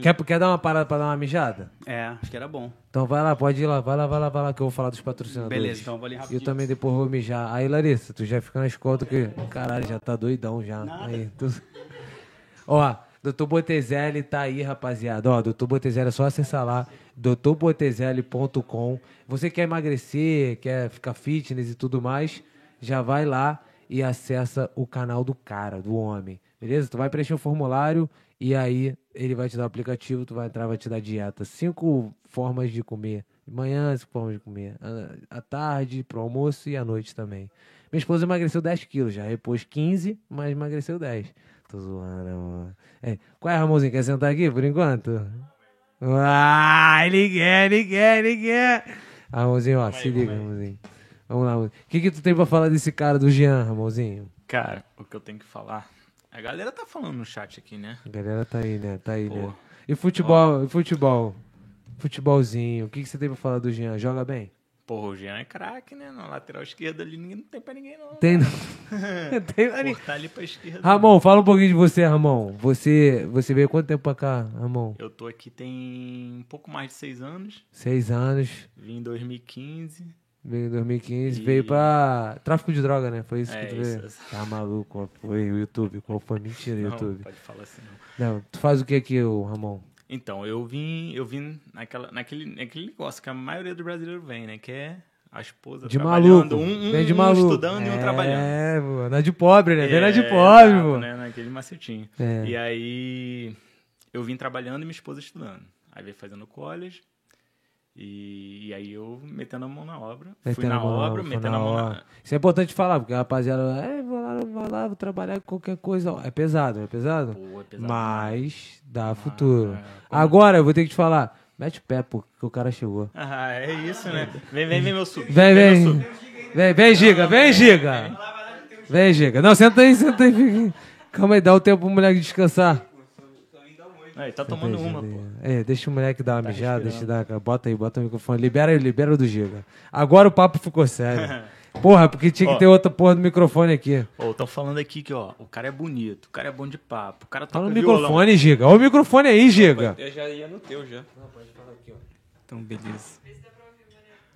Quer, quer dar uma parada pra dar uma mijada? É, acho que era bom. Então vai lá, pode ir lá, vai lá, vai lá, vai lá, que eu vou falar dos patrocinadores. Beleza, então vou ali rapidinho. Eu também depois vou mijar. Aí, Larissa, tu já fica na escolta que. Caralho, já tá doidão já. Nada. Aí, tu... Ó, Doutor Botezelli tá aí, rapaziada. Ó, Doutor Botezelli, é só acessar lá, doutorbotezelli.com. Você quer emagrecer, quer ficar fitness e tudo mais, já vai lá e acessa o canal do cara, do homem. Beleza? Tu vai preencher o formulário e aí ele vai te dar o aplicativo, tu vai entrar, vai te dar dieta. Cinco formas de comer. De manhã, cinco formas de comer. À tarde, pro almoço e à noite também. Minha esposa emagreceu 10 quilos já. Repôs 15, mas emagreceu 10. Tô zoando, mano. É. Qual é, Ramonzinho? Quer sentar aqui por enquanto? Ah, ele quer, ele quer, ele quer. Ramonzinho, ó, se liga, Ramonzinho. Vamos lá, O que, que tu tem pra falar desse cara do Jean, Ramonzinho? Cara, o que eu tenho que falar a galera tá falando no chat aqui, né? A galera tá aí, né? Tá aí, Pô. né? E futebol, futebol? Futebolzinho. O que, que você tem pra falar do Jean? Joga bem? Porra, o Jean é craque, né? Na lateral esquerda ali ninguém, não tem pra ninguém, não. Tem, tem ali. Cortar ali pra esquerda. Ramon, fala um pouquinho de você, Ramon. Você, você veio quanto tempo pra cá, Ramon? Eu tô aqui tem um pouco mais de seis anos. Seis anos. Vim em 2015. Veio em 2015. E- Veio pra tráfico de droga, né? Foi isso É, que tu veio? isso. Tá maluco? Qual foi o YouTube? Qual foi? Mentira, Não, YouTube. pode falar assim, não. Não, tu faz o que aqui, ô, Ramon? Então, eu vim, eu vim naquela, naquele, naquele negócio que a maioria do brasileiro vem, né? Que é a esposa De trabalhando, maluco. um, um, Vem de um maluco. estudando e um trabalhando. É, pô. Na de pobre, né? Vem na de É, pobre, pô. Né? Naquele macetinho. É. E aí, eu vim trabalhando e minha esposa estudando. Aí veio fazendo college. E, e aí eu metendo a mão na obra. fui Metendo na a mão, obra, metendo na a mão obra. na... Isso é importante falar, porque a rapaziada, é, vou lá, vou lá, vou trabalhar com qualquer coisa. É pesado, é pesado? Pô, é pesado Mas dá futuro. é, como- Agora eu vou ter que te falar, mete o pé, pô, que o cara chegou. Ah, é isso, né? Vem, vem, vem, meu sub. Vem, vem. sub. Vem, vem, Giga, vem, Giga. Vem, Giga. Não, senta aí, senta aí. fica- Calma aí, dá o tempo pro moleque descansar. Aí, tá tomando uma, pô. É, deixa o moleque dar uma Tá mijada, deixa dar. Bota aí, bota o microfone. Libera aí, libera o do Giga. Agora o papo ficou sério. Porra, porque tinha que Ó. ter outra porra do microfone aqui. Ô, estão falando aqui que, ó, o cara é bonito, o cara é bom de papo, o cara toca Fala no violão. microfone, Giga. Olha o microfone aí, Giga. Eu já ia no teu já. Não, pode falar aqui, ó. Então, beleza.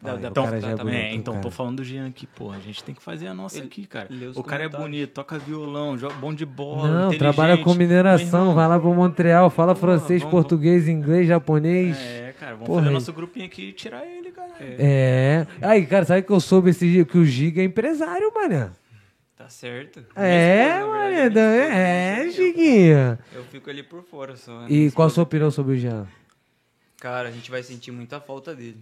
Dá, Aí, dá o pra cara já é bonito. É, então, cara. tô falando do Jean aqui, pô. A gente tem que fazer a nossa Ele- aqui, cara. O cara é bonito, toca violão, joga bom de bola. Não, trabalha com mineração, vai lá pro Montreal, fala Porra, francês, vamos- português, inglês, japonês. É, cara, vamos Porra, fazer aí. nosso grupinho aqui e tirar ele, cara. É. Aí, cara, sabe que eu soube esse dia que o Giga é empresário, mané? Tá certo. É, mané. É, sei eu. Giguinha. Eu fico ali por fora só. né? E qual a sua opinião sobre o Jean? Cara, a gente vai sentir muita falta dele.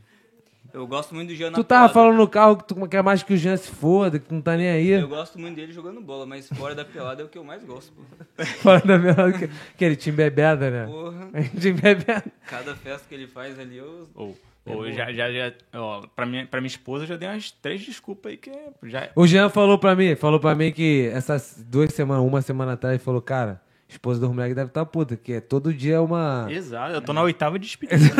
Eu gosto muito do Jean na Tu tava pelada. falando no carro que tu quer mais que o Jean se foda, que tu não tá nem aí. Eu gosto muito dele jogando bola, mas fora da pelada é o que eu mais gosto, pô. Fala da minha que, que ele tinha bebeda, né? Porra, Time bebeda. cada festa que ele faz ali, eu... Ou, É ou já, já, já, ó, pra minha, pra minha esposa eu já dei umas três desculpas aí que é- já... O Jean falou pra mim, falou pra mim que essas duas semanas, uma semana atrás, ele falou, cara, a esposa do moleque deve estar puta, que é todo dia uma. Exato, eu tô na oitava despedida.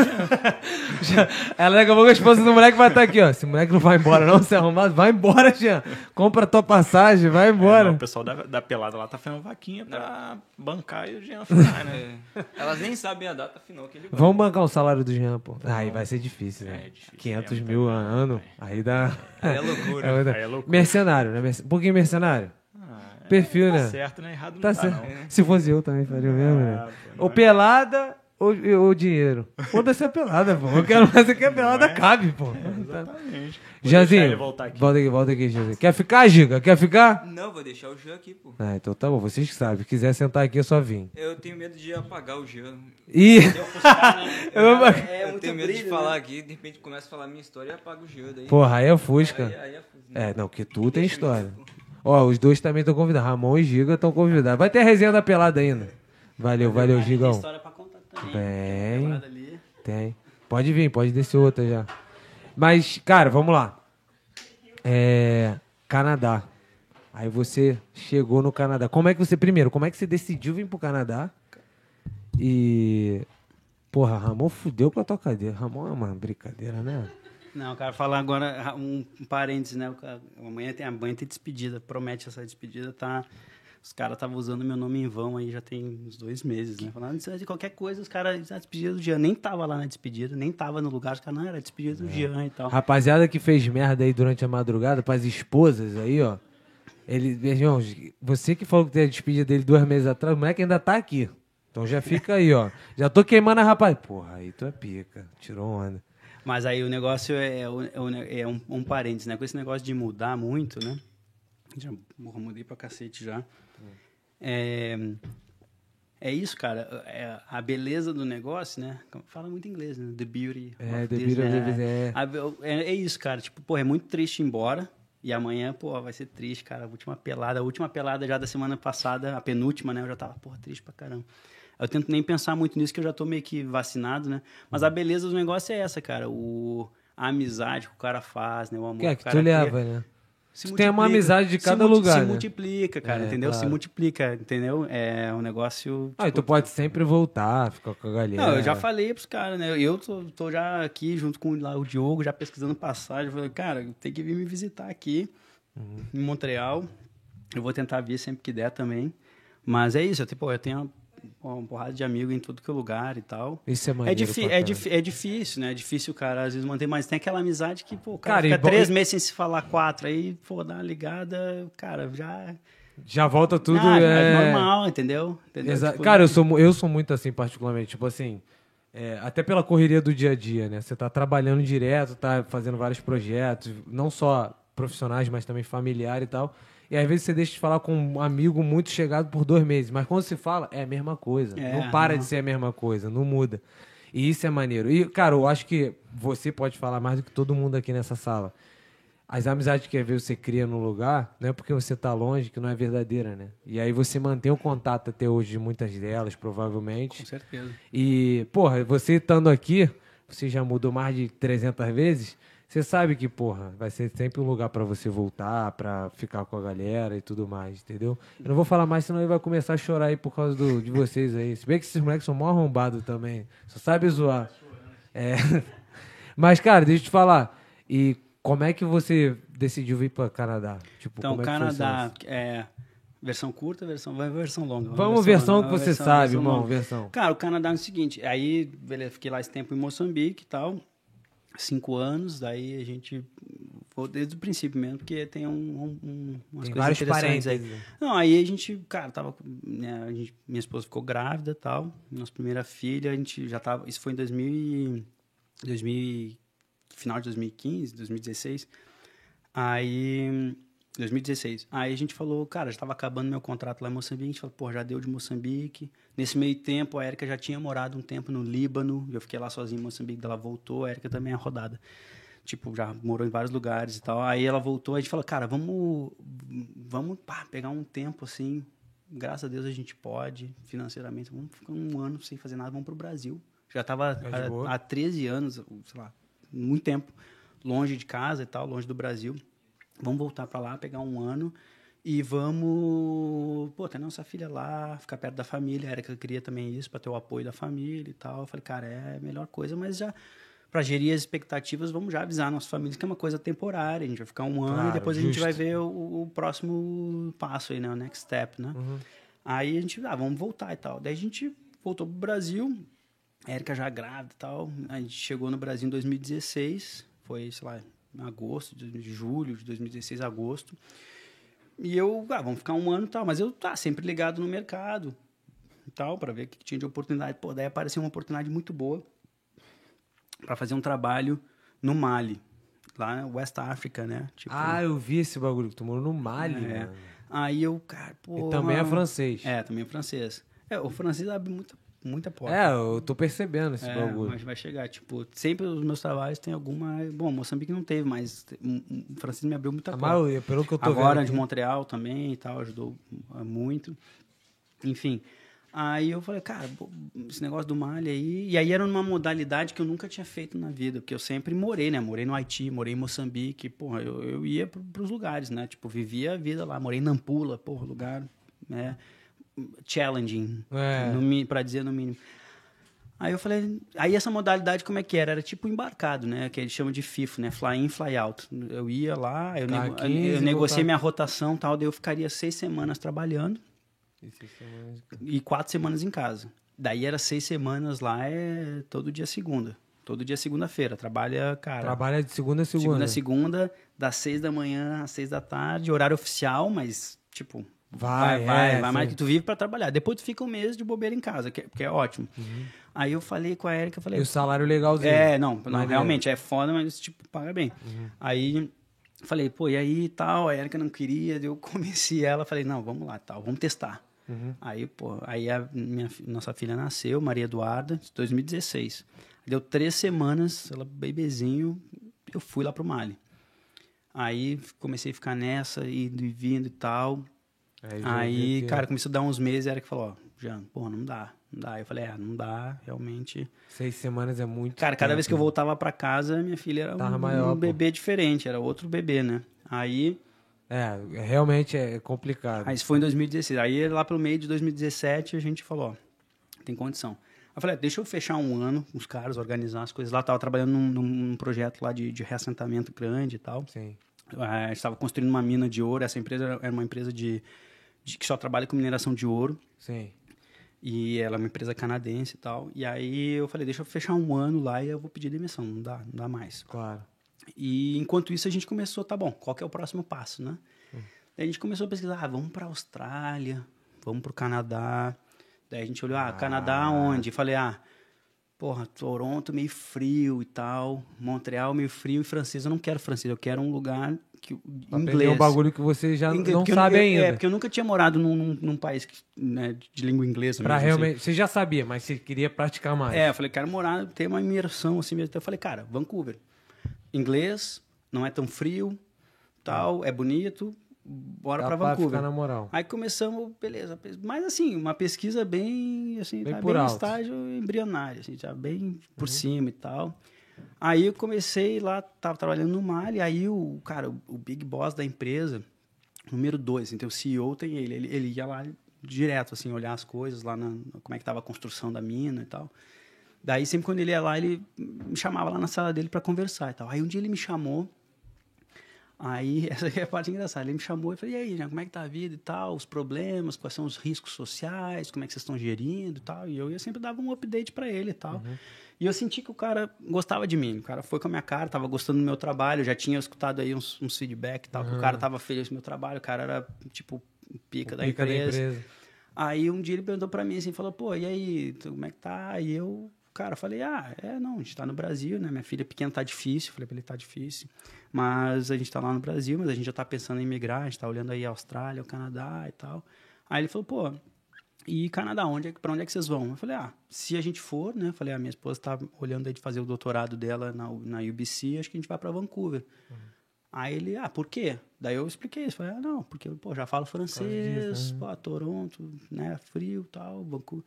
Ela daqui a pouco a esposa do moleque vai estar aqui, ó. Esse moleque não vai embora, não, se arrumado, vai embora, Jean. Compra a tua passagem, vai embora. Não, o pessoal da, da pelada lá tá fazendo vaquinha pra bancar e o Jean ficar, né? É, elas nem sabem a data final que ele vai. Vamos bancar o salário do Jean, pô. Aí vai ser difícil, né? É difícil, 500 é mil a ano, aí dá. Aí é loucura. É Aí é loucura. Mercenário, né? Um pouquinho mercenário. Perfil, tá né? certo, né? Errado não Tá tá, certo. não. Se fosse eu também faria o mesmo, né? Ah, Ou pelada ou, ou dinheiro. Foda-se a pelada, pô. Eu quero mais é que a pelada cabe, pô. Exatamente. Vou deixar Janzinho, volta aqui, volta aqui, Janzinho. Quer ficar, Giga? Quer ficar? Não, vou deixar o Jean aqui, pô. Ah, então tá bom, vocês que sabem. Se quiser sentar aqui, é só vir. Eu tenho medo de apagar o Jean. Ih! Eu- É eu muito tenho medo de brilho, falar né? aqui, de repente começa a falar minha história e apaga o Jean. Daí, Porra, aí é Fusca. aí, aí é... É, não, que tu tem história. Ó, os dois também estão convidados. Ramon e Giga estão convidados. Vai ter a resenha da pelada ainda. Valeu, valeu, Tem Gigão. história pra contar também. Temporada ali. Tem. Pode vir, pode descer outra já. Mas, cara, vamos lá. É. Canadá. Aí você chegou no Canadá. Como é que você, primeiro, como é que você decidiu vir pro Canadá? E. Porra, Ramon fudeu com a tua cadeira. Ramon é uma brincadeira, né? Não, cara, falar agora um, um parênteses, né? o Amanhã tem, amanhã tem despedida, promete essa despedida, tá? Os caras estavam usando meu nome em vão aí já tem uns dois meses, né? Falando "Ah, de qualquer coisa, os caras, a despedida do Jean, nem tava lá na despedida, nem tava no lugar, os caras, não, era a despedida do Jean e tal. Rapaziada que fez merda aí durante a madrugada, pras esposas aí, ó. Ele, meus irmãos, você que falou que teve a despedida dele duas meses atrás, o moleque ainda tá aqui. Então já fica aí, ó. Já tô queimando a rapaz. Porra, aí tu é pica. Tirou onda. Mas aí o negócio é, é, é é um, um parênteses, né? Com esse negócio de mudar muito, né? Já mudei pra cacete já. É, é isso, cara. É a beleza do negócio, né? Fala muito inglês, né? The beauty. É, of the this, beauty of né? this, é. A be- É, é isso, cara. Tipo, pô, é muito triste ir embora. E amanhã, pô, vai ser triste, cara. A última pelada, a última pelada já da semana passada, a penúltima, né? Eu já tava, porra, triste pra caramba. Eu tento nem pensar muito nisso, que eu já tô meio que vacinado, né? Mas a beleza do negócio é essa, cara. O, a amizade que o cara faz, né? O amor Que é que que o tu cara cria. leva, né? se Tu tem uma amizade de Se cada multi- lugar, Se né? multiplica, cara, É, entendeu? Se claro. multiplica, entendeu? É um negócio. Ah, e tipo, tu pode sempre voltar, ficar com a galera. Não, eu já falei pros caras, né? Eu tô, tô já aqui junto com lá, o Diogo, já pesquisando passagem. Falei, cara, tem que vir me visitar aqui Uhum. em Montreal. Eu vou tentar vir sempre que der também. Mas é isso, eu, tipo, eu tenho uma, porrada de amigo em tudo que é lugar e tal. Isso é É, maneiro. é, difí- é difícil, né? É difícil o cara às vezes manter, mas tem aquela amizade que, pô, o cara, Cara, fica três meses sem se falar quatro, aí, pô, dá uma ligada, cara, já. Já volta tudo. Ah, já é... normal, entendeu? Entendeu? Tipo, Cara, eu sou, eu sou muito assim, particularmente. Tipo assim, é, até pela correria do dia a dia, né? Você tá trabalhando direto, tá fazendo vários projetos, não só profissionais, mas também familiar e tal. E às vezes você deixa de falar com um amigo muito chegado por dois meses. Mas quando se fala, é a mesma coisa. É, não para não. de ser a mesma coisa, não muda. E isso é maneiro. E, cara, eu acho que você pode falar mais do que todo mundo aqui nessa sala. As amizades que às vezes você cria no lugar, não é porque você tá longe que não é verdadeira, né? E aí você mantém o contato até hoje de muitas delas, provavelmente. Com certeza. E, porra, você estando aqui, você já mudou mais de 300 vezes, você sabe que, porra, vai ser sempre um lugar pra você voltar, pra ficar com a galera e tudo mais, entendeu? Eu não vou falar mais, senão ele vai começar a chorar aí por causa do, de vocês aí. Se bem que esses moleques são mó arrombados também, só sabe zoar. É. Mas, cara, deixa eu te falar, e como é que você decidiu vir pra Canadá? Tipo, Então, é que Canadá é versão curta, versão, vai versão longa. Vamos versão que uma você versão- sabe, versão irmão, longa. versão. Cara, o Canadá é o seguinte, aí, beleza, fiquei lá esse tempo em Moçambique e tal, cinco anos, daí a gente, vou desde o princípio mesmo, porque tem um, um- um- umas Tem coisas vários interessantes aí. parênteses. Não, aí a gente, cara, tava, né, gente- minha esposa ficou grávida e tal, nossa primeira filha, a gente já tava, isso foi em 2000, e- 2000 e- final de 2015, 2016, aí, 2016, aí a gente falou, cara, já tava acabando meu contrato lá em Moçambique, a gente falou, pô, já deu de Moçambique, nesse meio tempo a Erika já tinha morado um tempo no Líbano, eu fiquei lá sozinho em Moçambique, ela voltou, a Erika também é rodada, tipo, já morou em vários lugares e tal. Aí ela voltou, a gente falou, cara, vamos, vamos pá, pegar um tempo assim. Graças a Deus a gente pode, financeiramente. Vamos ficar um ano sem fazer nada, vamos pro Brasil. Já estava Tá há 13 anos, sei lá, muito tempo, longe de casa e tal, longe do Brasil. Vamos voltar para lá, pegar um ano e vamos, pô, ter nossa filha lá, ficar perto da família. A Erika queria também isso, para ter o apoio da família e tal. Eu falei, cara, é a melhor coisa, mas já para gerir as expectativas, vamos já avisar a nossa família que é uma coisa temporária. A gente vai ficar um ano Claro, e depois a gente justo. vai ver o, o próximo passo aí, né? O next step, né? Uhum. Aí a gente, ah, vamos voltar e tal. Daí a gente voltou pro Brasil, a Erika já grávida e tal. A gente chegou no Brasil em 2016, foi, sei lá, agosto, de julho de 2016, agosto. E eu, ah, vamos ficar um ano e tal, mas eu tá sempre ligado no mercado e tal, para ver o que tinha de oportunidade. Pô, daí apareceu uma oportunidade muito boa para fazer um trabalho no Mali, lá na West África, né? Tipo, Ah, eu vi esse bagulho que tu morou no Mali, É. mano. Aí eu, cara, pô. E também é francês. É, também é francês. É, o francês abre muita, muita porta. É, eu tô percebendo esse É, bagulho. mas vai chegar. Tipo, sempre os meus trabalhos tem alguma. Bom, Moçambique não teve, mas o francês me abriu muita A porta. maioria, pelo que eu tô Agora vendo. de. Montreal também e tal, ajudou ah, muito. Enfim. Aí eu falei, cara, esse negócio do Mali aí. E aí era uma modalidade que eu nunca tinha feito na vida, porque eu sempre morei, né? Morei no Haiti, morei em Moçambique, porra, eu, eu ia pro, pros lugares, né? Tipo, vivia a vida lá. Morei em Nampula, porra, lugar, né? Challenging, É. pra dizer no mínimo. Aí eu falei, aí essa modalidade como é que era? Era tipo embarcado, né? Que eles chamam de FIFO, né? Fly in, fly out. Eu ia lá, eu, Tá, nego- 15 eu e negociei voltar. minha rotação e tal, daí eu ficaria seis semanas trabalhando e quatro semanas em casa. Daí era seis semanas lá, é todo dia segunda. Todo dia segunda-feira. Trabalha, cara. Trabalha de segunda a segunda. segunda a segunda, das seis da manhã às seis da tarde, horário oficial, mas, tipo, Vai, vai, vai, é, vai mais que tu vive pra trabalhar. Depois tu fica um mês de bobeira em casa, que, que é ótimo. Aí eu falei com a Erika, falei, E o salário legalzinho. é, não, não realmente é foda, mas tipo, paga bem. Aí falei, pô, e aí tal, a Erika não queria, eu convenci ela, falei, não, vamos lá, tal, vamos testar. Aí, pô, aí a minha, nossa filha nasceu, Maria Eduarda, em 2016. Deu três semanas, ela bebezinho, eu fui lá pro Mali. Aí comecei a ficar nessa, indo e vindo e tal. Aí, Aí, que cara, começou a dar uns meses, a Erika falou, ó, Jean, pô, não dá, não dá. Eu falei, é, não dá, realmente. Seis semanas é muito. Cara, cada tempo, vez que eu voltava pra casa, minha filha era um, maior, um bebê diferente, era outro bebê, né? Aí É, realmente é complicado. Aí isso foi em 2016. Aí lá pelo meio de 2017 a gente falou, ó, tem condição. Aí eu falei, ah, deixa eu fechar um ano com os caras, organizar as coisas lá. Tava trabalhando num, num projeto lá de, de reassentamento grande e tal. Sim. É, estava construindo uma mina de ouro. Essa empresa era uma empresa de, de, que só trabalha com mineração de ouro. Sim. E ela é uma empresa canadense e tal. E aí eu falei, deixa eu fechar um ano lá e eu vou pedir demissão. Não dá, não dá mais. Claro. E enquanto isso a gente começou, tá bom, qual que é o próximo passo, né? Hum. Daí a gente começou a pesquisar, ah, vamos para Austrália, vamos para o Canadá. Daí a gente olhou, ah, Canadá onde? Falei, ah, porra, Toronto meio frio e tal, Montreal meio frio e francês, eu não quero francês, eu quero um lugar que pra inglês. um bagulho que você já inglês, não sabe eu, ainda. É, porque eu nunca tinha morado num, num, num país que, né, de língua inglesa. Pra mesmo, realmente, assim. você já sabia, mas você queria praticar mais. É, eu falei, quero morar, ter uma imersão assim mesmo. Então eu falei, cara, Vancouver, inglês, não é tão frio, tal, é bonito, bora para Vancouver. na moral. Aí começamos, beleza, mas assim, uma pesquisa bem, assim, bem, tá bem estágio embrionário, assim, já bem por uhum. cima e tal. Aí eu comecei lá, tava trabalhando no Mali, aí o cara, o, big boss da empresa, número dois, então o CEO tem ele, ele, ele ia lá direto, assim, olhar as coisas lá, na, como é que tava a construção da mina e tal. Daí, sempre quando ele ia lá, ele me chamava lá na sala dele para conversar e tal. Aí, um dia ele me chamou, aí, essa é a parte engraçada, ele me chamou e falei, e aí, como é que tá a vida e tal, os problemas, quais são os riscos sociais, como é que vocês estão gerindo e tal. E eu, eu sempre dava um update para ele e tal. Uhum. E eu senti que o cara gostava de mim. O cara foi com a minha cara, tava gostando do meu trabalho. Já tinha escutado aí uns, uns feedback e tal, uhum. que o cara tava feliz com o meu trabalho. O cara era, tipo, pica, da, pica empresa. da, empresa. Aí um dia ele perguntou para mim assim, falou, pô, e aí, como é que tá? E eu, cara, falei, ah, é, não, a gente tá no Brasil, né? Minha filha pequena tá difícil. Falei pra ele, tá difícil. Mas a gente tá lá no Brasil, mas a gente já tá pensando em migrar. A gente tá olhando aí a Austrália, o Canadá e tal. Aí ele falou, pô, e Canadá, onde é, para onde é que vocês vão? Eu falei, ah, se a gente for, né? Eu falei, a ah, minha esposa está olhando aí de fazer o doutorado dela na, na UBC, acho que a gente vai para Vancouver. Uhum. Aí ele, ah, por quê? Daí eu expliquei isso. Falei, ah, não, porque, pô, já falo francês, disso, né? pô, Toronto, né, frio tal, Vancouver.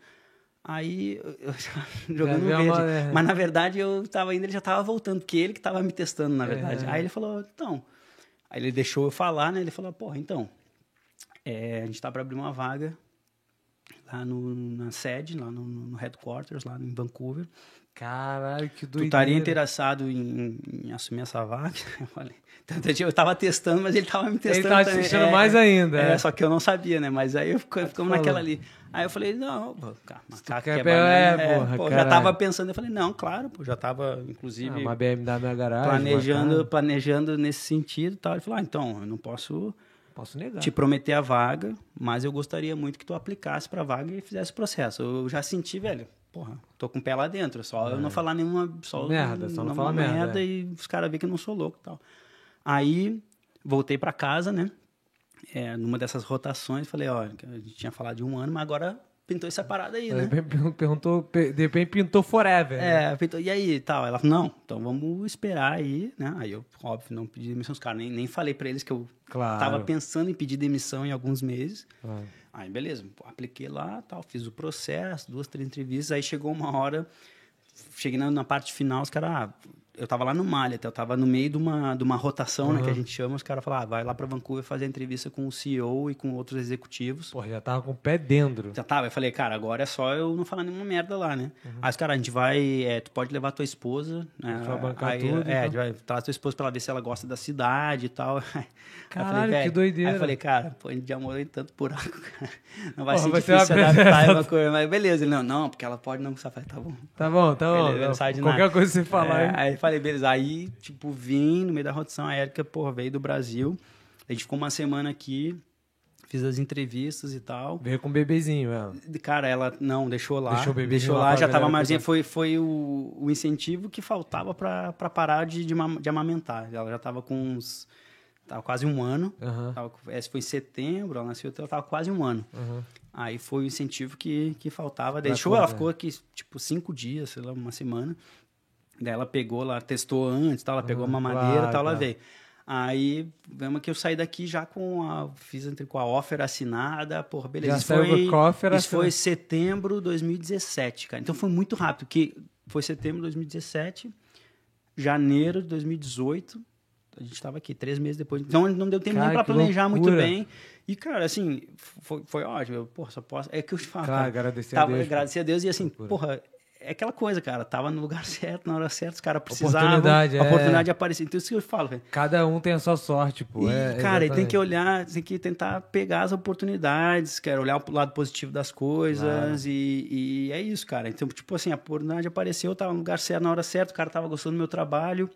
Aí, eu, jogando no verde. Uma, é. Mas, na verdade, eu estava indo, ele já estava voltando, porque ele que estava me testando, na verdade. É. Aí ele falou, então... Aí ele deixou eu falar, né? Ele falou, porra, então, é, a gente está para abrir uma vaga lá no, na sede, lá no, no, headquarters, lá em Vancouver. Caralho, que doideira. Tu estaria interessado em, em, assumir essa vaga? Eu falei. Eu tava testando, mas ele tava me testando. Ele tava também. testando é, mais ainda. É, é, só que eu não sabia, né? Mas aí eu ficamos naquela ali. Aí eu falei, não, pô, macaco quer é, é, porra, pô, já tava pensando, eu falei, não, claro, pô, já tava, inclusive. Ah, uma BMW na garagem. Planejando, planejando nesse sentido e tal. Ele falou, ah, então, eu não posso Posso negar. Te prometer a vaga, mas eu gostaria muito que tu aplicasse para a vaga e fizesse o processo. Eu já senti, velho, porra, tô com o pé lá dentro. Só é. eu não falar nenhuma. Só merda, só não, falar merda. merda é. E os caras veem que eu não sou louco e tal. Aí voltei para casa, né? É, numa dessas rotações, falei, ó, a gente tinha falado de um ano, mas agora pintou essa parada aí, né? Perguntou, de repente pintou forever. É, né? pintou, e aí tal? Ela falou, não, então vamos esperar aí, né? Aí eu, óbvio, não pedi demissão dos caras, nem, nem falei pra eles que eu claro. tava pensando em pedir demissão em alguns meses. Claro. Aí, beleza, apliquei lá, tal, fiz o processo, duas, três entrevistas, aí chegou uma hora, cheguei na, na parte final, os caras, ah, eu tava lá no Malha, até eu tava no meio de uma, de uma rotação, uhum. né, que a gente chama, os caras falaram, ah, vai lá para Vancouver fazer entrevista com o CEO e com outros executivos. Pô, já tava com o pé dentro. Já tava, eu falei, cara, agora é só eu não falar nenhuma merda lá, né? Uhum. Aí os caras, a gente vai, é, tu pode levar tua esposa, né? Vai bancar aí, tudo. É, então. a gente vai trazer tua esposa pra ela ver se ela gosta da cidade e tal. Caralho, falei, que doideira. Aí eu falei, cara, pô, a gente já morou em tanto buraco, cara. Não vai Porra, ser difícil adaptar uma coisa, mas beleza. Ele, não, não, porque ela pode não gostar. Falei, tá bom. Tá bom, tá bom. Beleza, não, qualquer nada. coisa que você falar. É, aí falei, beleza, aí tipo, vim no meio da rotação. A Érica, porra, veio do Brasil. A gente ficou uma semana aqui, fiz as entrevistas e tal. Veio com o bebezinho, ela. Cara, ela não, deixou lá. Deixou o bebezinho Deixou lá, lá já tava mais. Foi, foi o, o incentivo que faltava para parar de, de, de, amamentar. Ela já tava com uns. Tava quase um ano. Uhum. Tava, essa foi em setembro, ela nasceu, ela tava quase um ano. Uhum. Aí foi o incentivo que, que faltava. Deixou, ela ficou aqui, tipo, cinco dias, sei lá, uma semana. Daí ela pegou lá, testou antes, tal, ela pegou uma madeira, tal, ela veio. Aí, vemos que eu saí daqui já com a. Fiz com a offer assinada, porra, beleza. Já isso foi, offer isso foi setembro de 2017, cara. Então foi muito rápido, que foi setembro de 2017, janeiro de 2018. a gente estava aqui três meses depois. Então não deu tempo Cara, nem para planejar muito loucura. bem. E, cara, assim, foi, foi ótimo. Eu, porra, só posso. É que eu te falo. Claro, cara, agradecer a tava, Deus, Agradecer a Deus e assim, Loucura. porra. É aquela coisa, cara, tava no lugar certo, na hora certa, os caras precisavam. Oportunidade, a é. oportunidade apareceu. Então, isso que eu falo, velho. Cada um tem a sua sorte, pô. E, é, cara, e tem que olhar, tem que tentar pegar as oportunidades, cara, olhar pro lado positivo das coisas e, e é isso, cara. Então, tipo assim, a oportunidade apareceu, eu tava no lugar certo, na hora certa, o cara tava gostando do meu trabalho,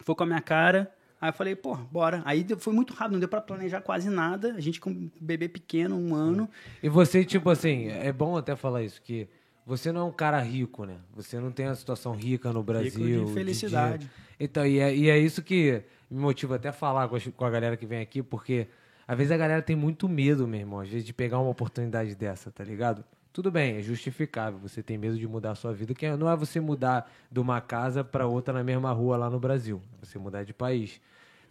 foi com a minha cara. Aí eu falei, pô, bora. Aí foi muito rápido, não deu pra planejar quase nada. A gente com um bebê pequeno, um ano. E você, tipo assim, é bom até falar isso, que você não é um cara rico, né? Você não tem uma situação rica no Brasil. de felicidade. dinheiro. Então, e é, e é isso que me motiva até a falar com, as- com a galera que vem aqui, porque às vezes a galera tem muito medo, meu irmão, às vezes de pegar uma oportunidade dessa, tá ligado? Tudo bem, é justificável. Você tem medo de mudar a sua vida, que não é você mudar de uma casa pra outra na mesma rua lá no Brasil. É você mudar de país.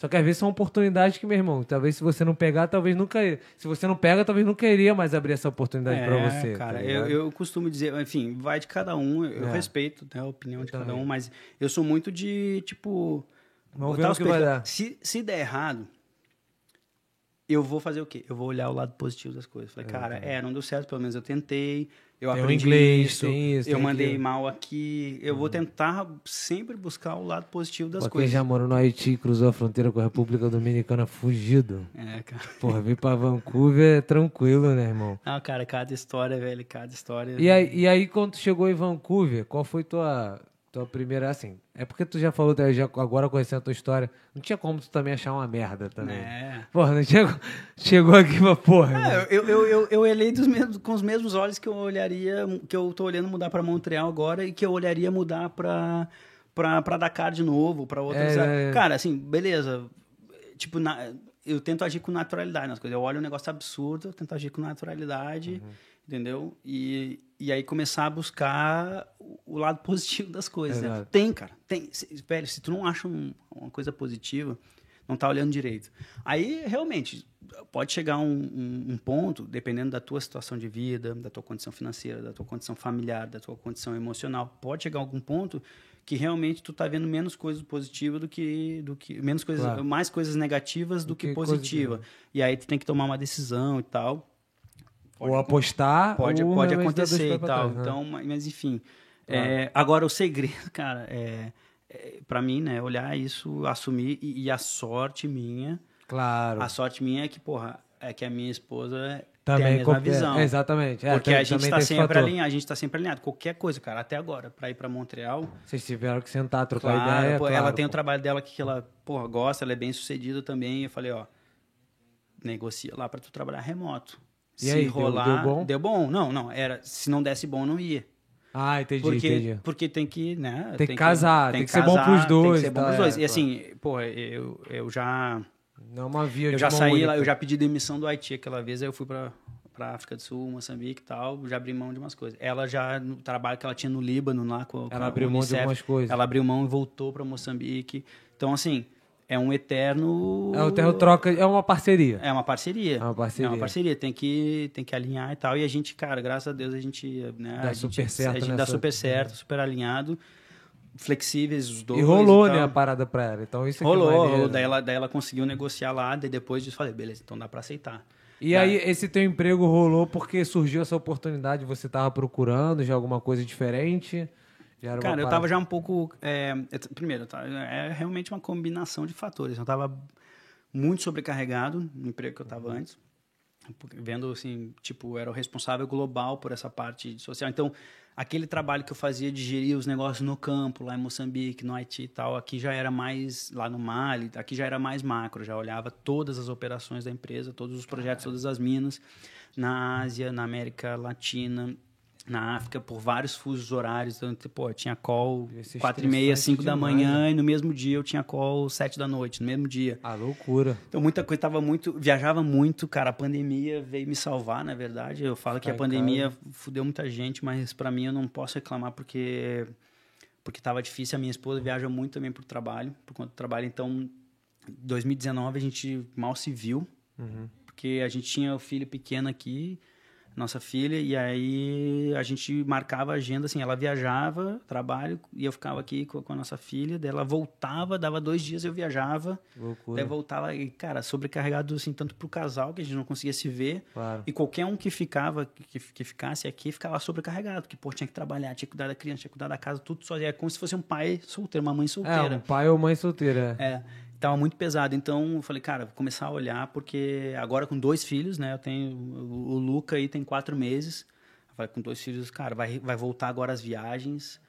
Só que às vezes são oportunidades que, meu irmão, talvez se você não pegar, talvez nunca. Se você não pega, talvez nunca iria mais abrir essa oportunidade pra você. É, cara, tá eu, eu costumo dizer, enfim, vai de cada um. Eu É. respeito né, a opinião de cada também. um, mas eu sou muito de, tipo. Vamos ver o que vai dar. Se, se der errado, eu vou fazer o quê? Eu vou olhar o lado positivo das coisas. Falei, cara, é, não deu certo, pelo menos eu tentei. Eu Tem aprendi inglês, isso, isso, eu mandei aquilo. Uhum. mal aqui. Eu vou tentar sempre buscar o lado positivo das Pra quem coisas. já morou no Haiti e cruzou a fronteira com a República Dominicana fugido. É, cara. Porra, vir pra Vancouver é tranquilo, né, irmão? Não, cara, cada história, velho, cada história. E aí, e aí, quando chegou em Vancouver, qual foi tua, tua primeira, assim... É porque tu já falou, tá, já, agora conhecendo a tua história, não tinha como tu também achar uma merda também. É. Porra, não tinha... Chegou aqui pra porra. É, eu, eu, eu, eu olhei dos mesmos, com os mesmos olhos que eu olharia, que eu tô olhando mudar para Montreal agora e que eu olharia mudar para para Dakar de novo, para outras. É, é. Cara, assim, beleza. Tipo, na- eu tento agir com naturalidade nas coisas. Eu olho um negócio absurdo, eu tento agir com naturalidade, Uhum. entendeu? E, e aí começar a buscar o, lado positivo das coisas. né? Exato. Tem, cara. Tem. Se- velho, se tu não acha um- uma coisa positiva, não tá olhando direito. Aí, realmente, pode chegar um, um- um ponto, dependendo da tua situação de vida, da tua condição financeira, da tua condição familiar, da tua condição emocional, pode chegar algum ponto que realmente tu tá vendo menos coisas positivas do que do que menos coisas, Claro. mais coisas negativas do, Do que, que coisa positiva. E aí tu tem que tomar uma decisão e tal. ou apostar, Pode, ou pode acontecer e tal. trás, né? Então, mas enfim. É, agora, o segredo, cara, é, é, para mim, né, olhar isso, assumir, e, e a sorte minha, Claro. a sorte minha é que, porra, é que a minha esposa Também tem visão. é, exatamente. É, porque tem- a gente tá tem esse sempre alinhado, a gente tá sempre alinhado. Qualquer coisa, cara, até agora, para ir para Montreal, Vocês tiveram que sentar, trocar claro, ideia. pô, claro, ela tem o pô. trabalho dela que ela, porra, gosta, ela é bem sucedida também. Eu falei, ó, negocia lá para tu trabalhar remoto. E Se aí, deu- rolar, deu bom? Deu bom? Não, não, era, se não desse bom, não ia. Ah, entendi, Porque, entendi. porque tem que, né? Tem que casar, tem que ser bom pros Tem dois, que ser bom tá, pros dois. é, e assim, pô, eu, eu já Não é uma via eu de já saí única. lá, eu já pedi demissão do Haiti aquela vez, aí eu fui pra, pra África do Sul, Moçambique e tal, já abri mão de umas coisas. Ela já, no trabalho que ela tinha no Líbano lá com, com Ela abriu mão de algumas coisas. Ela abriu mão e voltou pra Moçambique. Então, assim, é um eterno... É o terro troca, é uma parceria. É uma parceria. É uma parceria. É uma parceria. Tem que, tem que alinhar e tal. E a gente, cara, graças a Deus, a gente. Né, Dá a super gente, certo A gente dá super certo, super alinhado. Flexíveis os dois. E rolou, e né, tal. a parada pra ela. Então isso Rolou, é rolou. Daí ela, daí ela conseguiu negociar lá. Daí depois disso, falei, beleza, então dá pra aceitar. E aí, esse teu emprego rolou porque surgiu essa oportunidade, você tava procurando já alguma coisa diferente? Já era uma Cara, eu tava já um pouco. é, primeiro, é realmente uma combinação de fatores. Eu tava muito sobrecarregado no emprego que eu tava antes. porque Vendo assim, tipo, era o responsável global por essa parte social. Então, aquele trabalho que eu fazia de gerir os negócios no campo, lá em Moçambique, no Haiti e tal, aqui já era mais, lá no Mali, aqui já era mais macro, já olhava todas as operações da empresa, todos os projetos, todas as minas, na Ásia, na América Latina, na África, por vários fusos horários. Então, tipo, eu tinha call quatro e meia, cinco da manhã, e no mesmo dia eu tinha call sete da noite, no mesmo dia. Ah, loucura. Então, muita coisa, tava muito, viajava muito, cara, a pandemia veio me salvar, na verdade, eu falo que Ficar a em pandemia fudeu muita gente, mas para mim eu não posso reclamar porque porque tava difícil, a minha esposa viaja muito também por trabalho, por conta do trabalho, então, em 2019 a gente mal se viu, Uhum. porque a gente tinha o filho pequeno aqui, nossa filha, e aí a gente marcava a agenda, assim, ela viajava, trabalho, e eu ficava aqui com, com a nossa filha, daí ela voltava, dava dois dias, eu viajava, Loucura. daí voltava, e, cara, sobrecarregado, assim, tanto pro casal, que a gente não conseguia se ver, Claro. e qualquer um que ficava, que, que ficasse aqui, ficava sobrecarregado, porque, pô, tinha que trabalhar, tinha que cuidar da criança, tinha que cuidar da casa, tudo sozinho, é como se fosse um pai solteiro, uma mãe É, solteira. um pai ou mãe solteira. É, tava muito pesado. Então, eu falei, cara, vou começar a olhar, porque agora com dois filhos, né? Eu tenho. O, Luca aí tem quatro meses. Falei, com dois filhos, cara, vai, vai voltar agora as viagens.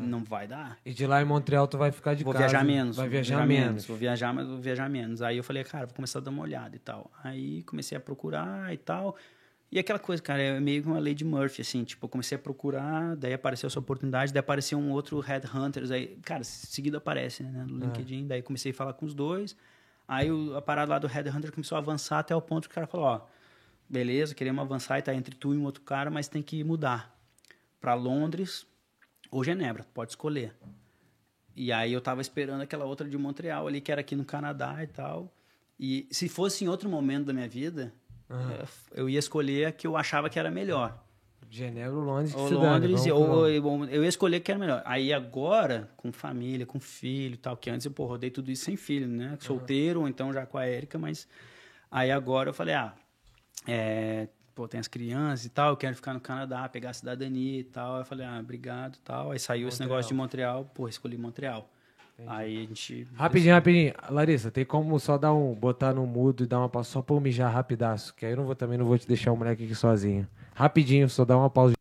Não vai dar. E de lá em Montreal tu vai ficar de Vou casa. viajar menos. Vai vou viajar, menos. Vou viajar, mas vou viajar menos. Aí eu falei, cara, vou começar a dar uma olhada e tal. Aí comecei a procurar e tal. E aquela coisa, cara, é meio que uma lei de Murphy, assim. Tipo, eu comecei a procurar, daí apareceu essa oportunidade, daí apareceu um outro Headhunters. Aí, cara, seguido aparece, né, no LinkedIn. Daí comecei a falar com os dois. Aí o- a parada lá do Headhunter começou a avançar até o ponto que o cara falou, ó, beleza, queremos avançar e tá entre tu e um outro cara, mas tem que mudar para Londres ou Genebra, pode escolher. E aí eu tava esperando aquela outra de Montreal ali, que era aqui no Canadá e tal. E se fosse em outro momento da minha vida, eh, eu ia escolher a que eu achava que era melhor. Genebra ou Londres. Ou Londres, ou, pra Londres. ou- eu ia escolher que era melhor. Aí agora, com família, com filho e tal, que antes eu pô, rodei tudo isso sem filho, né? Solteiro, ou então já com a Érica, mas aí agora eu falei, ah, é, pô, tem as crianças e tal, eu quero ficar no Canadá, pegar a cidadania e tal. Aí eu falei, ah, obrigado e tal. Aí saiu esse Montreal. negócio de Montreal, pô, escolhi Montreal. Aí a gente. Rapidinho, rapidinho. Larissa, tem como só dar um, botar no mudo e dar uma pausa só pra eu mijar rapidaço? Que aí eu não vou, também não vou te deixar o moleque aqui sozinho. Rapidinho, só dá uma pausa.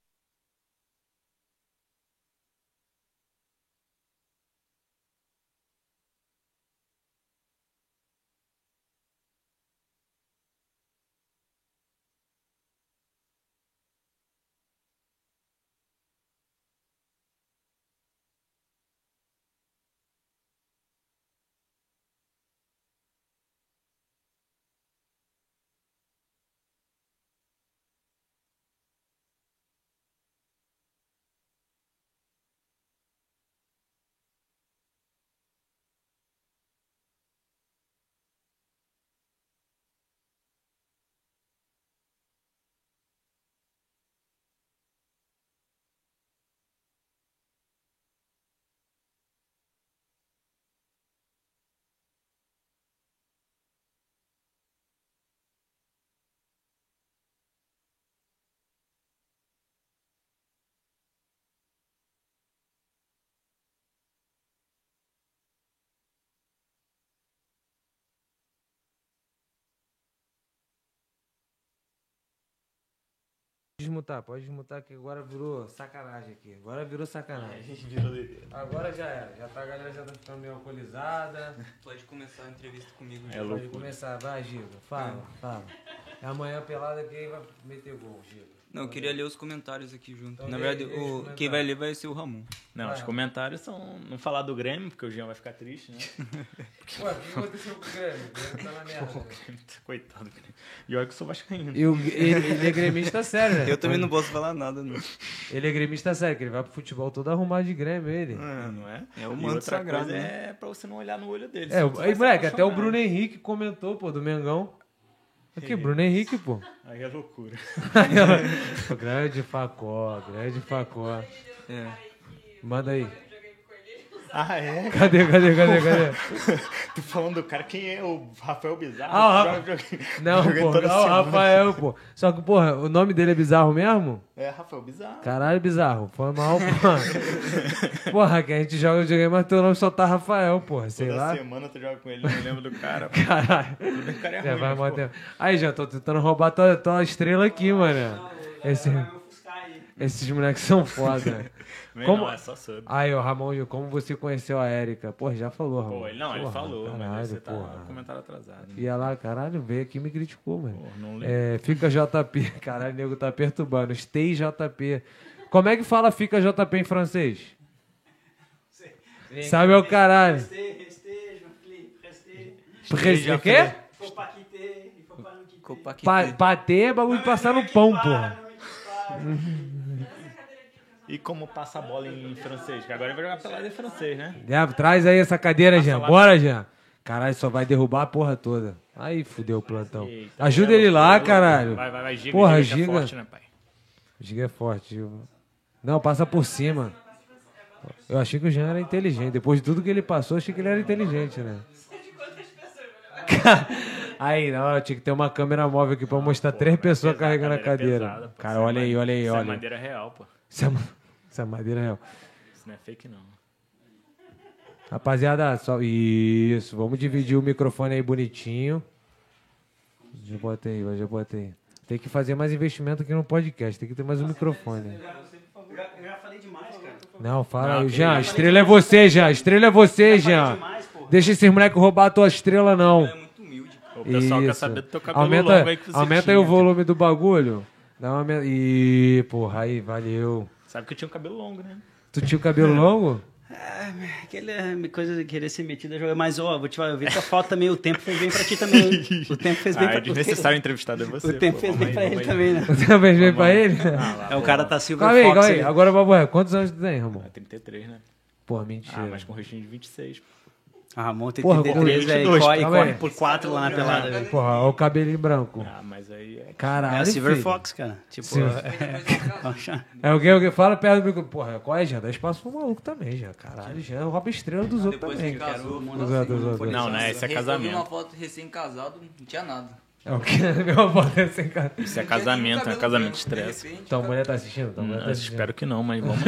Desmutar, pode desmutar que agora virou sacanagem aqui. Agora virou sacanagem. Agora já era. Já tá, a galera já tá ficando meio alcoolizada. Pode começar a entrevista comigo. É já. Pode começar, vai, Giga. Fala, fala. É amanhã pelada quem vai meter gol, Giga. Não, eu queria ler os comentários aqui junto. Então Na verdade, o, quem vai ler vai ser o Ramon. Não, os Vai. comentários são. Não falar do Grêmio, porque o Jean vai ficar triste, né? Ué, o que aconteceu com o Grêmio? O Grêmio tá na merda. né? Coitado do Grêmio. E olha que eu sou vascaíno. E o, ele, ele é gremista sério, né? Eu também não posso falar nada, não. Ele é gremista sério, que ele vai pro futebol todo arrumado de Grêmio, ele. Ah, não é? É o manto sagrado, coisa né? é pra você não olhar no olho dele. É, aí, moleque, até o. Bruno Henrique comentou, pô, do Mengão. Aqui, Bruno Henrique, pô. Aí é loucura. Grande Facó, grande Facó. É. Manda aí. Ah, é? Cadê, cadê, cadê, cadê? Tu falando do cara, quem é o Rafael Bizarro? Ah, o joga- Não, pô, toda não, o. Rafael, pô. Só que, porra, o nome dele é bizarro mesmo? É, Rafael Bizarro. Caralho, bizarro. Foi mal, porra. Porra, que a gente joga videogame, mas teu nome só tá Rafael, porra. Sei Toda lá. semana tu joga com ele, não lembro do cara. Caralho. O cara é Já ruim, vai mas, pô. tempo. Aí, já tô tentando roubar tua, tua estrela aqui, mano. Esse, esses moleques são foda. Como- Não, é só sub. Aí, ô Ramon, como você conheceu a Érica? Porra, já falou, Ramon. Pô, ele, não, ele Porra, falou, mas caralho, você tá porra. com comentário atrasado. Né? Ia lá, caralho, veio aqui e me criticou, mano. Porra, não lembro. É, fica JP. Caralho, nego tá perturbando. Stay JP. Como é que fala fica JP em francês? Sabe o caralho. Restez, restez, Jean-Philippe, restez. Porque, já o quê? Pa, patê é bagulho de passar no pão, Para, porra. E como passa a bola em francês? Que agora ele vai jogar pelada em francês, né? Diabo, traz aí essa cadeira, Jean. Bora, Jean. Caralho, só vai derrubar a porra toda. Aí fudeu o plantão. Eita, Ajuda é ele lá, caralho. Vai, vai, vai, giga, Porra, giga, é giga. forte, né, pai? Giga é forte. Não, passa por cima. Eu achei que o Jean era inteligente. Depois de tudo que ele passou, achei que ele era inteligente, né? Aí, não, eu tinha que ter uma câmera móvel aqui pra mostrar três pessoas carregando a cadeira cadeira. pesada, pô. Cara, é olha aí, olha aí, Isso é olha. madeira real, pô. Isso é, ma- isso é madeira real. Isso não é fake, não. Rapaziada, só. Isso, vamos dividir o microfone aí bonitinho. Já botei, já botei. Tem que fazer mais investimento aqui no podcast, tem que ter mais um microfone. Eu já, eu já falei demais, cara. Não, fala Não, aí. Jean, estrela é você, Jean. Estrela é você, Jean. Deixa esses moleques roubar a tua estrela, não. É muito humilde. O pessoal quer Isso. saber do teu cabelo aumenta, longo aí que você Aumenta aí tinha, o volume do bagulho. Dá uma. me- Ih, porra, aí, valeu. Sabe que eu tinha um cabelo longo, né? Tu tinha o cabelo longo? Ah, Aquele é coisa de querer ser metido a jogar. Mas, ó, vou te falar, eu vi tua foto também. O tempo fez bem pra ti também. hein? O tempo fez bem Ah, pra é desnecessário entrevistar é você. O tempo pô. fez bem aí, pra ele aí. também, né? Você também veio pra ele? Ah, lá, É, o cara tá Silver Calma aí, Fox. calma aí. Agora, Babué, quantos anos tu tem, Ramon? Ah, 33, né? Porra, mentira. Ah, mas com rostinho de 26. Ah, Ramon tem Porra, 33, com velho. 22, E corre, e por 4 lá na pelada, velho. Porra, olha o cabelinho branco. Ah, mas aí é... Caralho. É a Silver filho. Fox, cara. Tipo, Sim. é... É alguém, alguém fala perto do microfone. Porra, qual é, Jean? Dá espaço pro maluco também, Jean. Caralho, Jean rouba estrela dos outros Depois também. casou, assim, Não, deixando- né, esse é Eu vi casamento. uma foto recém-casado, não tinha nada. É o que? Meu avó deve ser cara. Isso é Não casamento, é casamento branco, estresse. de repente, Tua mulher tá assistindo? Tua mulher Hum, tá assistindo. espero que não, mas vamos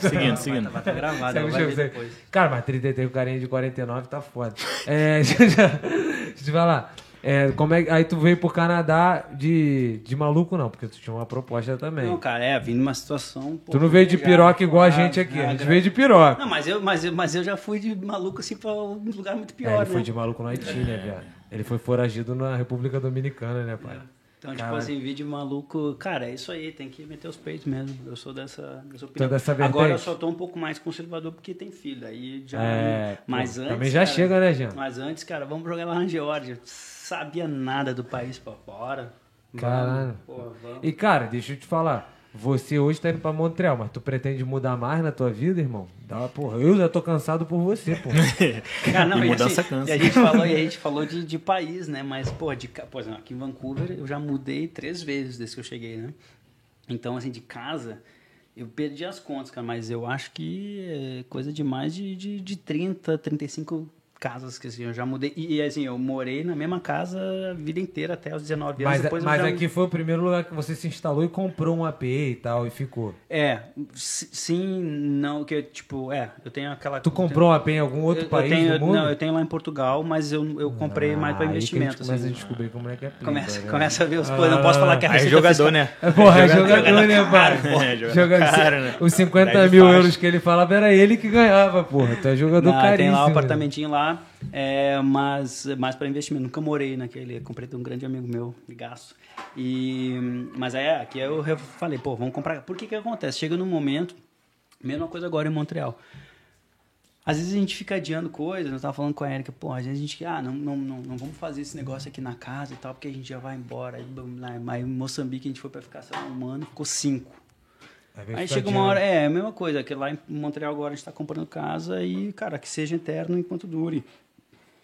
seguindo, seguindo. Vai tá gravado, Segue ela o vai ver depois. Cara, mas 33 com carinha de 49 tá foda. É, deixa, eu te falar. É, como é, aí tu veio pro Canadá de, de maluco, não, porque tu tinha uma proposta também. Não, cara, é, vindo uma situação... pô, tu não veio de piroca igual a gente aqui. A gente veio de piroca. Não, mas eu, mas, eu, mas eu já fui de maluco assim pra um lugar muito É, pior, ele né? foi de maluco no Haiti, né, viado? Ele foi foragido na República Dominicana, né, pai? Então, tipo Caralho. assim, vídeo maluco. Cara, é isso aí, tem que meter os peitos mesmo. Eu sou dessa, dessa opinião. dessa Agora eu só tô um pouco mais conservador porque tem filho. Aí já. É, mas pô, antes. também já cara, chega, né, Jean? Mas antes, cara, vamos jogar lá na Geórgia. Sabia nada do país pra fora. Vamos, Caralho. pô, vamos. E, cara, deixa eu te falar. Você hoje tá indo pra Montreal, mas tu pretende mudar mais na tua vida, irmão? Dá uma porra. Eu já tô cansado por você, porra. Cara, não, E mudança assim, cansa. E a gente falou, e a gente falou de, de país, né? Mas, pô, de, por exemplo, aqui em Vancouver eu já mudei três vezes desde que eu cheguei, né? Então, assim, de casa, eu perdi as contas, cara, mas eu acho que é coisa de mais de, de, de 30, 35 casas que assim, eu já mudei. E, assim, eu morei na mesma casa a vida inteira até os 19 anos. Mas, depois eu mas já- aqui foi o primeiro lugar que você se instalou e comprou um AP e tal, e ficou. É, si- sim, não, que tipo, é, eu tenho aquela... Tu comprou um AP em algum outro eu, país eu tenho, do mundo? Não, eu tenho lá em Portugal, mas eu, eu comprei mais para Ah, aí que a investimento. começa assim. a descobrir como é que é pica, Começa, né? começa a ver os coisas. Não posso falar que Aí é receita jogador, fiscal- né? É, porra, é jogador, jogador né, pai? É, jogador caro, né? Os 50 Pede mil euros que ele falava era ele que ganhava, porra. Tu é jogador Não, caríssimo. tem lá um né? apartamentinho lá, é, mas mais para investimento. Nunca morei naquele. Comprei de um grande amigo meu, gasto. E, mas é, aqui eu re- falei, pô, vamos comprar. Por que que acontece? Chega num momento, mesma coisa agora em Montreal. Às vezes a gente fica adiando coisas, eu tava falando com a Erika, pô, às vezes a gente, ah, não, não, não, não vamos fazer esse negócio aqui na casa e tal, porque a gente já vai embora. Aí, lá, mas em Moçambique a gente foi para ficar, lá, um ano, ficou cinco. Aí, chega uma hora, é, a mesma coisa, que lá em Montreal agora a gente tá comprando casa e, cara, que seja eterno enquanto dure.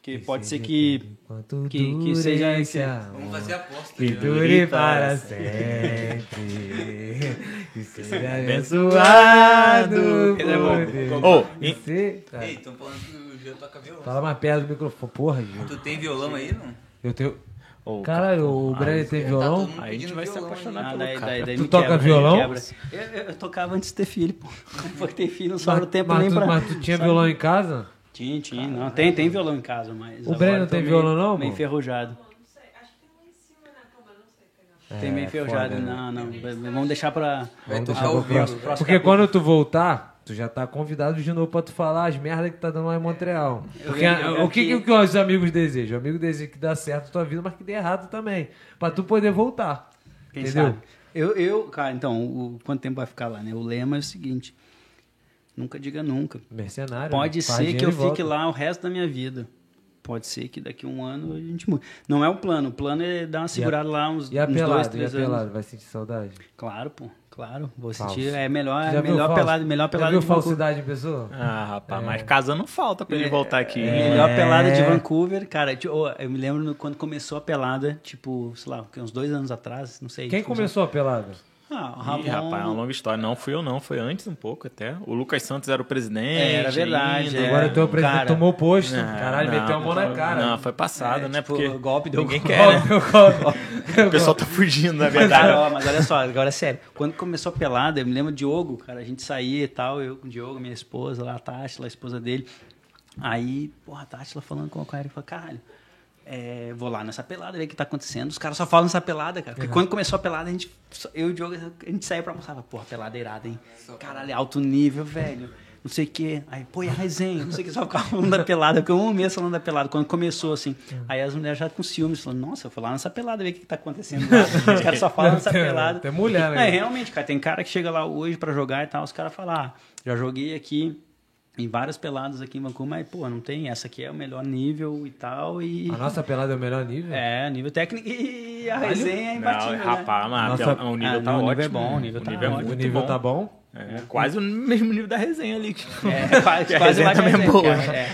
Que pode ser que. Enquanto que- que dure seja- esse que- amor, Vamos fazer aposta. Que já. dure para sempre. Que seja abençoado. Ele é bom. Que e- Ei, estão falando que o Jean toca violão. Fala mais perto do microfone. Porra, Gil. Tu tem violão aí, não? Eu tenho. Ô, Caralho, o Breno tem Tá violão? mundo Aí a gente vai se apaixonar né? Ah, pelo daí, cara. daí, daí Tu toca quebra, violão? Eu, eu- eu tocava antes de ter filho, pô. Depois que ter filho, não sobra tempo mas nem tu, pra. Mas tu tinha sabe? violão em casa? Tinha, tinha. Não, tem, tem violão em casa, mas. O Breno tô tem meio- violão não, Meio enferrujado. Tem meio É, enferrujado. né? Não, não. Vamos deixar pra. Vamos deixar ao pro vivo. Porque quando tu voltar, tu já tá convidado de novo pra tu falar as merdas que tá dando lá em Montreal. Eu Porque a- eu venho o que, aqui- que os amigos desejam? O amigo deseja que dá certo a tua vida, mas que dê errado também. Pra tu poder voltar. Quem Entendeu? sabe? Eu, eu, cara, então, o, quanto tempo vai ficar lá, né? O lema é o seguinte: nunca diga nunca. Mercenário. Pode né? Ser que eu fique lá o resto da minha vida. Pode ser que daqui a um ano a gente mude. Não é o plano. O plano é dar uma segurada lá uns, E a uns pelada, dois, e a três anos. pelada, vai sentir saudade? Claro, pô. Claro. Vou Falso. sentir. É melhor, é já melhor falso? pelada, melhor Já pelada viu de Vancouver. falsidade em pessoa? Ah, rapaz, mas casa não falta pra ele voltar aqui. É. Melhor pelada de Vancouver, cara. tipo, Eu me lembro quando começou a pelada, tipo, sei lá, uns dois anos atrás, não sei. Quem tipo, começou a pelada? Ah, o Ih, Ramon... rapaz, é uma longa história. Não fui eu, não. Foi antes um pouco até. O Lucas Santos era o presidente. É, era verdade, ainda. é. Agora teu presidente cara. tomou o posto. Não, Caralho, não, meteu a mão na cara. Não, foi passado, É, né? tipo, Porque o golpe deu ninguém golpe. quer, né? Golpe, O pessoal tá fugindo, na verdade. Cara, ó, mas olha só, agora é sério. Quando começou a pelada, eu me lembro do Diogo, cara, a gente saía e tal, eu com o Diogo, minha esposa lá, a Tátila, a esposa dele. Aí, porra, a Tátila falando com o cara, ele falou, caralho, é, vou lá nessa pelada, ver o que tá acontecendo. Os caras só falam nessa pelada, cara. Porque quando começou a pelada, a gente, eu e o Diogo, a gente saía pra almoçar. Porra, pelada irada, hein? Caralho, alto nível, velho. Não sei o quê. Aí, pô, e a resenha? Não sei o que, só ficava falando da pelada. Porque um mês falando da pelada. Quando começou, assim, aí as mulheres já com ciúmes, falando, nossa, eu vou lá nessa pelada, ver o que, que tá acontecendo lá. Os caras só falam nessa Tem- pelada. tem mulher, né? É, realmente, cara. Tem cara que chega lá hoje pra jogar e tal, os caras falam, ah, já joguei aqui em várias peladas aqui em Vancouver, mas, pô, não tem. Essa aqui é o melhor nível e tal. E. A nossa pelada é o melhor nível? É, nível técnico e a resenha é Não, imbatível, né? rapaz, mas Nossa- o nível Ah, tá não, o ótimo. nível é bom, o nível tá é ótimo. o muito nível bom. tá bom? É, quase o mesmo nível da resenha ali. É, quase, a quase resenha também é resenha, boa. cara, é.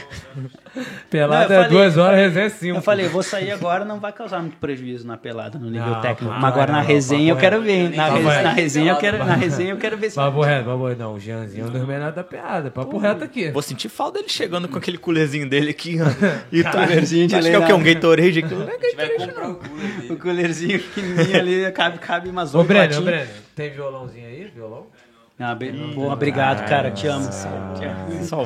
Pelada Não, é falei- duas horas, resenha é cinco. Eu falei, vou sair agora, não vai causar muito prejuízo na pelada, no nível Não, técnico. não, Mas agora não, na não, resenha eu quero ver. hein? Na, res- resenha eu quero, na resenha eu quero ver se Papo reto, papo reto. Não, o Jeanzinho é um dos melhores da piada. Papo reto aqui. Vou sentir falta dele chegando com aquele coolerzinho dele aqui, ó. E tu, Coolerzinho de acho que é o que? Um Gatorade aqui? Não é comprar o o coolerzinho pequenininho ali, cabe, cabe umas Ô, oito Breno, ô, latinhas. Breno, tem violãozinho aí? Violão? Ah, be- obrigado, cara, te amo. Te. Só.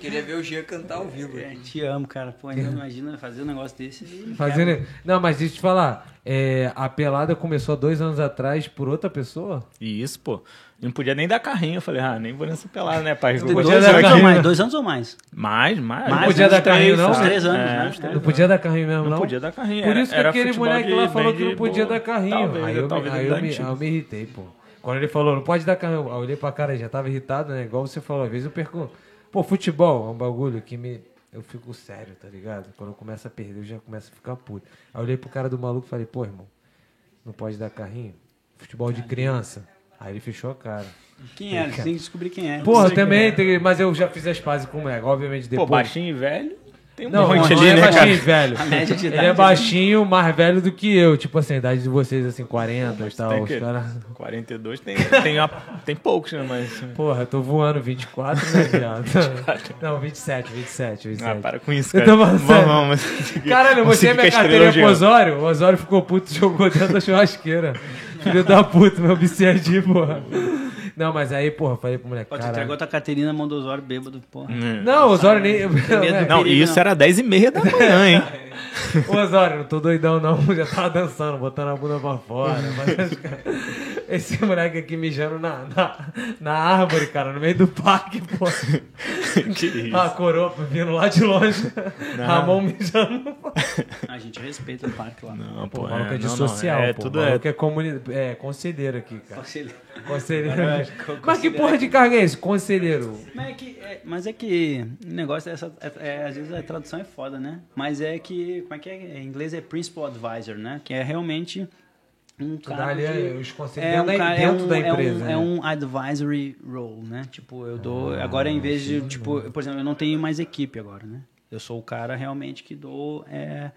Queria ver o Gia cantar ao vivo. É, Te amo, cara. Pô, ainda imagina fazer um negócio desse. Fazendo... Não, mas deixa eu te falar. é, a pelada começou dois anos atrás por outra pessoa? E isso, pô. Não podia nem dar carrinho. Eu falei, ah, nem vou nessa pelada, né, pai? Dois, podia anos dar ou mais, dois anos ou mais. Mais, mais. Mais, podia uns dar carrinho, não? Uns três anos, É, né? três Não podia dar carrinho mesmo, não? Não podia dar carrinho. Por era- isso que era aquele moleque lá falou que não podia boa. dar carrinho. Talvez, aí eu, talvez me, aí ele eu, me, dá aí eu me irritei, pô. Quando ele falou, não pode dar carrinho, aí eu olhei pra cara, já tava irritado, né? Igual você falou, às vezes eu perco. Pô, futebol é um bagulho que me. Eu fico sério, tá ligado? Quando eu começo a perder, eu já começo a ficar puto. Aí eu olhei pro cara do maluco e falei, pô, irmão, não pode dar carrinho? Futebol de criança. Aí ele fechou a cara. Quem é? Tem que descobrir quem é. Porra, também, tem- mas eu já fiz as pazes com o moleque, obviamente Pô, depois. baixinho e velho. Tem um Não, monte ali, é né, baixinho, cara? velho. A média de Ele idade é é- baixinho, mais velho do que eu. Tipo assim, a idade de vocês, assim, 40 e tal. Tem Os que- caras... 42 tem, tem, a- tem poucos, né? Mas. Porra, eu tô voando 24, né, viado? Não, 27, 27, 27. Ah, para com isso, Eu cara. tô falando Vamos, vamos. Caralho, eu mostrei minha com a carteirinha estrela, pro. Osório. O Osório ficou puto, jogou dentro da churrasqueira. Filho da puta, meu bicedinho, porra. Não, mas aí, porra, falei pro moleque, Pô, tu entregou tua Caterina, mão do Osório bêbado, porra. Não, o Osório nem... medo. Não, perigo, isso não. era 10 e meia da manhã, hein? Ô, Osório, não tô doidão não, já tava dançando, botando a bunda pra fora. mas- Esse moleque aqui mijando na, na, na árvore, cara, no meio do parque, pô. que isso. A coroa vindo lá de longe. Ramon mijando. A gente respeita o parque lá. Não, Pô, pô, o maluco é, de não, não, social, é, pô. tudo o é. é, comuni... é conselheiro aqui, cara. Conselheiro. Conselheiro. Mas que porra de carga é esse? Conselheiro. Mas é que, é, mas é que o negócio dessa. É, é, às vezes a tradução é foda, né? Mas é que. Como é que é? Em inglês é Principal Advisor, né? Que é realmente um cara. ali de- os conselhos é um dentro, da- cara- é dentro um- da é um- empresa. É né? um advisory role, né? Tipo, eu dou. agora, em vez de. Tipo, por exemplo, eu não tenho mais equipe agora, né? Eu sou o cara realmente que dou. É,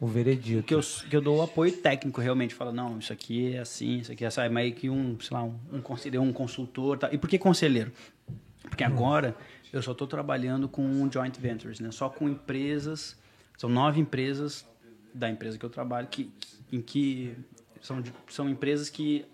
O veredito. que eu, que eu dou o apoio técnico realmente. Falo, não, isso aqui é assim, isso aqui é assim. Aí meio que um, sei lá, um, um conselheiro, um consultor. Tá. E por que conselheiro? Porque agora eu só estou trabalhando com joint ventures, né? Só com empresas. São nove empresas da empresa que eu trabalho que, em que são, são empresas que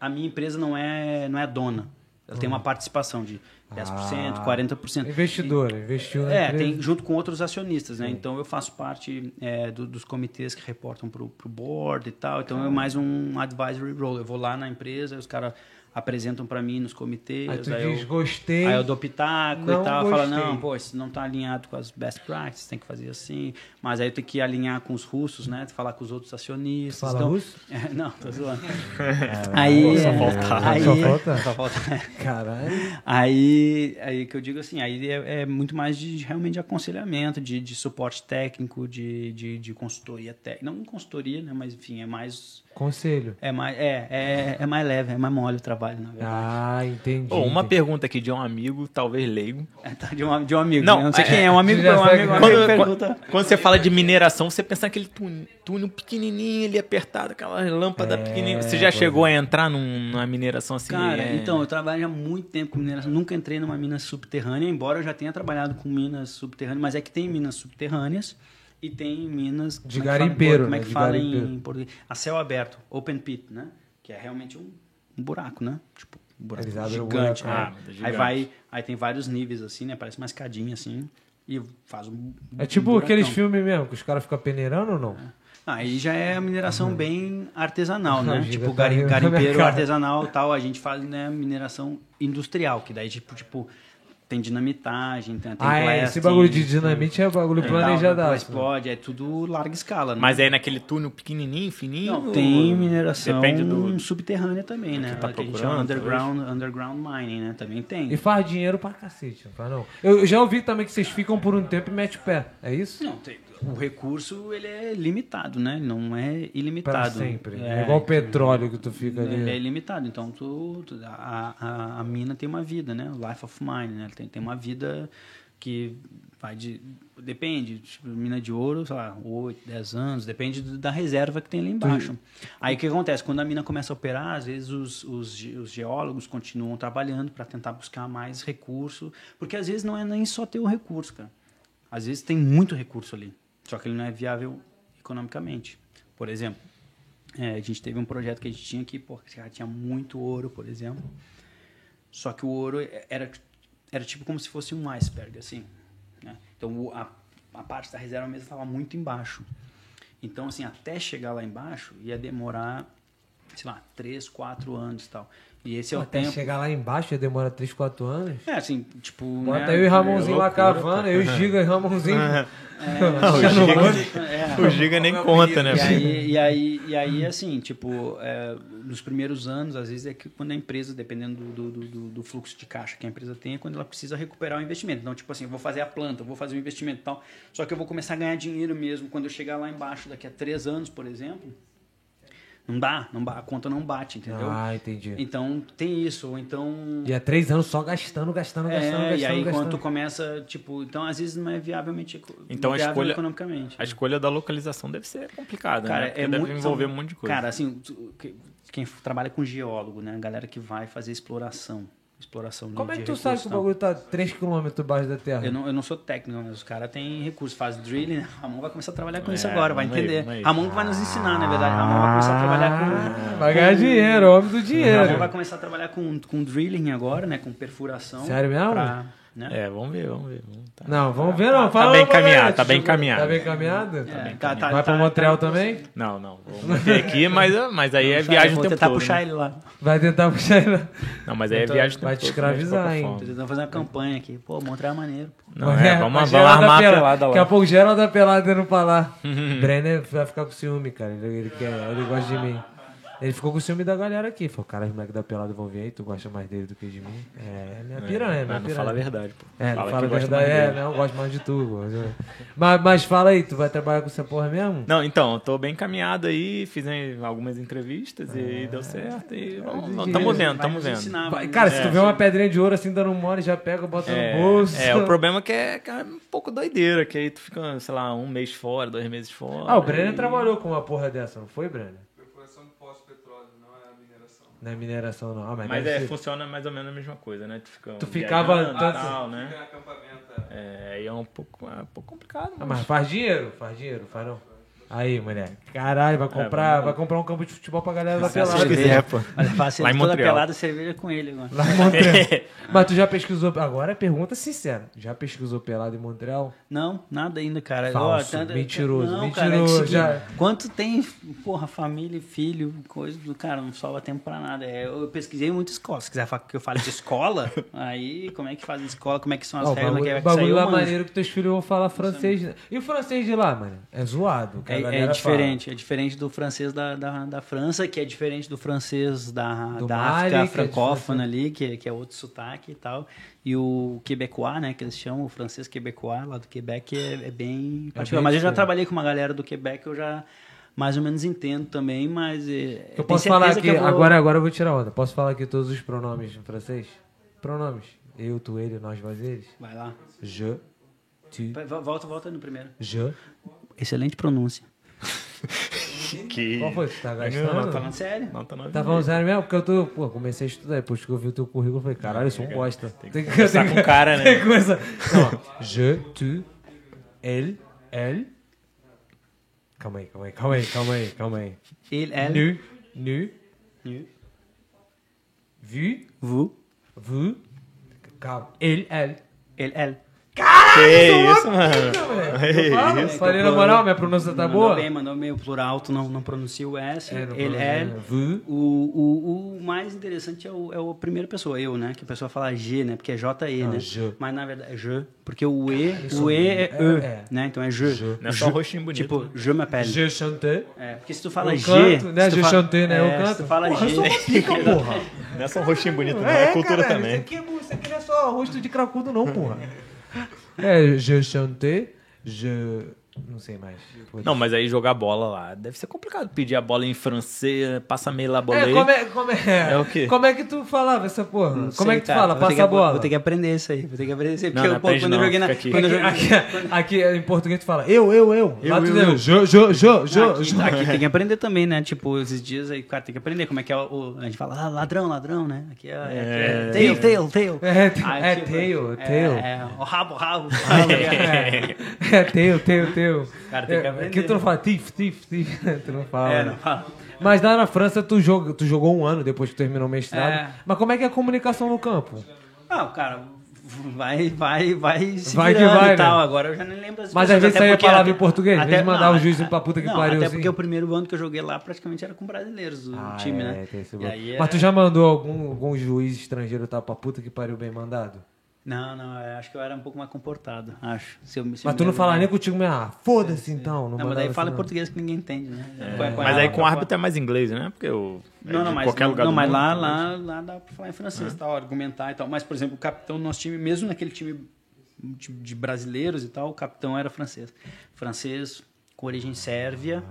a minha empresa não é, não é dona. Ela tem uma participação de 10%, Ah. 40%. Investidor, investiu na É, tem, junto com outros acionistas, né? Então eu faço parte é, do- dos comitês que reportam para o board e tal. Então é mais um advisory role. Eu vou lá na empresa, os caras apresentam para mim nos comitês. Aí tu aí diz, eu, gostei. Aí eu dou pitaco Não e tal, fala, não, pô, isso não está alinhado com as best practices, tem que fazer assim. Mas aí eu tenho que alinhar com os russos, né? Falar com os outros acionistas. Fala então, russo? É, não, tô zoando. aí, Só é, faltava. aí, Só falta? Só falta. Caralho. Aí, aí, aí que eu digo assim, aí é, é muito mais de realmente de aconselhamento, de, de suporte técnico, de, de, de consultoria técnica. Não consultoria, né? Mas enfim, é mais. Conselho. É mais, é, é, é mais leve, é mais mole o trabalho, na verdade. Ah, entendi. Ô, uma pergunta aqui de um amigo, talvez leigo. É, tá, de, um, de um amigo. Não, né? não sei é- quem é, um amigo, um amigo, um Quando, amigo pergunta. quando você fala de mineração, você pensa naquele túnel, túnel pequenininho ali apertado, aquela lâmpada É, pequenininha. Você já pois chegou a entrar num- numa mineração assim? Cara, é- então, eu trabalho há muito tempo com mineração. Nunca entrei numa mina subterrânea, embora eu já tenha trabalhado com minas subterrâneas, mas é que tem minas subterrâneas e tem minas. De como é que fala garimpeiro, Como é né? que De fala garimpeiro. em português? A céu aberto, open pit, né? Que é realmente um, um buraco, né? Tipo, um buraco gigante. buraco, é. ah, Aí gigante. vai, aí tem vários níveis assim, né? Parece uma escadinha assim. E faz um. É tipo um aqueles filmes mesmo, que os caras ficam peneirando ou não? Aí já é a mineração bem artesanal, né? Uhum. Giga tipo, tá gari- rindo na minha garimpeiro artesanal e tal. A gente faz né, mineração industrial, que daí, tipo, tipo tem dinamitagem, tem, tem Ah, é, esse blasting, bagulho de dinamite é bagulho planejadaço. depois Explode, é tudo larga escala, né? Mas aí naquele túnel pequenininho, fininho? Não, tem mineração Depende do... subterrânea também, né? tá que a gente chama underground, underground mining, né? Também tem. E faz dinheiro pra cacete, não faz não? Eu eu já ouvi também que vocês ficam por um tempo e metem o pé, é isso? Não, tem- o recurso ele é limitado, né? Não é ilimitado. sempre. É, igual o petróleo que tu fica Ele é ali. ilimitado, então tu, tu- a, a, a mina tem uma vida, né? Life of mine, né? Tem, tem uma vida que vai de. Depende, tipo, mina de ouro, sei lá, 8, 10 anos, depende da reserva que tem ali embaixo. Aí o que acontece? Quando a mina começa a operar, às vezes os, os, os geólogos continuam trabalhando para tentar buscar mais recurso, porque às vezes não é nem só ter o recurso, cara. Às vezes tem muito recurso ali, só que ele não é viável economicamente. Por exemplo, é, a gente teve um projeto que a gente tinha que, cara tinha muito ouro, por exemplo. Só que o ouro era, era tipo como se fosse um iceberg, assim. Né? Então a, a parte da reserva mesmo estava muito embaixo. Então, assim, até chegar lá embaixo ia demorar, sei lá, 3, 4 anos e tal. E esse é o Até tempo. chegar lá embaixo demora 3, 4 anos. É, assim, tipo. Bota né, eu e Ramonzinho lá loucura, cavando, eu e Giga e Ramonzinho. Não, o Fica no Giga, banco. É. o Giga nem conta, né? E aí, e aí, e aí assim, tipo, é, nos primeiros anos, às vezes é que quando a empresa, dependendo do, do, do, do fluxo de caixa que a empresa tem, é quando ela precisa recuperar o investimento. Então, tipo assim, eu vou fazer a planta, eu vou fazer o investimento e tal, só que eu vou começar a ganhar dinheiro mesmo quando eu chegar lá embaixo, daqui a três anos, por exemplo. Não dá, não, ba- a conta não bate, entendeu? Ah, entendi. Então, tem isso, ou então... E há 3 anos só gastando, gastando, gastando, É, gastando, e aí gastando. quando tu começa, tipo, então às vezes não é viavelmente Então, a viável escolha- economicamente. A escolha da localização deve ser complicada, Cara, né? Porque é deve muito, envolver são- um monte de coisa. Cara, assim, quem trabalha com geólogo, né? A galera que vai fazer exploração. Exploração de- Como é de que tu recursos sabe que o bagulho tá 3km abaixo da terra? Eu não, eu não sou técnico, mas os caras têm recursos, faz drilling, né? Ramon vai começar a trabalhar com isso É, agora, vai entender. aí. Ramon que vai nos ensinar, na verdade. Ramon vai começar a trabalhar com. Ah, Vai ganhar dinheiro, homem do Ramon dinheiro. vai começar a trabalhar com, com drilling agora, né? Com perfuração. Sério mesmo? pra, né? É, vamos ver, vamos ver. Vamos tá. Não, vamos ver não. Tá Fala bem pra galera, encaminhado, tá bem encaminhado. Tá bem encaminhado? É, tá- tá- Vai pra tá- Montreal tá- também? Não, não. Vou manter aqui, mas, mas aí é viagem o Vou tempo tentar todo. puxar né? ele lá. Vai tentar puxar ele. Não, mas aí é viagem o tempo vai te escravizar, né, de hein? Tô tentando fazer uma campanha aqui. Pô, Montreal é maneiro. Não, é, vamos, Mas vamos Geraldo armar a Pela- pelada Daqui a lá. pouco Geraldo da Pelada indo pra lá. Brenner vai ficar com ciúme, cara. Ele, ele, quer, ele gosta de mim. Ele ficou com ciúme da galera aqui. Falou, cara, os moleques da Pelada vão vir aí, tu gosta mais dele do que de mim. É, minha piranha, minha Mas não piranha. fala a verdade, pô. É, não Fala fala a que gosta verdade. mais É, dele. não, eu gosto mais de tu. Mas, mas fala aí, tu vai trabalhar com essa porra mesmo? Não, então, eu tô bem encaminhado aí, fiz algumas entrevistas É. e deu certo. E vamos, dinheiro. tamo vendo, tamo vendo. ensinar, Cara, nos se tu vê uma pedrinha de ouro assim dando mole, já pega, bota É, no bolso. é, o problema é que é, que é um pouco doideira, que aí tu fica, sei lá, um mês fora, dois meses fora. Ah, o Brenner e- trabalhou com uma porra dessa, não foi, Brenner? Perfuração de pós-petróleo, não é a Na mineração, não. Ah, mas Mas é, ser- funciona mais ou menos a mesma coisa, né? Tu, fica Tu ficava viajando e tanto- tal, Fica né? em acampamento. é. É, aí é um pouco, é um pouco complicado, Ah, mas... mas faz dinheiro, faz dinheiro, faz não. Aí, mulher. Caralho, vai comprar, É, vai comprar um campo de futebol pra galera da Se você pelada. quiser, pô. Olha, faço Lá em toda pelada cerveja com ele agora. Lá em Montreal. Mas tu já pesquisou. Agora é pergunta sincera. Já pesquisou pelado em Montreal? Não, nada ainda, cara. Falso, mentiroso, não, cara, mentiroso, é que seguinte, já- Quanto tem, porra, família, filho, coisa do cara, não sobra tempo pra nada. É, eu pesquisei muita escola. Se quiser que eu fale de escola, aí como é que faz a escola, como é que são as regras, bagulho, que o é que saiu, bagulho lá eu manjo. maneiro que teus filhos vão falar francês. né? E o francês de lá, mano? É zoado. É é, é diferente. É diferente do francês da, da, da França, que é diferente do francês da, Do da Mali, África é francófona ali, que, é- que é outro sotaque e tal. E o quebecois, né, que eles chamam, o francês quebecois lá do Quebec, é, é bem particular. mas eu já trabalhei com uma galera do Quebec, eu já mais ou menos entendo também, mas... É, Eu posso falar aqui, vou- agora, agora eu vou tirar onda. Posso falar aqui todos os pronomes em francês? Pronomes. Eu, tu, ele, nós, vós, eles. Vai lá. Je, tu, Volta, volta no primeiro. je. Excelente pronúncia. Que... Qual foi que tu tá Não, gastando? não, tá Falando sério. Não, tá Tá falando sério mesmo? Porque eu tô, pô, comecei a estudar, depois que eu vi o teu currículo, eu falei, caralho, eu sou um bosta. Tem que Começar com o cara, Tem né? que começar. Não, je, tu, ele, elle. Calma aí, calma aí, calma aí, calma aí, calma aí. Il, elle, Nu, nu, nu, vu, vous, vous. Calma. Ele, elle. ele, elle. Que isso, mano? Fala, Falei na moral, minha pronúncia tá mandou boa? bem, mandou bem. O plural, tu não, não pronuncia o S. É, ele, né? Vous. O, o, o mais interessante é, o, é a primeira pessoa, eu, né? Que a pessoa fala G, né? Porque é J-E, Ah, né? je. Mas na verdade é je, porque o E, Isso, o E é, é, E, é. né? Então é je. Je. Não é só Je. rostinho bonito. Tipo, né? je m'appelle. Je chante. É, porque se tu fala Eu G... canto, né? se tu Je fala- chantei, né? Eu é, canto. Se tu fala Porra, eu G... sou uma pica, porra. Não é só um rostinho bonito, não. É, cultura caralho, também. Isso aqui, é, isso aqui não é só rosto de cracudo, não, porra. É, je chante, je. Não sei mais. Não, mas aí jogar bola lá deve ser complicado. Pedir a bola em francês, passa meio lá É, como é, como é, É o quê? Como é que tu falava essa porra? Não como é sei, que tu cara. fala? Vou Passa que- a bola. Vou ter que aprender isso aí. Vou ter que aprender isso aí. Porque não eu, pô, quando eu joguei na... aqui. Quando eu Aqui, aqui, aqui, em português tu fala eu, eu, eu. Lá Eu, tu eu, eu. jo, jo, jo, jo, Aqui, jo. aqui tem que aprender também, né? Tipo, esses dias aí o cara tem que aprender como é que é o. a gente fala, ah, ladrão, ladrão, né? Aqui é. é, É. tail, tail, tail. É, é tipo, tail, é, tail. É, o rabo, rabo. rabo É, é teu, teu, Cara, tem que É, aprender. que tu não fala tif, tif, tif. Tu não fala. É, né? não fala. Mas lá na França tu, joga, tu jogou um ano depois que terminou o mestrado. É. Mas como é que é a comunicação no campo? Ah, o cara vai, vai, vai se Vai que vai, e tal. né? Agora eu já nem lembro as Mas às vezes saía palavra em até- português, às até- vezes mandava o juiz é- pra puta que não, pariu, Até assim. porque o primeiro ano que eu joguei lá praticamente era com brasileiros do time, é, né? Mas tu era- já mandou algum, algum juiz estrangeiro tá pra puta que pariu bem mandado? Não, não, eu acho que eu era um pouco mais comportado, acho. Se eu, se Mas eu tu não lembro fala bem. nem contigo mesmo. Ah, foda-se então. Não, Não, mas daí fala em não. português que ninguém entende, né? É, Mas aí com o árbitro é mais inglês, né? Porque o. é Não, não, mas, qualquer não, lugar não, do mas mundo, lá, lá, lá dá pra falar em francês, tal, argumentar e tal. Mas, por exemplo, o capitão do nosso time, mesmo naquele time de, de brasileiros e tal, o capitão era francês. Francês com origem sérvia.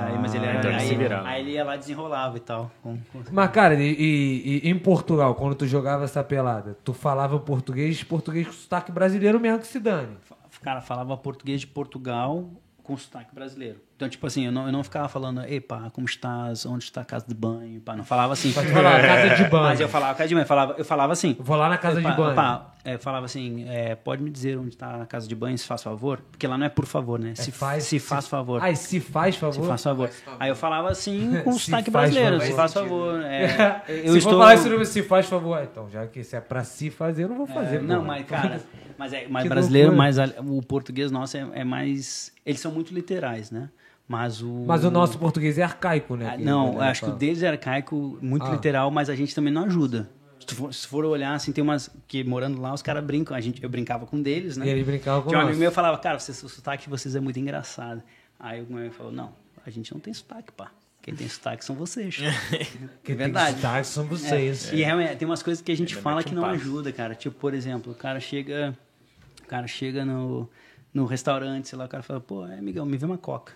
aí, mas ele era, então ele aí, virava. aí ele ia lá e desenrolava e tal. com- com- Mas, cara, e, e- e em Portugal, quando tu jogava essa pelada, tu falava português, português com sotaque brasileiro mesmo que se dane. Cara, falava português de Portugal com sotaque brasileiro. Então, tipo assim, eu não, eu não ficava falando, ei, pá, como estás? Onde está a casa de banho? Pá, não falava assim. Mas tu falava casa de banho. Mas eu falava casa de banho, eu falava, eu falava assim. Vou lá na casa Pá, de banho. pá, é, falava assim, é, pode me dizer onde está a casa de banho, se faz favor? Porque lá não é por favor, né? se faz, se faz favor. Ai, se faz se favor. faz favor. Aí eu falava assim com Se sotaque brasileiro, favor. se faz favor. É, eu se estou... for falar isso, se faz favor. Ah, Então, já que se é pra se fazer, eu não vou fazer. É, não, porra. mas, cara, mas, é, mas Que brasileiro, loucura. mas o português nosso é, é mais. Eles são muito literais, né? Mas o. Mas o nosso português é arcaico, né? Ah, Não, acho que o fala. deles é arcaico, muito Ah. literal, mas a gente também não ajuda. Se tu for, se for olhar, assim, tem umas. que morando lá, os caras brincam. A gente, eu brincava com deles, né? E ele brincava com Tinha um amigo meu falava, cara, vocês, o sotaque de vocês é muito engraçado. Aí o meu amigo falou, não, a gente não tem sotaque, pá. Quem tem sotaque são vocês. Que é tem verdade. sotaque são vocês. É, E realmente, tem umas coisas que a gente Ainda fala mete que um não passo. ajuda, cara. Tipo, por exemplo, o cara chega. O cara chega no, no restaurante, sei lá, o cara fala, pô, é, amigão, me vê uma coca.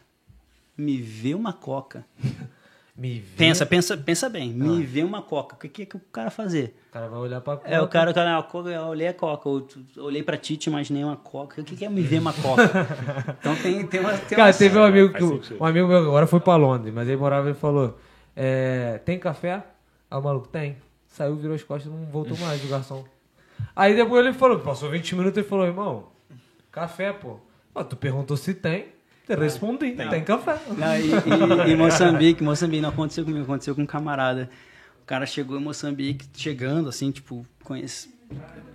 Me vê uma coca. Me vê. Pensa, pensa, pensa bem, Ah. me vê uma coca. O que, que é que o cara fazer? O cara vai olhar pra É, o cara, o cara, a coca, eu olhei a coca, eu olhei pra ti, te imaginei uma coca. O que, que é me ver uma coca? então tem, tem uma. Tem Cara, umas- teve um amigo que. Um amigo meu agora foi pra Londres, mas ele morava e falou: é, Tem café? Aí o maluco, tem. Saiu, virou as costas e não voltou mais o garçom. Aí depois ele falou, passou 20 minutos e falou, irmão, café, pô. Tu perguntou se tem, eu respondi, tem, café. Não, e, e- e Moçambique, Moçambique, não aconteceu comigo, aconteceu com um camarada. O cara chegou em Moçambique, chegando, assim, tipo, conhece,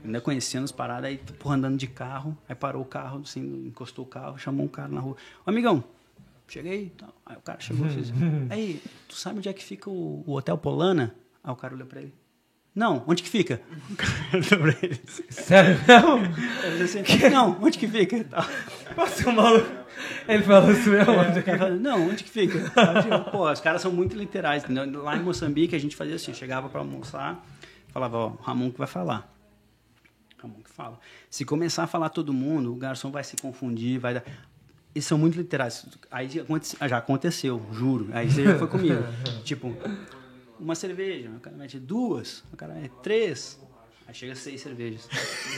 ainda conhecendo as paradas, aí, porra, andando de carro, aí parou o carro, assim, encostou o carro, chamou um cara na rua. Ô, amigão, cheguei e tal. Aí o cara chegou e fez, aí, tu sabe onde é que fica o, o Hotel Polana? Aí o cara olhou pra ele. Não, onde que fica? O cara olhou pra ele. Sério disse assim, não, onde que fica? Nossa, o maluco. Ele falou mesmo? É, o fala, não, onde que fica? Pô, os caras são muito literais. entendeu? Lá em Moçambique a gente fazia assim, chegava para almoçar, falava, ó, Ramon que vai falar. Ramon que fala. Se começar a falar todo mundo, o garçom vai se confundir, vai dar... Eles são muito literais. Aí já aconteceu, juro. Aí você já foi comigo. tipo, uma cerveja, o cara mete duas, o cara mete três. Aí chega seis cervejas.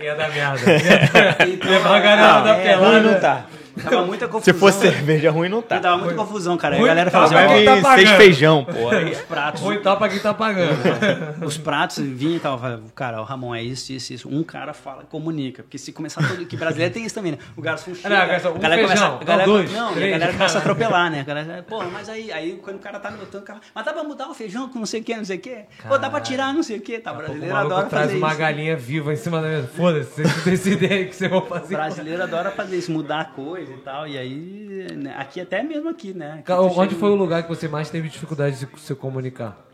Ia dar merda. Levar a galera da é, pelada. não tá. Tava muita confusão. Se for cerveja ruim, não tá. Tava muita confusão, cara. Aí Ruim a galera tá, falava assim, vai. Vai tá seis feijão, pô. Os pratos, Ruim tá pra quem tá pagando. os pratos vinha e tava, cara, o Ramon é isso, isso, isso. Um cara fala, comunica. Porque se começar todo. Que brasileiro tem isso também, né? O garçom chega. Não, garçom, um a galera feijão, começa, a galera, dois, não, e a três, galera começa a atropelar, né? A galera, pô, mas aí, aí quando o cara tá anotando, o cara, mas dá pra mudar o feijão com não sei o que, não sei o que. Pô, dá pra tirar não sei o que. Tá, O brasileiro adora traz fazer uma isso. galinha viva em cima da mesa. Foda-se, vocês decidem aí o que vocês vão O fazer. brasileiro adora fazer isso, mudar a coisa e tal. E aí, né, aqui até mesmo aqui, né? Aqui tu Onde foi o lugar que você mais teve dificuldade de se comunicar?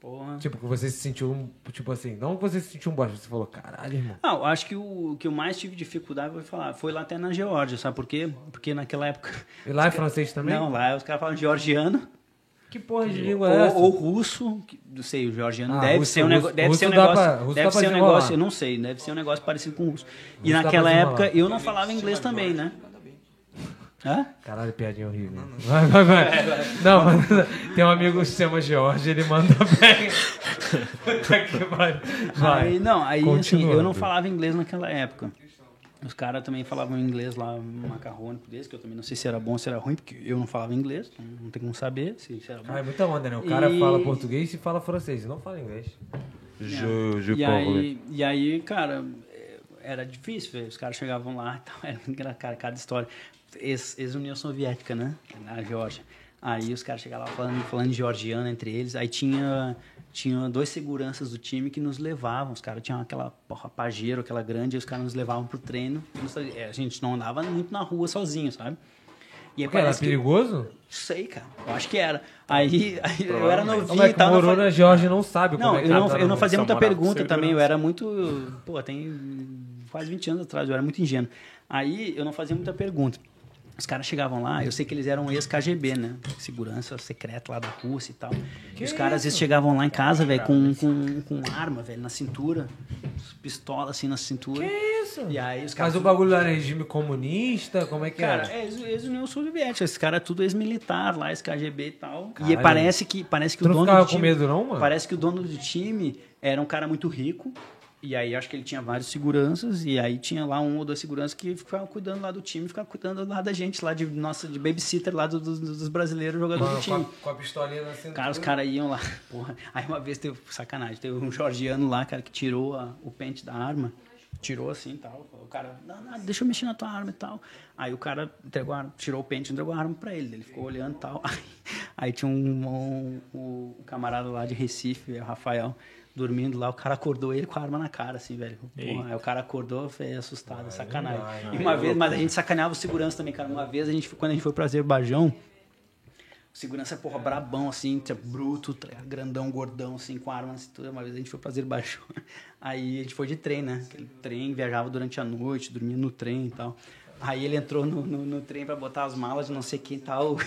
Porra. Tipo, que você se sentiu, um- tipo assim, não que você se sentiu um bosta, você falou, caralho, irmão. Não, acho que o que eu mais tive dificuldade foi falar, foi lá até na Geórgia, sabe por quê? Porque naquela época. E lá é francês também? Não, lá os caras falam georgiano Que porra de língua é essa? ou, russo, que- não sei, o georgiano Ah, deve russo- ser um, russo- deve russo ser um negócio, pra- deve ser um negócio, eu não sei, deve ser um negócio parecido com o russo. E naquela época eu não falava inglês também, né? Hã? Caralho, piadinha horrível. Vai, vai, vai. Não, mas tem um amigo que se chama Jorge, ele manda bem. Puta que pariu. Vai. Aí, não, aí assim, eu não falava inglês naquela época. Os caras também falavam inglês lá, macarrônico desse, que eu também não sei se era bom ou se era ruim, porque eu não falava inglês, então não tem como saber se se era bom. Ah, é muita onda, né? O cara E- fala português e fala francês, não fala inglês. Je, je E aí, e aí, cara, é, era difícil, velho. Os caras chegavam lá e tal, era cara, cada história. Ex- Ex-União Soviética, né? Na Geórgia. Aí os caras chegavam lá falando, falando georgiano entre eles. Aí tinha, tinha dois seguranças do time que nos levavam. Os caras tinham aquela porra pajeiro, aquela grande, e os caras nos levavam pro treino. É, A gente não andava muito na rua sozinho, sabe? E aí era parece que- perigoso? Sei, cara. Eu acho que era. Aí, aí eu era novinho é e tal. não morou fa- na Georgia não sabe como não, é que eu não, eu não fazia muita pergunta também. Eu era muito. Pô, tem quase 20 anos atrás, eu era muito ingênuo. Aí eu não fazia muita pergunta. Os caras chegavam lá, eu sei que eles eram ex-KGB, né? Segurança secreta lá da Rússia e tal. e os caras às vezes chegavam lá em casa, velho, com, com, com arma, velho, na cintura. Pistola assim na cintura. Que isso? E aí os caras. Mas o bagulho lá era regime comunista? Como é que Cara, era? é ex- ex-União Soviética. Esse cara é tudo ex-militar lá, ex-KGB e tal. E parece que, parece que Tu o não dono ficava do com medo não, mano? Parece que o dono do time era um cara muito rico. E aí acho que ele tinha vários seguranças. E aí tinha lá um ou dois seguranças que ficavam cuidando lá do time, ficavam cuidando lá da gente, lá de nossa, de babysitter lá do- do- dos brasileiros jogadores do Com a, time. com a pistolinha na cintura. Cara, os caras iam lá. Porra. Aí uma vez teve, sacanagem, teve um georgiano lá, cara, que tirou a- o pente da arma. Tirou assim e tal. O cara, não, não, deixa eu mexer na tua arma e tal. Aí o cara entregou a arma, tirou o pente e entregou a arma pra ele. Ele ficou olhando e tal. Aí, aí tinha um, um, um- um camarada lá de Recife, o Rafael, dormindo lá. O cara acordou ele com a arma na cara, assim, velho. Porra, aí o cara acordou, foi assustado, sacanagem. vai, e uma vez, mas a gente sacaneava o segurança também, cara. Uma vez, a gente, quando a gente foi pra Azerbaijão, o segurança, porra, brabão, assim, bruto, tá grandão, gordão, assim, com arma na cintura. Uma vez a gente foi pra Azerbaijão. Aí a gente foi de trem, né? Aquele trem, viajava durante a noite, dormia no trem e tal. Aí ele entrou no, no, no trem pra botar as malas de não sei quem e tal.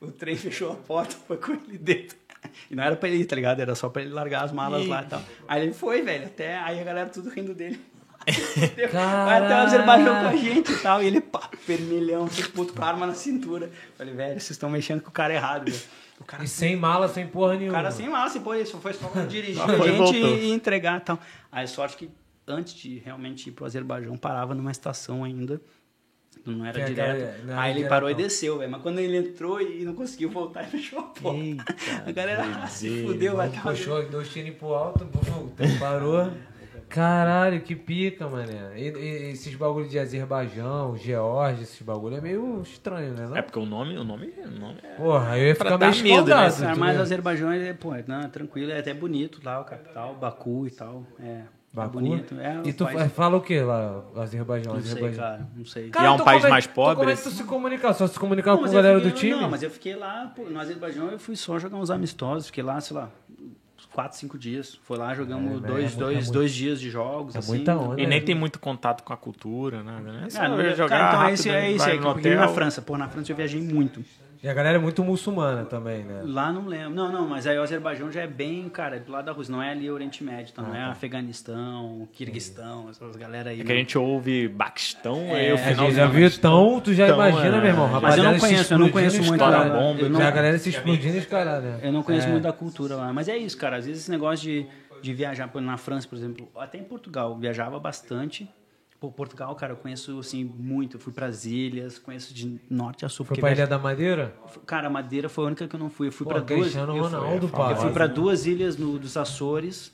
O trem fechou a porta, foi com ele dentro. E não era pra ele ir, tá ligado? Era só pra ele largar as malas lá e tal. Aí ele foi, velho, até aí a galera tudo rindo dele. Vai até o Azerbaijão com a gente e tal. E ele, pá, vermelhão, assim, puto com a arma na cintura. Falei, velho, vocês estão mexendo com o cara errado, velho. O cara, E sem mala, sem porra o nenhuma. cara sem mala, assim, pô, isso foi só pra dirigir a e gente voltou. e entregar e tal. Aí sorte que antes de realmente ir pro Azerbaijão, parava numa estação ainda. Não era Que é direto. aquela- não era Aí ele parou e não. desceu, velho. Mas quando ele entrou e não conseguiu voltar, ele fechou a porta. Eita, a galera ah, se fudeu, vai tá Puxou dois tiros pro alto, parou. Caralho, que pica, mané. E, e- esses bagulho de Azerbaijão, Geórgia, esses bagulho é meio estranho, né? Não? É porque o nome, o nome, o nome é. Porra, eu ia ficar meio medo, né? mas Azerbaijão é, pô, é, não, é tranquilo, é até bonito lá, o capital, Baku e tal. É, Baku? é bonito. É, E tu país- fala o que lá, Azerbaijão? Não sei, Azerbaijão? cara, não sei. E é um país como mais pobre? Como é que tu se comunicar? Só se comunicar Não, com a galera fiquei- do time? Não, mas eu fiquei lá, pô, no Azerbaijão eu fui só jogar uns amistosos, fiquei lá, sei lá, quatro, cinco dias. Foi lá, jogamos É, é, dois, é dois, muito- dois dias de jogos. É assim. muita onda. E nem né? tem muito contato com a cultura, nada, né? Só Ah, não, jogar cara, então é rápido, isso, é isso. vai É, no porque na. França, pô, na França eu viajei muito. E a galera é muito muçulmana também, né? Lá não lembro. Não, não, mas aí o Azerbaijão já é bem, cara, do lado da Rússia. Não é ali Oriente Médio, então não é Afeganistão, Kirguistão, essas galera aí. É que a não. gente ouve Baquistão, É, aí o final gente já viu tão, tu já Então, imagina, é. meu irmão. Mas eu não conheço, eu não conheço muito cara. bomba, eu não- Já a galera se explodindo os caras, né? Eu não conheço É. muito da cultura lá, mas é isso, cara. Às vezes esse negócio de, de viajar na França, por exemplo, até em Portugal, eu viajava bastante. Pô, Portugal, cara, eu conheço assim muito. Eu fui pras ilhas, conheço de norte a sul. Foi pra viaja- Ilha da Madeira? Cara, Madeira foi a única que eu não fui. Eu fui para duas. Cristiano eu fui- Ronaldo, Eu fui para duas ilhas no, dos Açores,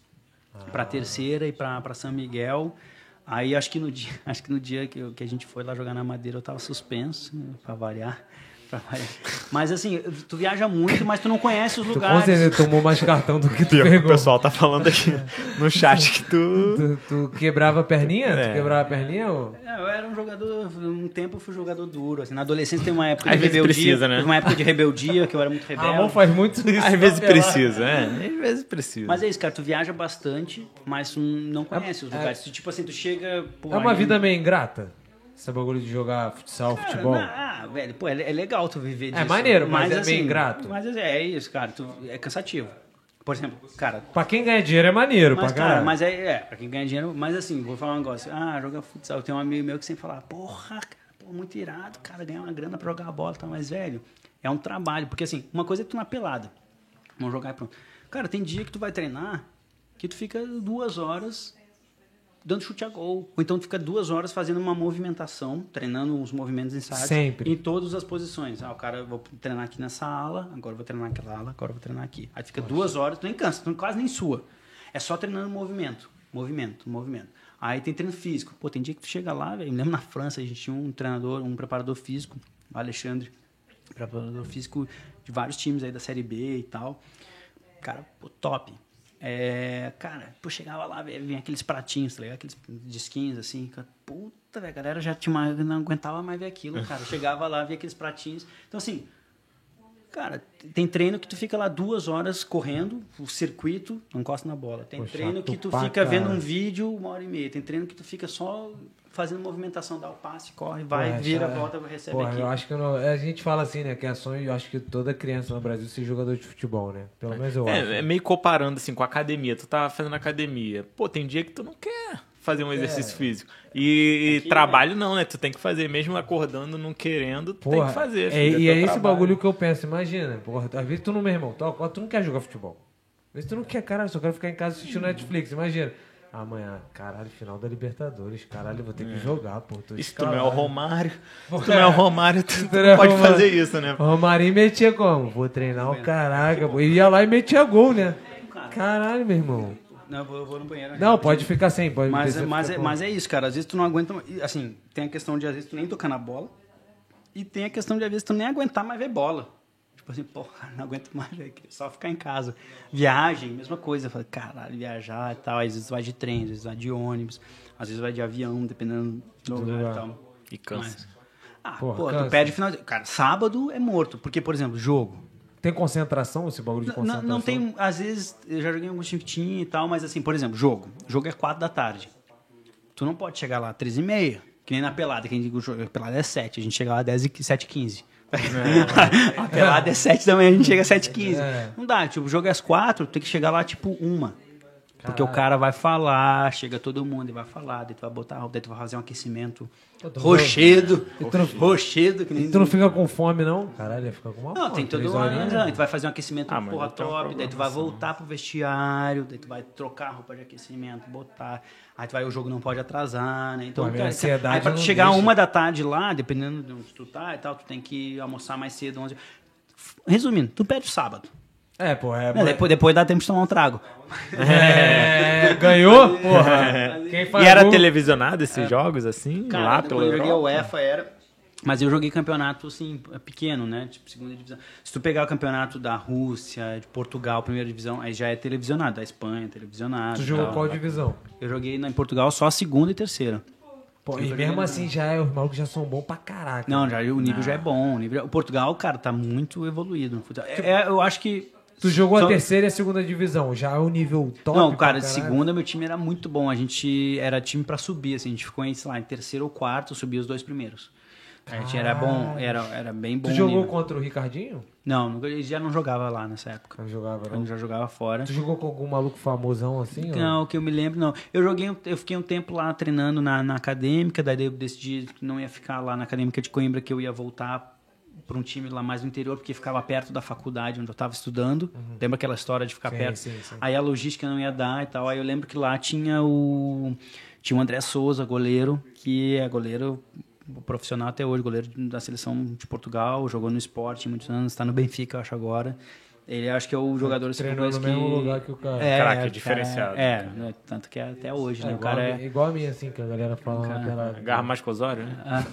para Terceira e para São Miguel. Aí acho que no dia, acho que no dia que, eu- que a gente foi lá jogar na Madeira eu tava suspenso, né, para variar. Pra. Mas assim, tu viaja muito, mas tu não conhece os Tu com lugares. certeza tomou mais cartão do que tu Pior que o pegou. pessoal tá falando aqui no chat que tu... Tu, tu quebrava a perninha? É. Tu quebrava a perninha? Ou... É, eu era um jogador, um tempo eu fui jogador duro. Assim, na adolescência tem uma época de Às rebeldia. precisa, né? Uma época de rebeldia que eu era muito rebelde. Ramon faz muito isso. Às vezes precisa, é. Às vezes precisa. Mas é isso, cara, tu viaja bastante, mas tu não conhece os lugares. Tu, tipo assim, tu chega. pô, É uma aí- vida meio ingrata? Esse bagulho de jogar futsal, Cara, futebol? ah, velho, pô, é, é legal tu viver disso. maneiro, mas é meio ingrato. Mas é, é isso, cara, tu, é cansativo. Por exemplo, cara. Pra quem ganha dinheiro é maneiro, Mas, pra cara, caralho. mas é, é, pra quem ganha dinheiro, mas assim, vou falar um negócio. Ah, jogar futsal. Eu tenho um amigo meu que sempre fala, porra, cara, pô, muito irado, cara, ganhar uma grana pra jogar a bola, tá mais velho. É um trabalho, porque assim, uma coisa é tu na pelada. Vamos jogar e pronto. Cara, tem dia que tu vai treinar que tu fica duas horas dando chute a gol. Ou então tu fica duas horas fazendo uma movimentação, treinando os movimentos ensaios. Sempre. Em todas as posições. Ah, o cara, vou treinar aqui nessa ala, agora vou treinar naquela ala, agora vou treinar aqui. Aí fica duas horas, tu nem cansa, tu quase nem sua. É só treinando movimento, movimento, movimento. Aí tem treino físico. Pô, tem dia que tu chega lá, velho. Lembro na França, a gente tinha um treinador, um preparador físico, o Alexandre, preparador físico de vários times aí da Série B e tal. Cara, pô, top. É, cara, pô, chegava lá, vinha aqueles pratinhos, tá ligado? Aqueles disquinhos, assim. Puta, velho, a galera já tinha uma, não aguentava mais ver aquilo, cara. Chegava lá, via aqueles pratinhos. Então, assim, cara, tem treino que tu fica lá duas horas correndo, o circuito, não encosta na bola. Tem treino que tu fica vendo um vídeo uma hora e meia. Tem treino que tu fica só fazendo movimentação, dá o passe, corre, vai, Porra, vira, já- volta, recebe Porra, aqui. eu acho que não- a gente fala assim, né? Que é sonho, eu acho que toda criança no Brasil ser jogador de futebol, né? Pelo menos eu acho. É, é meio comparando assim com a academia. Tu tá fazendo academia. Pô, tem dia que tu não quer fazer um exercício físico. E Aqui, trabalho não, né? Tu tem que fazer, mesmo acordando, não querendo, tu tem Porra, que fazer. é- e é é teu esse trabalho. bagulho que eu penso, imagina. Porra, às vezes tu não, meu irmão, tu, tu não quer jogar futebol. Às vezes tu não quer, caralho, só quero ficar em casa assistindo Netflix, imagina. Amanhã, caralho, final da Libertadores, caralho, eu vou ter que jogar, pô. Tô se tu não é o. Romário, se tu não é o Romário, tu, tu Tu não é pode Romário. fazer isso, né? O Romarinho metia como? Vou treinar o caraca, pô. Ele ia lá e metia gol, né? Caralho, meu irmão. Não, eu vou, eu vou no banheiro. Não, pode ficar sem, pode Mas, mas, é, mas é isso, cara. Às vezes tu não aguenta. Assim, tem a questão de às vezes tu nem tocar na bola. E tem a questão de às vezes tu nem aguentar mais ver bola. Tipo assim, porra, não aguento mais só ficar em casa. Viagem, mesma coisa. Eu falei, caralho, viajar e tal. Às vezes vai de trem, às vezes vai de ônibus, às vezes vai de avião, dependendo do lugar lugar. e tal. E cansa. Mas- ah, Porra, pô, cansa. tu perde final de... Cara, sábado é morto. Porque, por exemplo, jogo. Tem concentração, esse bagulho de Não, concentração? não tem, às vezes, eu já joguei alguns tinha e tal, mas assim, por exemplo, jogo. Jogo é 4 da tarde. Tu não pode chegar lá às 13 e meia, que nem na pelada, que a gente pelada é 7, a gente chega lá às 10 e 7 e 15. A pelada é 7 da manhã, a gente chega às 7 e 15. É. Não dá, tipo, o jogo é às 4, tem que chegar lá tipo uma. Porque o cara vai falar, chega todo mundo e vai falar, daí tu vai botar a roupa, daí tu vai fazer um aquecimento. Rochedo, não- rochedo, que nem E tu não fica com fome, não? Caralho, ia ficar com uma não, fome. tem todo um. Não, tu vai fazer um aquecimento Ah, porra top, daí tu vai voltar pro vestiário, daí tu vai trocar a roupa de aquecimento, botar. Aí tu vai, o jogo não pode atrasar, né? Então, cara, ansiedade aí pra tu chegar deixa. uma da tarde lá, dependendo de onde tu tá e tal, tu tem que almoçar mais cedo, 11. Resumindo, tu perde o sábado. É, pô, é. É, depois, depois dá tempo de tomar um trago. É, ganhou? Porra. E era gol- televisionado esses jogos, assim? Cara, lá pela eu joguei a? UEFA era. Mas eu joguei campeonato assim, pequeno, né? Tipo, segunda divisão. Se tu pegar o campeonato da Rússia, de Portugal, primeira divisão, aí já é televisionado. Da Espanha, televisionado. Tu jogou tal. qual divisão? Eu joguei na- em Portugal só a segunda e terceira. Pô, e mesmo assim, já é, os malucos já são bons pra caraca. Não, já, o nível já é bom. O, nível, o Portugal, cara, tá muito evoluído no futebol. É, é, eu acho que Tu jogou Só- a terceira e a segunda divisão, já é um nível top. Não, cara, caralho. segunda meu time era muito bom. A gente era time pra subir, assim, a gente ficou em, sei lá, em terceiro ou quarto, subia os dois primeiros. A gente era bom, era, era bem bom. Tu jogou nível. contra o Ricardinho? Não, ele já não jogava lá nessa época. Não jogava, não. já jogava fora. Tu jogou com algum maluco famosão assim? ou- Não, que eu me lembro, não. Eu joguei, eu fiquei um tempo lá treinando na, na acadêmica, daí eu decidi que não ia ficar lá na acadêmica de Coimbra, que eu ia voltar para um time lá mais no interior, porque ficava perto da faculdade onde eu estava estudando. Lembra aquela história de ficar Sim, perto? sim, sim. Aí a logística não ia dar e tal. Aí eu lembro que lá tinha o tinha o André Souza, goleiro, que é goleiro profissional até hoje, goleiro da seleção de Portugal, jogou no esporte muitos anos, está no Benfica, eu acho agora. Ele acho que é o jogador assim, que eu Treinou no conheço mesmo que- lugar que o cara. é, Craque, cara, diferenciado. É, né, tanto que é até hoje, É, né? O igual, cara a é. igual a mim, assim, que a galera fala Cara, naquela. Agarra mais com o Osório, né? Ah,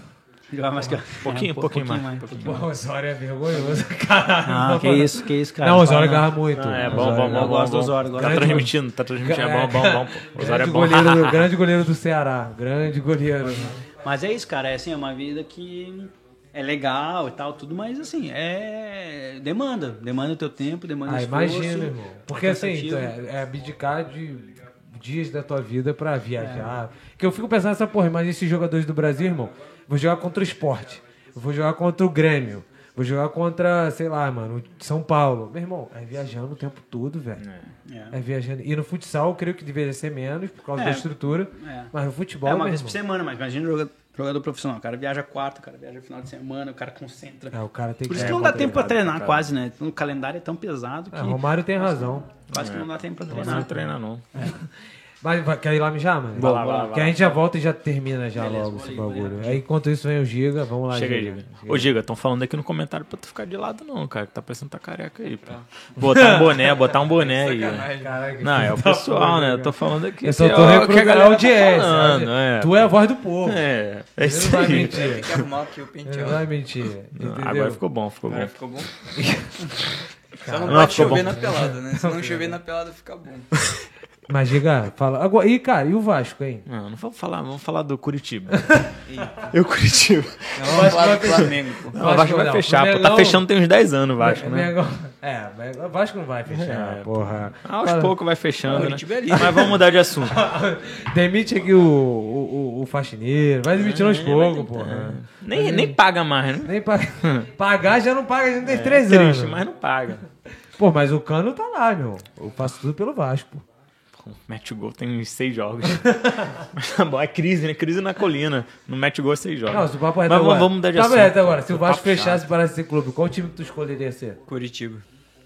mais que. Pouquinho, é, um pouquinho mais, pouquinho Pô, o Osório é vergonhoso, caralho. Ah, que isso, que isso, cara. Não, o Osório agarra muito. Ah, é O bom, Osório bom, bom, Eu gosto do Osório. Tá transmitindo, tá transmitindo. É bom, bom, bom. pô. Osório é bom. goleiro, grande goleiro do Ceará. Grande goleiro. Mas é isso, cara. É assim, é uma vida que é legal e tal, tudo, mas assim, é. Demanda. Demanda o teu tempo, demanda Ah, esforço. imagina, irmão. Porque é assim, tu é, é abdicar de dias da tua vida pra viajar. Que eu fico pensando nessa porra, mas esses jogadores do Brasil, irmão, vou jogar contra o esporte. Vou jogar contra o Grêmio. Vou jogar contra, sei lá, mano, São Paulo. Meu irmão, é viajando o tempo todo, velho. É. É viajando. E no futsal, eu creio que deveria ser menos, por causa É. da estrutura. É. Mas no futebol, É uma vez por semana, mas imagina jogador, jogador profissional. O cara viaja quarta, o cara viaja final de semana, o cara concentra. É, o cara tem Por que... isso É, que não dá tempo pra treinar quase, né? O calendário é tão pesado que É, Romário tem razão. quase que não dá tempo pra Não treinar. treina, não. Mas vai- quer ir lá mijar, mano? Vai lá, vai lá, vai Que a lá. gente já volta e já termina já Beleza, logo esse ali, bagulho. Aí enquanto isso vem o Giga, vamos lá, Chega aí, Giga. Ô, Giga, estão falando aqui no comentário pra tu ficar de lado, não, cara. Que tá parecendo que tá careca aí, pô. Botar um boné, botar um boné aí. Caraca, Não, é o pessoal, né? Eu tô falando aqui. Eu só que tô é o tá é. Tu é a voz do povo. É, é isso não vai aí. mentir. Tem que arrumar aqui o Ele não penteado. vai mentir. Entendeu? Agora ficou bom, ficou bom. Ficou bom? Só não pode chover na pelada, né? Se não chover na pelada, fica bom. Mas Giga, fala. Agora, e cara, e o Vasco, hein? Não, não vamos falar, vamos falar do Curitiba. Eu, Curitiba. Não, vamos falar do Flamengo, pô. Não, o Vasco vai não. fechar, pô. Tá fechando tem uns 10 anos o Vasco, né? É, o Vasco não vai fechar, É, porra. Aos Fala- poucos vai fechando, né? É. Mas vamos mudar de assunto. Demite aqui o, o, o- o faxineiro. Vai demitir aos É, poucos, vai- porra. Nem, nem paga mais, né? Nem paga. Pagar já não paga, já tem É três triste, anos. mas não paga. Pô, mas o cano tá lá, meu. Eu faço tudo pelo Vasco. pô. Mete o gol, tem uns seis jogos. Mas tá bom, é crise, né? Crise na colina. Não mete gol, é seis jogos. Não, se o papo é Mas agora. vamos mudar de Papo assunto. reto agora. Se o Vasco fechasse para ser clube, qual time que tu escolheria ser? Curitiba.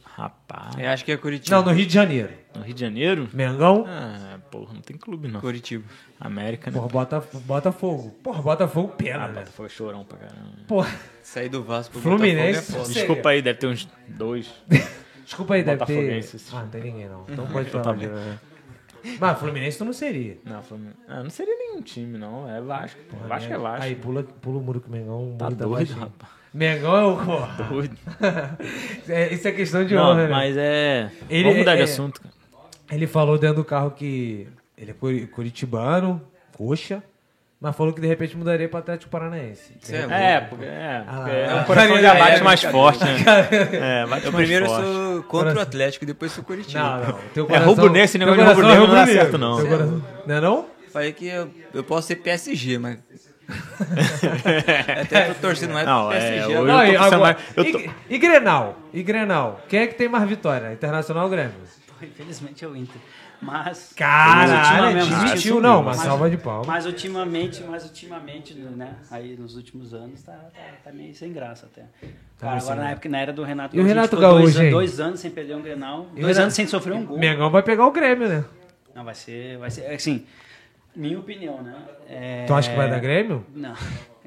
Rapaz. Eu acho que é Curitiba. Não, no Rio de Janeiro. No Rio de Janeiro? Mengão. Ah, porra, não tem clube, não. Curitiba. América, né? Porra, Bota, Botafogo. Porra, Botafogo pena, Ah, né? Foi chorão pra caramba. Porra, Sair do Vasco pro Fluminense. Botafogo é foda. Desculpa aí, deve ter uns dois. desculpa aí, deve ter... Ah, não tem ninguém, não. Então pode Eu falar. também. Né? Mas Fluminense tu não seria. Não, Fluminense. Ah, não seria nenhum time, não. É Vasco. Vasco é Vasco. Aí pula, pula o muro que o Mengão Tá doido, rapaz. Mengão é o. Porra. Doido. É, Isso é questão de Não, honra, né? mas é. Ele Vamos mudar é- de assunto, cara. Ele falou dentro do carro que ele é curi- curitibano, coxa, mas falou que de repente mudaria para Atlético Paranaense. É louco. É, porque, é, Ah, porque é. o coração É, já é, bate é mais brincadeira. forte, né? É, bate Eu mais primeiro forte. sou contra o Atlético, depois sou Curitiba. Não, não. Teu É, coração, rubro-negro, esse teu negócio de coração rubro-negro não dá rubro-negro. certo, não. Teu coração- Não é não? Falei que eu, eu posso ser PSG, mas. Até tô torcendo mais Não, pro é, PSG. eu- agora. Não, e, tô agora, mais- eu tô- e, e Grenal? E Grenal? Quem é que tem mais vitória? Internacional ou Grêmio? Infelizmente é o Inter. Mas. Caralho, ultimamente- desmentiu subiu, não, mas- mas salva de palmas. Mas ultimamente, mas ultimamente, né? Aí nos últimos anos tá, tá, tá meio sem graça até. Cara, sem agora na época, na era do Renato E o Renato ficou dois, Gaúcho, hein? dois anos sem perder um Grenal. E Dois Renato- anos sem sofrer um gol. Mengão vai pegar o Grêmio, né? Não, vai ser. Vai ser. Assim, minha opinião, né? É... Tu acha que vai dar Grêmio? Não.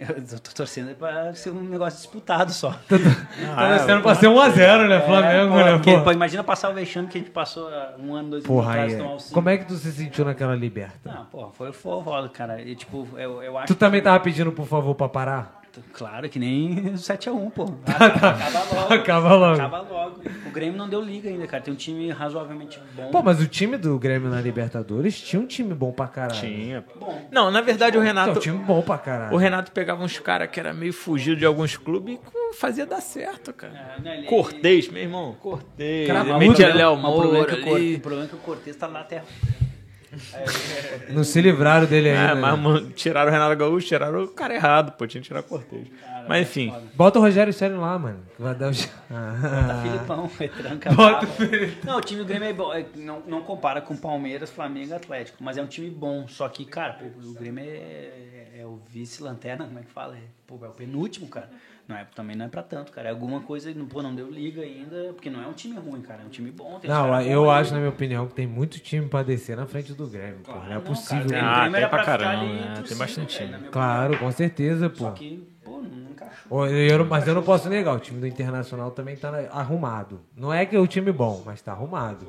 Eu tô torcendo pra ser um negócio disputado só. Tá torcendo pra ser 1x0, né? Flamengo, É, pô, né? pô? pô, imagina passar o vexame que a gente passou há um ano, dois anos atrás, aí, tomar o cinco. como é que tu se sentiu naquela liberta? Não, porra, foi foda, cara. E, tipo, eu, eu acho Tu também tava pedindo por favor pra parar? Claro que nem 7x1, pô. Acaba logo. Acaba logo. Acaba logo. Grêmio não deu liga ainda, cara. Tem um time razoavelmente bom. Pô, mas o time do Grêmio na Libertadores tinha um time bom pra caralho. Tinha. Não, na verdade o Tinha Renato. um time bom pra caralho. O Renato pegava uns caras que era meio fugido de alguns clubes e fazia dar certo, cara. É, né, ele- Cortez, meu irmão. Cortez. Cravudo, Metia né? Léo o é Moura que o o problema é que o Cortez tá lá até. Não se livraram dele É, ainda. mas né? mano, tiraram o Renato Gaúcho, tiraram o cara errado, pô. Tinha que tirar o Cortez. Mas enfim. Bota o Rogério Ceni lá, mano. que Vai dar o... Tá Filipão, retranca. Bota bravo. Não, o time do Grêmio é bom. é, não, não compara com Palmeiras, Flamengo e Atlético. Mas é um time bom. Só que, cara, pô, o Grêmio é, é o vice-lanterna, como é que fala? É, pô, é o penúltimo, cara. Não é, também não é pra tanto, cara. É alguma coisa, pô, não deu liga ainda, porque não é um time ruim, cara. É um time bom. tem Não, eu acho, aí. na minha opinião, que tem muito time pra descer na frente do Grêmio. pô. Não é Não, possível. cara, né? Ah, o Grêmio tem era pra caramba, né? Tem bastante cinco, time. minha Claro, com certeza, pô. Só que, pô, não encaixou. Eu não- mas eu não posso negar, o time do Internacional também tá arrumado. Não é que é o time bom, mas tá arrumado.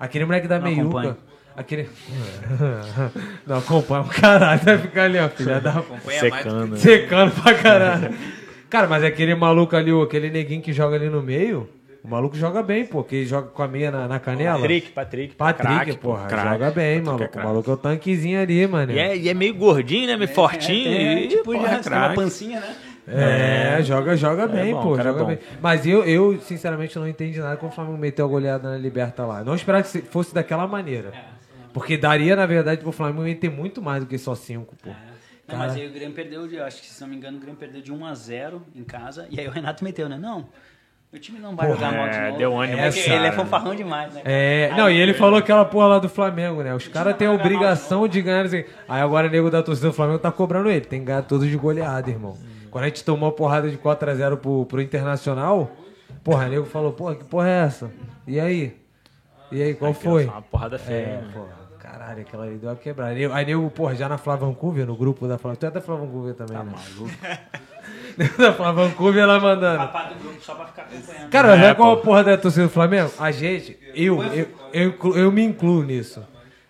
Aquele moleque da Não meiuca. acompanho. Aquele. não acompanha o caralho, vai ficar ali, ó, filha da. Secando. Secando pra caralho. Cara, mas aquele maluco ali, aquele neguinho que joga ali no meio, o maluco joga bem, pô, que ele joga com a meia na, na canela. Patrick, Patrick. Patrick, craque, porra, craque. joga bem, Patrick é maluco. O maluco é o tanquezinho ali, mano. E é, e é meio gordinho, né? Meio fortinho. É, e, tipo, porra, já é tem uma pancinha, né? É, joga, joga bem, bom, pô, cara é joga bom. bem. Mas eu, eu, sinceramente, não entendi nada quando o Flamengo meteu a goleada na Liberta lá. Não esperava que se- fosse daquela maneira. Porque daria, na verdade, pro Flamengo meter muito mais do que só cinco, pô. Não, mas aí o Grêmio perdeu, de, acho que se não me engano, o Grêmio perdeu de 1 a 0 em casa. E aí o Renato meteu, né? Não, o time não vai Porra, jogar mal de é, novo. deu ânimo, É, porque cara. ele é fanfarrão demais, né? É, não, e ele falou aquela porra lá do Flamengo, né? Os caras têm a obrigação de ganhar. Assim. Aí agora o nego da torcida do Flamengo tá cobrando ele. Tem que ganhar todos de goleada, irmão. Quando a gente tomou a porrada de 4x0 pro, pro Internacional, porra, o nego falou, porra, que porra é essa? E aí? E aí, qual foi? Uma porrada feia. É, né? porra. Caralho, aquela ali deu uma quebrada. Aí, aí nego, porra, já na Flavancouver, no grupo da Flavancouver. Tu é da Flavancouver também, né? Maluco. da Flavancouver, ela mandando. Papá do grupo só pra ficar acompanhando. Cara, É, sabe qual a porra da torcida do Flamengo? A gente, eu, eu, eu, eu me incluo nisso.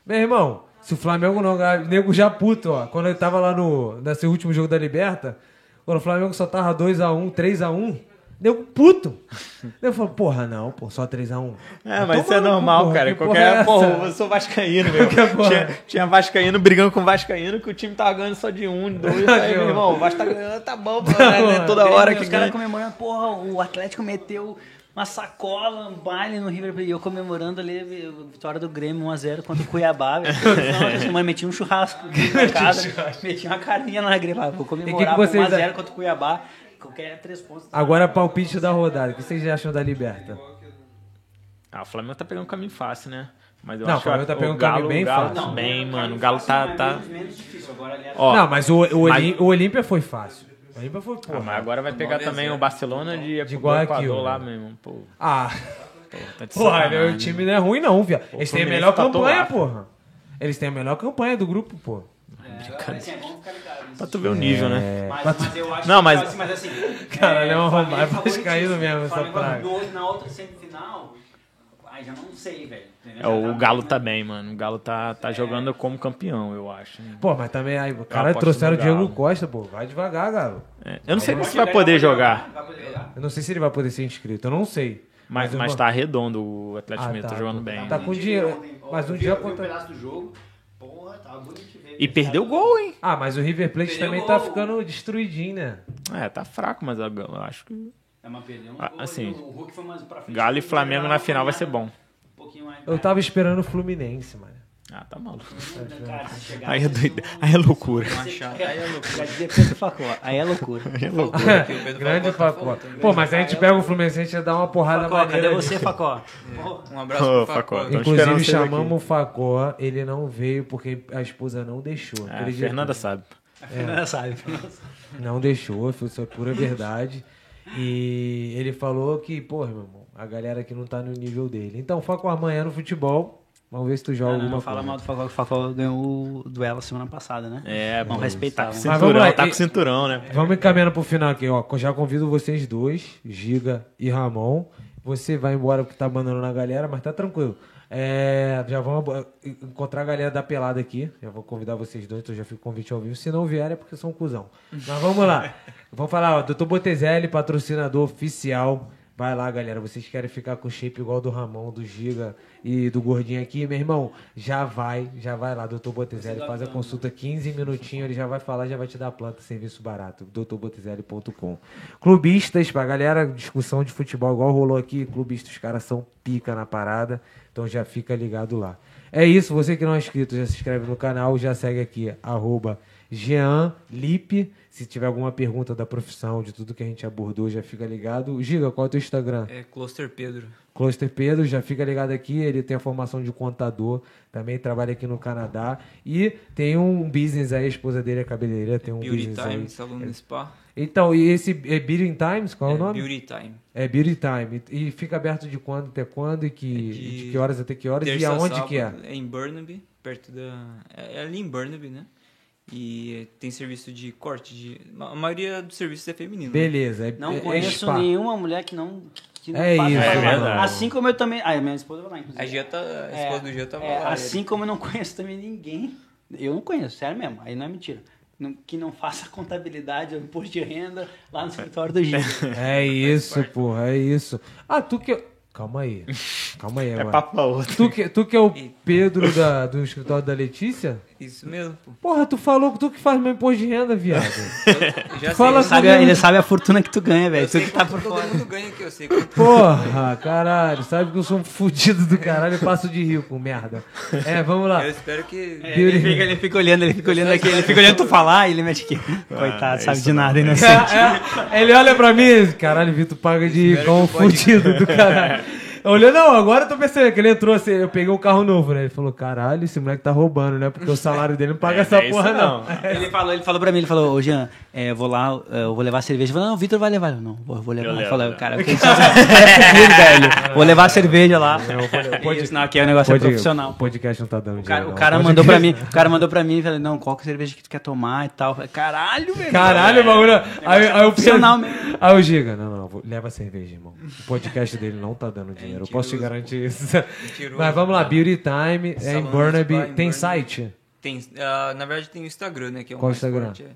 Meu irmão, se o Flamengo não ganhar, o nego já puto, ó. Quando eu tava lá no, nesse último jogo da Liberta, quando o Flamengo só tava 2x1, 3x1, nego puto. Eu falo, porra, não, pô, só 3x1. É, mas isso é normal, cara. Porra, Qualquer. Porra, essa? eu sou vascaíno, meu. Porra. Tinha, tinha vascaíno brigando com vascaíno que o time tava ganhando só de um, de dois. Aí, meu irmão, o Vasco tá ganhando, tá bom, pô, né, né, toda hora que Os caras ganha. comemorando, porra, o Atlético meteu uma sacola, um baile no River Plate. E eu comemorando ali a vitória do Grêmio 1x0 contra o Cuiabá. Não, Mas meti um churrasco na casa, meti uma carninha na greva. Vou comemorar que vocês 1x0 contra o Cuiabá. Qualquer três pontos. tá Agora palpite da rodada. O que vocês acham da Liberta? Ah, o Flamengo tá pegando um caminho fácil, né? Mas eu Não, acho o Flamengo tá pegando o um caminho bem o Galo fácil. também, mano. O Galo tá. tá... Menos, menos difícil. Agora ali é Ó, não, mas o, o, mas- o Olímpia foi fácil. O Olímpia foi, ah, porra. mas agora vai pegar também o Barcelona de, De Guayaquil, Equador lá né? mesmo. Pô, Ah, tá de Porra, o time não é ruim não, viado. Eles têm a melhor tá campanha, porra. Eles têm a melhor campanha do grupo, pô. Assim, é bom ficar ligado nisso. Pra tu ver o nível, né? É. Mas, mas eu acho Não, que, mas- assim, mas assim. Caralho, é um favoritíssimo. vascaíno mesmo, essa praga. Na outra semifinal, ai, já não sei, velho. É, o tá Galo tá bem, mano. O Galo tá, tá jogando como campeão, eu acho. né? Pô, mas também aí, o cara trouxeram o Diego. Costa, pô. Vai devagar, Galo. É, Eu não sei se vai poder pode jogar, Vai poder jogar. Eu não sei se ele vai poder ser inscrito, eu não sei. mas, mas vou- tá redondo o Atlético Ah, Mineiro, tá tá, jogando pô. bem. Tá com dinheiro. Mas um dia Eu vi um pedaço do jogo. Porra, tava bonito de ver. E perdeu o gol, hein? Ah, mas o River Plate Perdeu também tá gol. ficando destruidinho, né? É, tá fraco, mas eu eu acho que É, mas perdeu um Ah, gol, assim, o Hulk foi mais pra frente. Galo e Flamengo na final vai ser bom. Um pouquinho mais. Eu tava esperando o Fluminense, mano. Ah, tá maluco. Cara, Aí é, doido, aí é loucura. Machado. Aí é loucura. Aí é loucura. Aí é loucura. Grande tá Facó. voltando. Pô, mas a gente pega o Fluminense, a gente dá uma porrada Facó, maneira. cadê você, Facó? Um abraço pro Facó. Inclusive chamamos o Facó, ele não veio porque a esposa não deixou. É, a? Fernanda sabe. A Fernanda sabe. Não deixou, foi só pura verdade. E ele falou que, porra, meu irmão, a galera aqui não tá no nível dele. Então, Facó amanhã no futebol. Vamos ver se tu joga Não, não, alguma não fala coisa. mal do Facó, que o Facó ganhou o duelo semana passada, né? É, Vamos pô, respeitar. Tá com vamos- Mas vamos cinturão, lá, tá com cinturão, né? Vamos encaminhando pro final aqui, ó. Já convido vocês dois, Giga e Ramon. Você vai embora porque tá abandonando a galera, mas tá tranquilo. É, já vamos encontrar a galera da pelada aqui. Já vou convidar vocês dois, então já fico o convite ao vivo. Se não vier é porque são um cuzão. Mas vamos lá. Vamos falar, ó, Dr. Botezelli, patrocinador oficial Vai lá, galera. Vocês querem ficar com o shape igual do Ramon, do Giga e do Gordinho aqui, meu irmão? Já vai, já vai lá, doutor Botezelli. Faz a consulta 15 minutinhos, ele já vai falar, já vai te dar a planta, serviço barato. doutorbotezelli.com. Clubistas, pra galera, discussão de futebol igual rolou aqui. Clubistas, os caras são pica na parada. Então já fica ligado lá. É isso, você que não é inscrito, já se inscreve no canal, já segue aqui, arroba Jean Lipe. Se tiver alguma pergunta da profissão, de tudo que a gente abordou, já fica ligado. Giga, qual é o teu Instagram? É Cluster Pedro. Cluster Pedro, já fica ligado aqui. Ele tem a formação de contador, também trabalha aqui no Canadá. E tem um business aí, a esposa dele é cabeleireira, tem um Beauty business Time, aí. salão no spa. Então, e esse é Beauty Times, qual é, o nome? Beauty Time. É Beauty Time. E fica aberto de quando até quando e que, É de de que horas até que horas e aonde sábado, que é? É em Burnaby, perto da... É é ali em Burnaby, né? E tem serviço de corte, de... A maioria dos serviços é feminino. né? Beleza. É, Não é, é conheço spa. nenhuma mulher que não. Que não É faça isso, é. Assim como eu também. Ah, minha esposa vai lá, inclusive. A Gia tá... A esposa do Gia tava é, lá. assim como eu não conheço também ninguém. Eu não conheço, sério mesmo. Aí não é mentira. Não- que não faça contabilidade ou imposto de renda lá no escritório do Gil. É isso, porra, é isso. Ah, tu que. Calma aí. Calma aí É agora. papo pra outro. Tu que, tu que é o Pedro da, do escritório da Letícia? Isso mesmo, pô. Porra, tu falou que tu que faz meu imposto de renda, viado. Eu já Fala sei, Sabe, ele sabe a fortuna que tu ganha, velho. Tu que tá por todo fora. mundo ganha aqui, eu sei. Porra, caralho. Sabe que eu sou um fudido do caralho e passo de rico, merda. É, vamos lá. Eu espero que... É, ele, fica, ele fica olhando, ele fica olhando aqui, ele fica olhando tu falar e ele mete aqui. Coitado, sabe de nada, inocente. É, é, ele olha pra mim, caralho, Vitor paga de rico, é um que fudido do caralho. Olhou, não, agora eu tô percebendo que ele entrou assim, eu peguei um carro novo, né? Ele falou, caralho, esse moleque tá roubando, né? Porque o salário dele não paga essa é porra, não. não. Ele falou, ele falou pra mim, ele falou, ô Jean, é, eu vou lá, é, eu vou levar cerveja. Eu falei, não, o Vitor vai levar. Eu, não, vou, vou levar. Eu Eu falei, levo. cara, sabe- é velho. Vou levar cerveja lá. Isso, não, aqui é um negócio é Pode- profissional. O podcast não tá dando O cara, dinheiro, o não. cara Pode- mandou pra mim, o cara mandou pra mim e falou, não, qual que é a cerveja que tu quer tomar e tal. Eu falei, Caralho, velho. Caralho, bagulho. Aí, aí o profissional Pedro- mesmo. Aí o Giga, não, não, vou- leva cerveja, irmão. O podcast dele não tá dando dinheiro. Eu posso te mentiroso, garantir isso. Mentiroso, Mas vamos lá, cara. Beauty Time, é em Salão Burnaby. Spa em Tem Burnaby. site? Tem, ah, na verdade tem o Instagram, né? Que é o Qual mais Instagram? forte,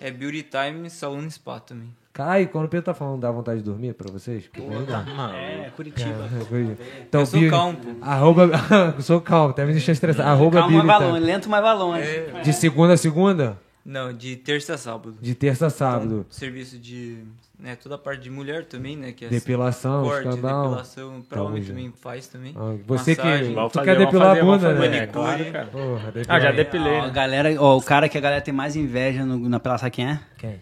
É, é Beauty Time Salon Spa também. Cai, quando o Pedro tá falando, dá vontade de dormir pra vocês? Não dá. Não. É, Curitiba. Então, Eu sou Beauty- calmo, pô. Arroba, eu sou calmo, até me deixar estressado. Arroba Calma, mas Beauty vai longe, Time. lento, mas vai longe. É, De segunda a segunda? não, de terça a sábado. De terça a sábado. Serviço de. Né, toda a parte de mulher também, né? Que é Depilação, corte, escandal. depilação. Pra homem também faz também. Ah, Você Massagem. que. Tu fazer, quer depilar fazer, a bunda, né? É claro, cara. Porra, Ah, já depilei, né? galera, ó, o cara que a galera tem mais inveja no, na pela sabe quem é? Quem?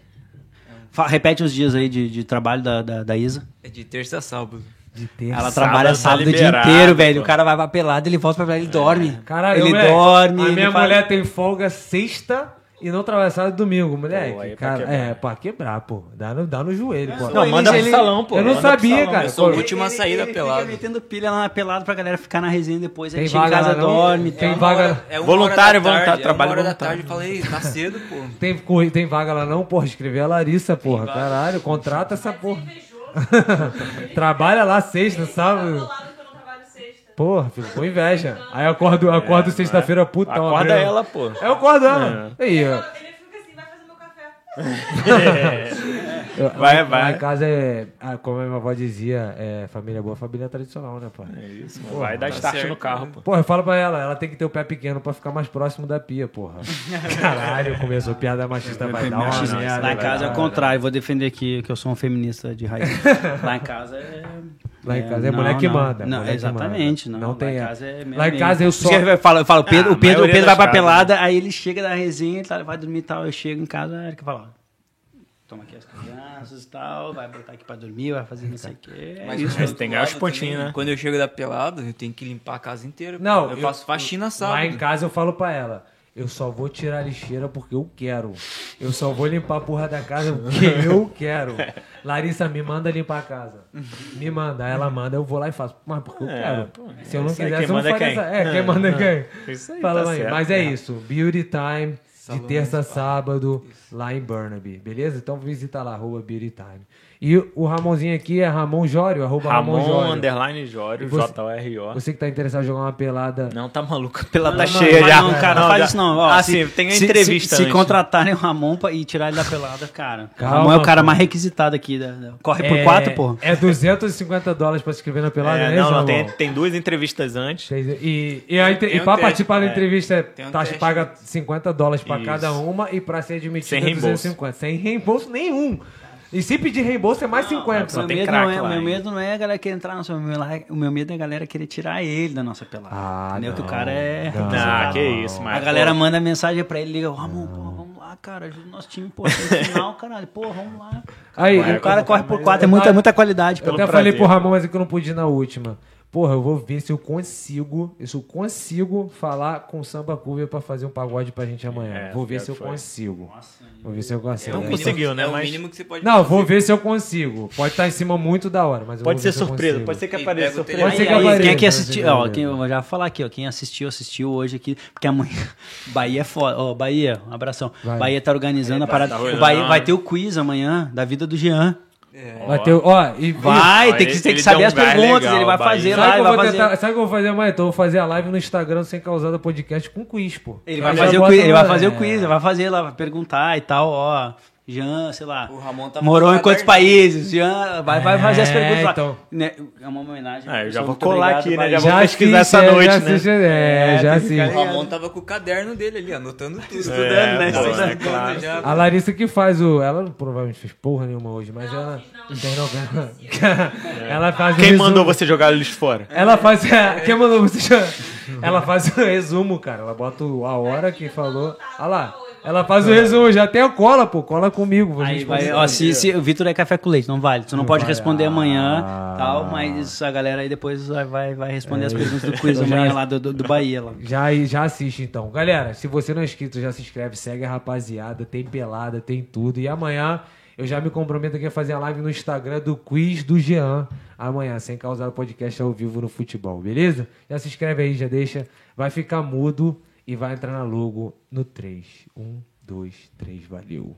Fa- repete os dias aí de, de trabalho da, da, da Isa. É de terça a sábado. De terça. Ela Sábado trabalha tá sábado o dia liberado, inteiro, velho. pô. O cara vai pra pelado, ele volta pra pelado, ele dorme. Caralho, ele moleque, dorme. A minha faz- mulher tem folga sexta e não sábado e domingo, moleque. Pô, é pra cara, quebrar. é, pra quebrar, pô. Dá no, dá no joelho, pô. Não, manda pro salão, pô. Eu não Manda sabia, salão. cara. Eu sou a sair da ele pelada. Fica metendo pilha lá na pelada pra galera ficar na resenha depois. Aí Tem chega em vaga casa, não? dorme. Tem vaga- hora- é Voluntário, da voluntário, é trabalho uma hora da voluntário. tarde. Falei, tá cedo, pô. Tem, tem vaga lá não, porra? Escrever a Larissa, porra. vaga. Caralho, contrata essa porra. Trabalha lá sexta, sabe? Do lado que eu não trabalho sexta. Porra, fico com inveja. Aí eu acordo, acordo sexta-feira puta. Acorda ela, pô. Eu acordo ela. Aí, ó. Ele fica assim, vai fazer meu café. Eu- Vai, lá vai. em casa é, ah, como a minha avó dizia, é família boa, família tradicional, né, pai? É isso, mano. Vai dar tá start certo, no carro, né? pô. Porra, eu falo pra ela, ela tem que ter o pé pequeno pra ficar mais próximo da pia, porra. Caralho, começou piada machista, vai dar uma Machista. merda. Lá em casa é o contrário, vou defender aqui que eu sou um feminista de raiz. Lá em casa é. Lá em casa é mulher que manda, Não, mulher que exatamente. manda. Não, Não tem Lá em casa é Lá em casa eu só- Eu falo, eu falo Pedro, Ah, o Pedro, o Pedro vai pra pelada, aí ele chega da resenha, tá, vai dormir e tal. Eu chego em casa, a Erika fala: ó, toma aqui as crianças e tal, vai botar aqui pra dormir, vai fazer não sei o quê. É Mas isso. outro tem que ganhar os pontinhos, também, né? Quando eu chego da pelada, eu tenho que limpar a casa inteira. Não, eu, faço faxina sábado. Lá em casa eu falo pra ela, eu só vou tirar a lixeira porque eu quero. Eu só vou limpar a porra da casa porque eu quero. Larissa, me manda limpar a casa. Me manda. Ela manda, eu vou lá e faço. Mas porque eu É, quero. Se eu não quem eu não manda é faria quem? essa. É, quem manda é quem? Isso aí, Fala tá certo, Mas é é. isso. Beauty Time. De terça a sábado, lá em Burnaby, beleza? Então visita lá, arroba Beauty Time. E o Ramonzinho aqui é Ramon Jório, arroba Ramon, Ramon, Jório. underline Jório, E você- J-O-R-O. Você que tá interessado em jogar uma pelada. Não, tá maluco. Pela Não, tá não, cheia não, já. Não, cara, não, faz já- isso não. Ó, ah, se- sim, tem a entrevista Se, se contratarem o Ramon pra, e tirar ele da pelada, cara. Calma, o Ramon é o cara pô. mais requisitado aqui. da- corre por é, quatro, porra. É 250 dólares pra se inscrever na pelada, É, né, não, não, tem, tem duas entrevistas antes. E, e, a, Tem e um pra teste, participar da é. entrevista, um teste. paga 50 dólares pra Isso. cada uma e pra ser admitido Sem é reembolso. 250. Sem reembolso nenhum. E se pedir reembolso é mais 50. só O meu, tem medo craque não é, o lá meu medo não é a galera querer entrar no seu. O meu, lá- o meu medo é a galera querer tirar ele da nossa pelada. Ah, Entendeu? Que o não, cara é. não. Ah, que isso, mas. a galera manda mensagem pra ele, liga, Ramon, pô, vamos lá, cara, ajuda o nosso time, pô, no final, caralho, pô, vamos lá. Aí, o cara corre por quatro, é muita, muita qualidade. Eu até prazer. falei pro Ramon, mas é que eu não pude ir na última. Porra, eu vou ver se eu consigo, se eu consigo falar com o Samba Cover pra fazer um pagode pra gente amanhã. É, vou ver se eu que foi. consigo. Vou ver se eu consigo. Não É o conseguiu, né, É o mas- mínimo que você pode Não, fazer. vou ver se eu consigo. Pode estar em cima muito da hora, mas eu Pode vou ser se surpresa, pode ser que apareça o surpresa. Pode ser que apareça, quem aqui pode ser assistiu, que ó, quem, eu já vou falar aqui, ó, quem assistiu, assistiu hoje aqui, porque amanhã, Bahia é foda, ó, Bahia, um abração, Vai. Bahia tá organizando a parada, tá o. Bahia vai ter o quiz amanhã, da vida do Jean, Vai ter, ó, e, vai, Ó, tem que, ele- tem que saber um as perguntas, legal, ele vai Bahia. fazer Sabe lá, ele vai vou fazer, tentar- sabe o que eu vou fazer amanhã? Então eu vou fazer a live no Instagram sem causada podcast com quiz, pô. ele vai fazer o quiz, ele vai fazer o é. quiz, ele vai fazer lá, vai perguntar e tal, ó, Jean, sei lá, O Ramon tá morou em quantos países, Jean, vai, vai fazer as É, perguntas lá, então. Né, é uma homenagem, Ah, eu já vou colar obrigado, aqui, né? Bahia. Já vou pesquisar essa é, noite, já né? assiste, é, já que assiste. ficar O Ramon tava com o caderno dele ali, anotando tudo. Estudando, né? pô, Estudando. é claro. Já- A Larissa que faz o. Ela provavelmente fez porra nenhuma hoje, mas ela. não. Tem não, ela faz o Quem resumo. mandou você jogar eles fora? Ela faz. Quem mandou você. jo- Ela faz o resumo, cara. Ela bota a hora que falou. Olha lá. Ela faz o resumo, já tem a cola, pô. Cola comigo. Aí vai, ó, se, se, o Vitor é café com leite, não vale. Tu não, Não pode vale. responder amanhã, Ah. tal, mas a galera aí depois vai, vai, vai responder as perguntas do quiz Eu já- amanhã lá do, do, do Bahia. Lá. Já, já assiste então. Galera, se você não é inscrito, já se inscreve, segue a rapaziada, tem pelada, tem tudo. E amanhã eu já me comprometo aqui a fazer a live no Instagram do quiz do Jean. Amanhã, sem causar podcast ao vivo no futebol, beleza? Já se inscreve aí, já deixa. Vai ficar mudo e vai entrar na logo no 3. 1, 2, 3, valeu.